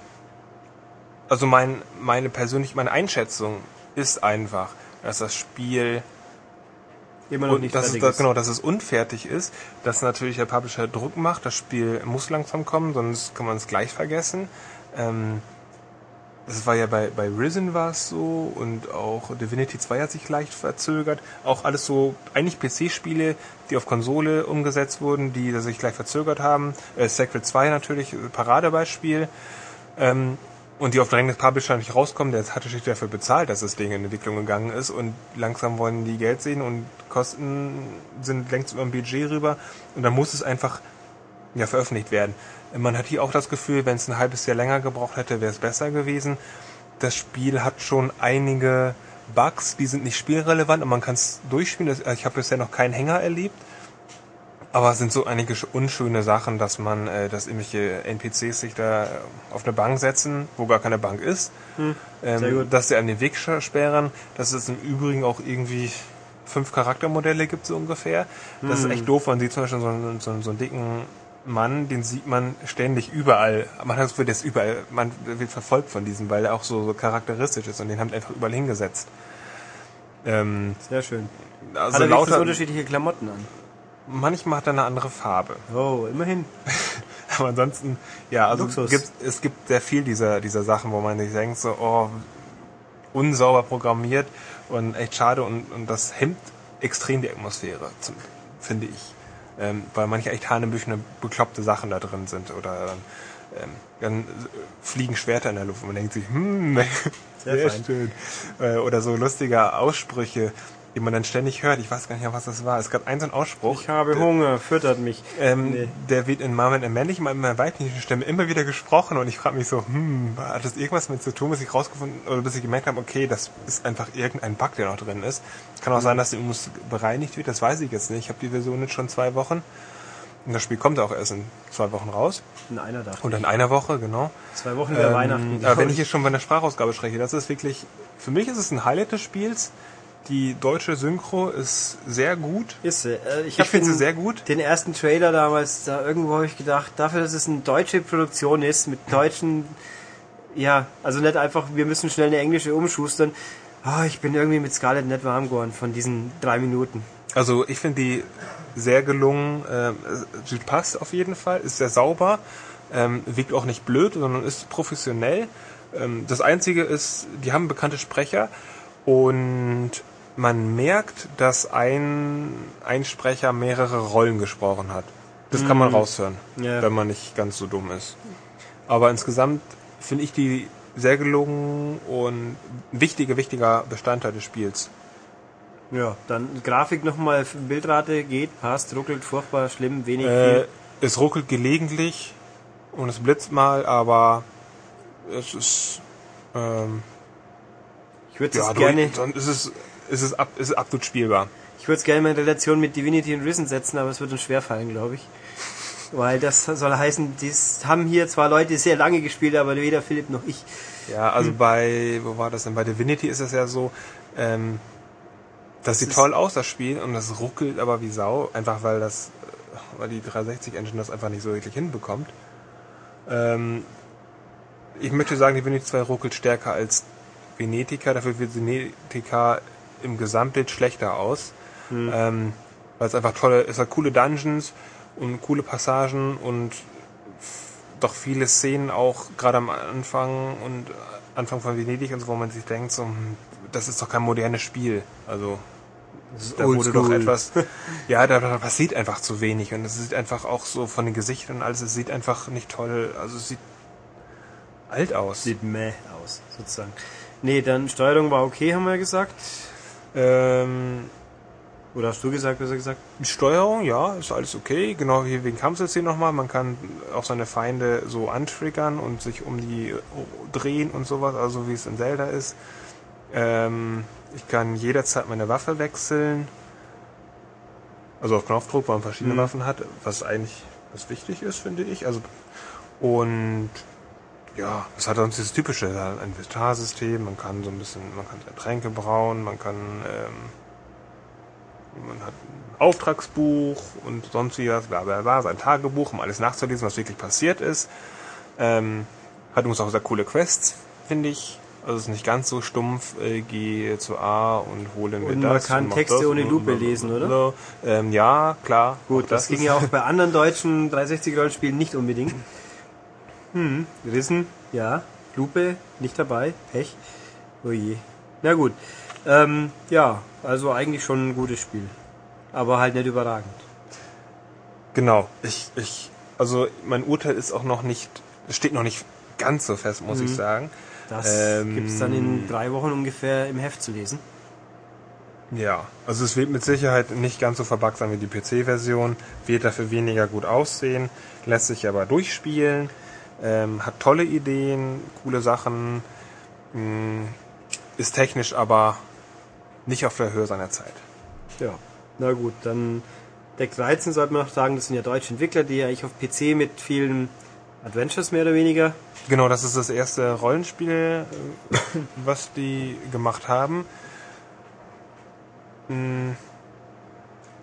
also mein, meine persönlich, meine Einschätzung ist einfach, dass das Spiel Immer noch nicht dass es, fertig dass, ist. genau, dass es unfertig ist, dass natürlich der Publisher Druck macht, das Spiel muss langsam kommen, sonst kann man es gleich vergessen. Ähm, das war ja bei, bei Risen war es so und auch Divinity 2 hat sich leicht verzögert. Auch alles so, eigentlich PC-Spiele, die auf Konsole umgesetzt wurden, die sich gleich verzögert haben. Äh, Sacred 2 natürlich, äh, Paradebeispiel. Ähm, und die auf Drängen des Publisher nicht rauskommen, der hatte sich dafür bezahlt, dass das Ding in Entwicklung gegangen ist und langsam wollen die Geld sehen und Kosten sind längst über dem Budget rüber und dann muss es einfach ja, veröffentlicht werden. Man hat hier auch das Gefühl, wenn es ein halbes Jahr länger gebraucht hätte, wäre es besser gewesen. Das Spiel hat schon einige Bugs, die sind nicht spielrelevant und man kann es durchspielen. Ich habe bisher noch keinen Hänger erlebt. Aber es sind so einige unschöne Sachen, dass man, äh, dass irgendwelche NPCs sich da auf eine Bank setzen, wo gar keine Bank ist, hm, ähm, dass sie einem den Weg sperren, dass es im Übrigen auch irgendwie fünf Charaktermodelle gibt, so ungefähr. Das hm. ist echt doof. Man sieht zum Beispiel so einen, so, einen, so einen dicken Mann, den sieht man ständig überall. Man hat der ist überall, man wird verfolgt von diesem, weil er auch so, so charakteristisch ist und den haben einfach überall hingesetzt. Ähm, Sehr schön. Also hat er lauter unterschiedliche Klamotten an. Manchmal hat er eine andere Farbe. Oh, immerhin. Aber ansonsten, ja, also gibt, es gibt sehr viel dieser, dieser Sachen, wo man sich denkt, so, oh, unsauber programmiert und echt schade und, und das hemmt extrem die Atmosphäre, finde ich. Ähm, weil manche echt hanebüchene, bekloppte Sachen da drin sind oder ähm, dann fliegen Schwerter in der Luft und man denkt sich, hm, sehr, sehr schön. Äh, oder so lustige Aussprüche, die man dann ständig hört. Ich weiß gar nicht mehr, was das war. Es gab einen so einen Ausspruch. Ich habe Hunger, füttert mich. Ähm, nee. Der wird in Marvel in männlichen, mal in meiner weiblichen Stimme immer wieder gesprochen und ich frage mich so, hm, hat das irgendwas mit zu tun, bis ich rausgefunden oder bis ich gemerkt habe, okay, das ist einfach irgendein Bug, der noch drin ist. Kann auch mhm. sein, dass die muss bereinigt wird, das weiß ich jetzt nicht. Ich habe die Version jetzt schon zwei Wochen. Und das Spiel kommt auch erst in zwei Wochen raus. In einer Woche. Und in einer Woche, genau. Zwei Wochen ähm, Weihnachten. Aber wenn ich jetzt schon von der Sprachausgabe spreche, das ist wirklich, für mich ist es ein Highlight des Spiels. Die deutsche Synchro ist sehr gut. Ist sie. Äh, ich, ich finde sie sehr gut. Den ersten Trailer damals, da irgendwo habe ich gedacht, dafür, dass es eine deutsche Produktion ist, mit deutschen, ja, also nicht einfach, wir müssen schnell eine englische umschustern. Oh, ich bin irgendwie mit Scarlett nicht warm geworden von diesen drei Minuten. Also ich finde die sehr gelungen. Äh, sie passt auf jeden Fall, ist sehr sauber, ähm, wirkt auch nicht blöd, sondern ist professionell. Ähm, das Einzige ist, die haben bekannte Sprecher und man merkt, dass ein, ein Sprecher mehrere Rollen gesprochen hat. Das kann man mhm. raushören, ja. wenn man nicht ganz so dumm ist. Aber insgesamt finde ich die sehr gelungen und wichtiger, wichtiger Bestandteil des Spiels. Ja, dann Grafik nochmal, Bildrate geht, passt, ruckelt furchtbar schlimm, wenig äh. Es ruckelt gelegentlich und es blitzt mal, aber es ist ähm, ich würde es ja, gerne. Dann ist es, ist es, ab, ist es absolut spielbar. Ich würde es gerne mal in Relation mit Divinity und Risen setzen, aber es wird uns schwerfallen, glaube ich. Weil das soll heißen, das haben hier zwar Leute sehr lange gespielt, aber weder Philipp noch ich. Ja, also hm. bei, wo war das denn? Bei Divinity ist es ja so, ähm, das, das sieht toll aus, das Spiel, und das ruckelt aber wie Sau, einfach weil das, weil die 360 Engine das einfach nicht so wirklich hinbekommt. Ähm, ich möchte sagen, Divinity 2 ruckelt stärker als Venetica, dafür wird Venetica im Gesamtbild schlechter aus. Hm. Ähm, weil es einfach tolle, es hat coole Dungeons und coole Passagen und doch viele Szenen auch gerade am Anfang und Anfang von Venedig und so, wo man sich denkt, so, hm, das ist doch kein modernes Spiel. Also da wurde doch etwas, ja, da, da passiert einfach zu wenig und es sieht einfach auch so von den Gesichtern alles, es sieht einfach nicht toll, also es sieht alt aus. Sieht meh aus, sozusagen. Nee, dann Steuerung war okay, haben wir gesagt. Ähm, oder hast du gesagt, besser gesagt? Steuerung, ja, ist alles okay. Genau hier wegen Kampfsystem nochmal. Man kann auch seine Feinde so antriggern und sich um die drehen und sowas, also wie es in Zelda ist. Ähm, ich kann jederzeit meine Waffe wechseln. Also auf Knopfdruck, weil man verschiedene mhm. Waffen hat, was eigentlich was wichtig ist, finde ich. Also und ja, es hat sonst dieses typische ein Inventarsystem, man kann so ein bisschen, man kann Tränke brauen, man kann, ähm, man hat ein Auftragsbuch und sonst wie was, bla bla bla, sein Tagebuch, um alles nachzulesen, was wirklich passiert ist. Ähm, hat uns auch sehr coole Quests, finde ich. Also es ist nicht ganz so stumpf, äh, geh zu A und hole mir und das. Man kann Texte ohne Lupe lesen, oder? So. Ähm, ja, klar. Gut, das, das ging ja auch bei anderen deutschen 360-Rollenspielen nicht unbedingt. Hm, Rissen, ja. Lupe nicht dabei. Pech. Je. Na gut. Ähm, ja, also eigentlich schon ein gutes Spiel. Aber halt nicht überragend. Genau. Ich, ich, also mein Urteil ist auch noch nicht, steht noch nicht ganz so fest, muss ich sagen. Das Ähm, gibt's dann in drei Wochen ungefähr im Heft zu lesen. Ja, also es wird mit Sicherheit nicht ganz so verbuggt sein wie die PC-Version, wird dafür weniger gut aussehen, lässt sich aber durchspielen, ähm, hat tolle Ideen, coole Sachen, mh, ist technisch aber nicht auf der Höhe seiner Zeit. Ja, na gut, dann Deck 13 sollte man noch sagen, das sind ja deutsche Entwickler, die ja eigentlich auf PC mit vielen Adventures mehr oder weniger. Genau, das ist das erste Rollenspiel, äh, was die gemacht haben. Mh,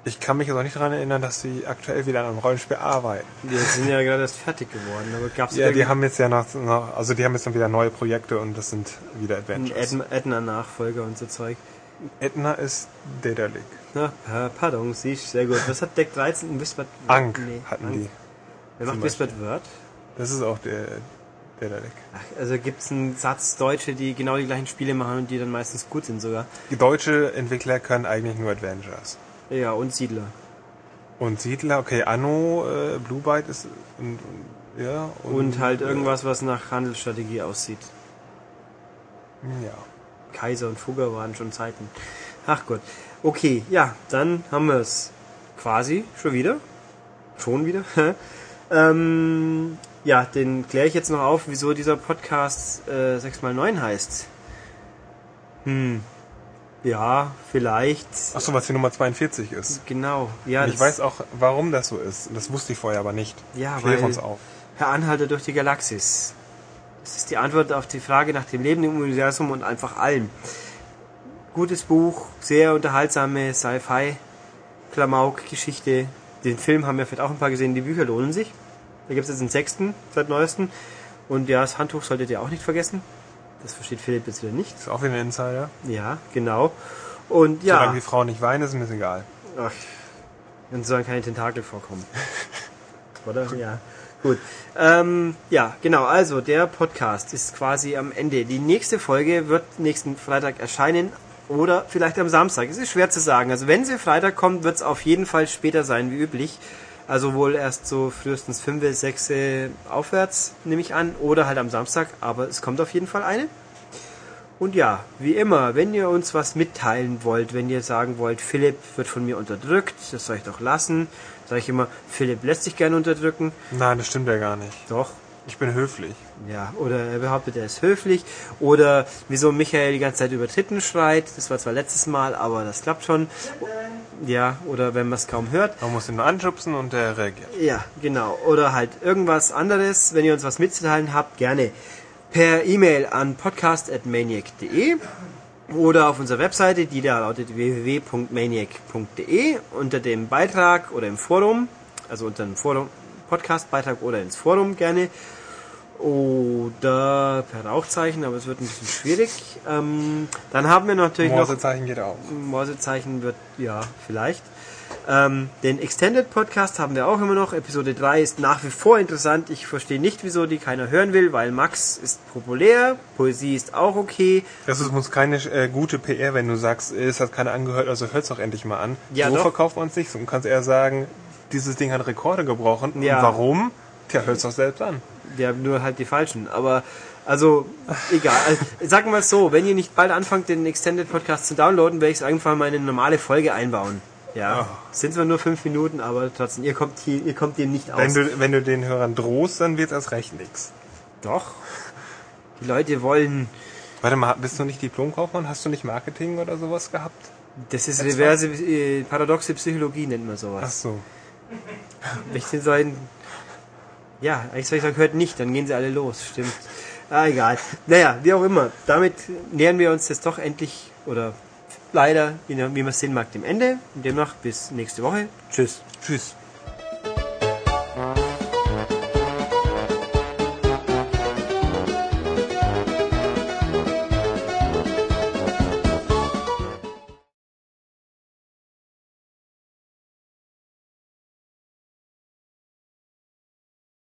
Ich kann mich jetzt auch nicht daran erinnern, dass sie aktuell wieder an einem Rollenspiel arbeiten. Die sind ja gerade erst fertig geworden, aber gab's Ja, die haben jetzt ja noch, noch, also die haben jetzt dann wieder neue Projekte und das sind wieder Adventures. Edna- Edna-Nachfolger und so Zeug. Edna ist Daedalic. Na, pa- pardon, siehst sehr gut. Was hat Deck 13? Ein Whispered Ankh Nee, hatten Ankh. die. Wer macht Whispered Word? Das ist auch der Daedalic. Ach, also gibt's einen Satz Deutsche, die genau die gleichen Spiele machen und die dann meistens gut sind sogar. Die deutsche Entwickler können eigentlich nur Adventures. Ja, und Siedler. Und Siedler, okay, Anno, äh, Blue Byte ist und, und ja Und halt äh, irgendwas, was nach Handelsstrategie aussieht. Ja. Kaiser und Fugger waren schon Zeiten. Ach Gott. Okay, ja, dann haben wir es quasi schon wieder. Schon wieder. ähm, ja, den kläre ich jetzt noch auf, wieso dieser Podcast äh, 6x9 heißt. Hm. Ja, vielleicht. Ach so, was die Nummer 42 ist. Genau. Ja, Und ich weiß auch, warum das so ist. Das wusste ich vorher aber nicht. Ja, Klär weil- uns auf. Herr Anhalter durch die Galaxis. Das ist die Antwort auf die Frage nach dem Leben im Universum und einfach allem. Gutes Buch, sehr unterhaltsame Sci-Fi, Den Film haben wir vielleicht auch ein paar gesehen, die Bücher lohnen sich. Da gibt es jetzt einen sechsten seit neuesten. Und ja, das Handtuch solltet ihr auch nicht vergessen. Das versteht Philipp jetzt wieder nicht. Ist auch wieder ein Insider. Ja, genau. Und ja. Solange die Frau nicht weint, ist mir egal. Ach, dann sollen keine Tentakel vorkommen. Oder? Ja. Gut. Ähm, ja, genau. Also, der Podcast ist quasi am Ende. Die nächste Folge wird nächsten Freitag erscheinen oder vielleicht am Samstag. Es ist schwer zu sagen. Also, wenn sie Freitag kommt, wird es auf jeden Fall später sein wie üblich. Also wohl erst so frühestens 5, 6 aufwärts, nehme ich an. Oder halt am Samstag. Aber es kommt auf jeden Fall eine. Und ja, wie immer, wenn ihr uns was mitteilen wollt, wenn ihr sagen wollt, Philipp wird von mir unterdrückt, das soll ich doch lassen, sage ich immer, Philipp lässt sich gerne unterdrücken. Nein, das stimmt ja gar nicht. Doch. Ich bin höflich. Ja, oder er behauptet, er ist höflich. Oder wieso Michael die ganze Zeit über Tritten schreit. Das war zwar letztes Mal, aber das klappt schon. Ja, oder wenn man es kaum hört. Man muss ihn nur anschubsen und der reagiert. Ja, genau. Oder halt irgendwas anderes. Wenn ihr uns was mitzuteilen habt, gerne per E-Mail an podcast.maniac.de oder auf unserer Webseite, die da lautet www.maniac.de unter dem Beitrag oder im Forum, also unter dem Forum, Podcast-Beitrag oder ins Forum gerne. Oder per Rauchzeichen, aber es wird ein bisschen schwierig. Ähm, dann haben wir natürlich noch Morsezeichen geht auch. Morsezeichen wird, ja, vielleicht. Ähm, den Extended Podcast haben wir auch immer noch. Episode 3 ist nach wie vor interessant. Ich verstehe nicht, wieso die keiner hören will, weil Max ist populär, Poesie ist auch okay. Das ist uns keine äh, gute PR, wenn du sagst, äh, es hat keiner angehört, also hört's doch endlich mal an. Ja, so doch. verkauft man es nicht. Du kannst eher sagen, dieses Ding hat Rekorde gebrochen. Ja. Und warum? Tja, hört's doch selbst an. Wir haben nur halt die falschen. Aber, also, egal. Also, sagen wir es so, wenn ihr nicht bald anfangt, den Extended Podcast zu downloaden, werde ich es einfach mal in eine normale Folge einbauen. Ja, sind zwar nur fünf Minuten, aber trotzdem, ihr kommt hier, ihr kommt dem nicht aus. Wenn du, wenn du den Hörern drohst, dann wird's erst recht nix. Doch. Die Leute wollen Warte mal, bist du nicht Diplomkaufmann? Hast du nicht Marketing oder sowas gehabt? Das ist reverse, äh, paradoxe Psychologie nennt man Ach sowas. so. Den so ein, ja, eigentlich soll ich sagen, hört nicht, dann gehen sie alle los, stimmt. Ah, egal. Naja, wie auch immer. Damit nähern wir uns jetzt doch endlich, oder leider, wie man es sehen mag, dem Ende. Und demnach bis nächste Woche. Tschüss. Tschüss.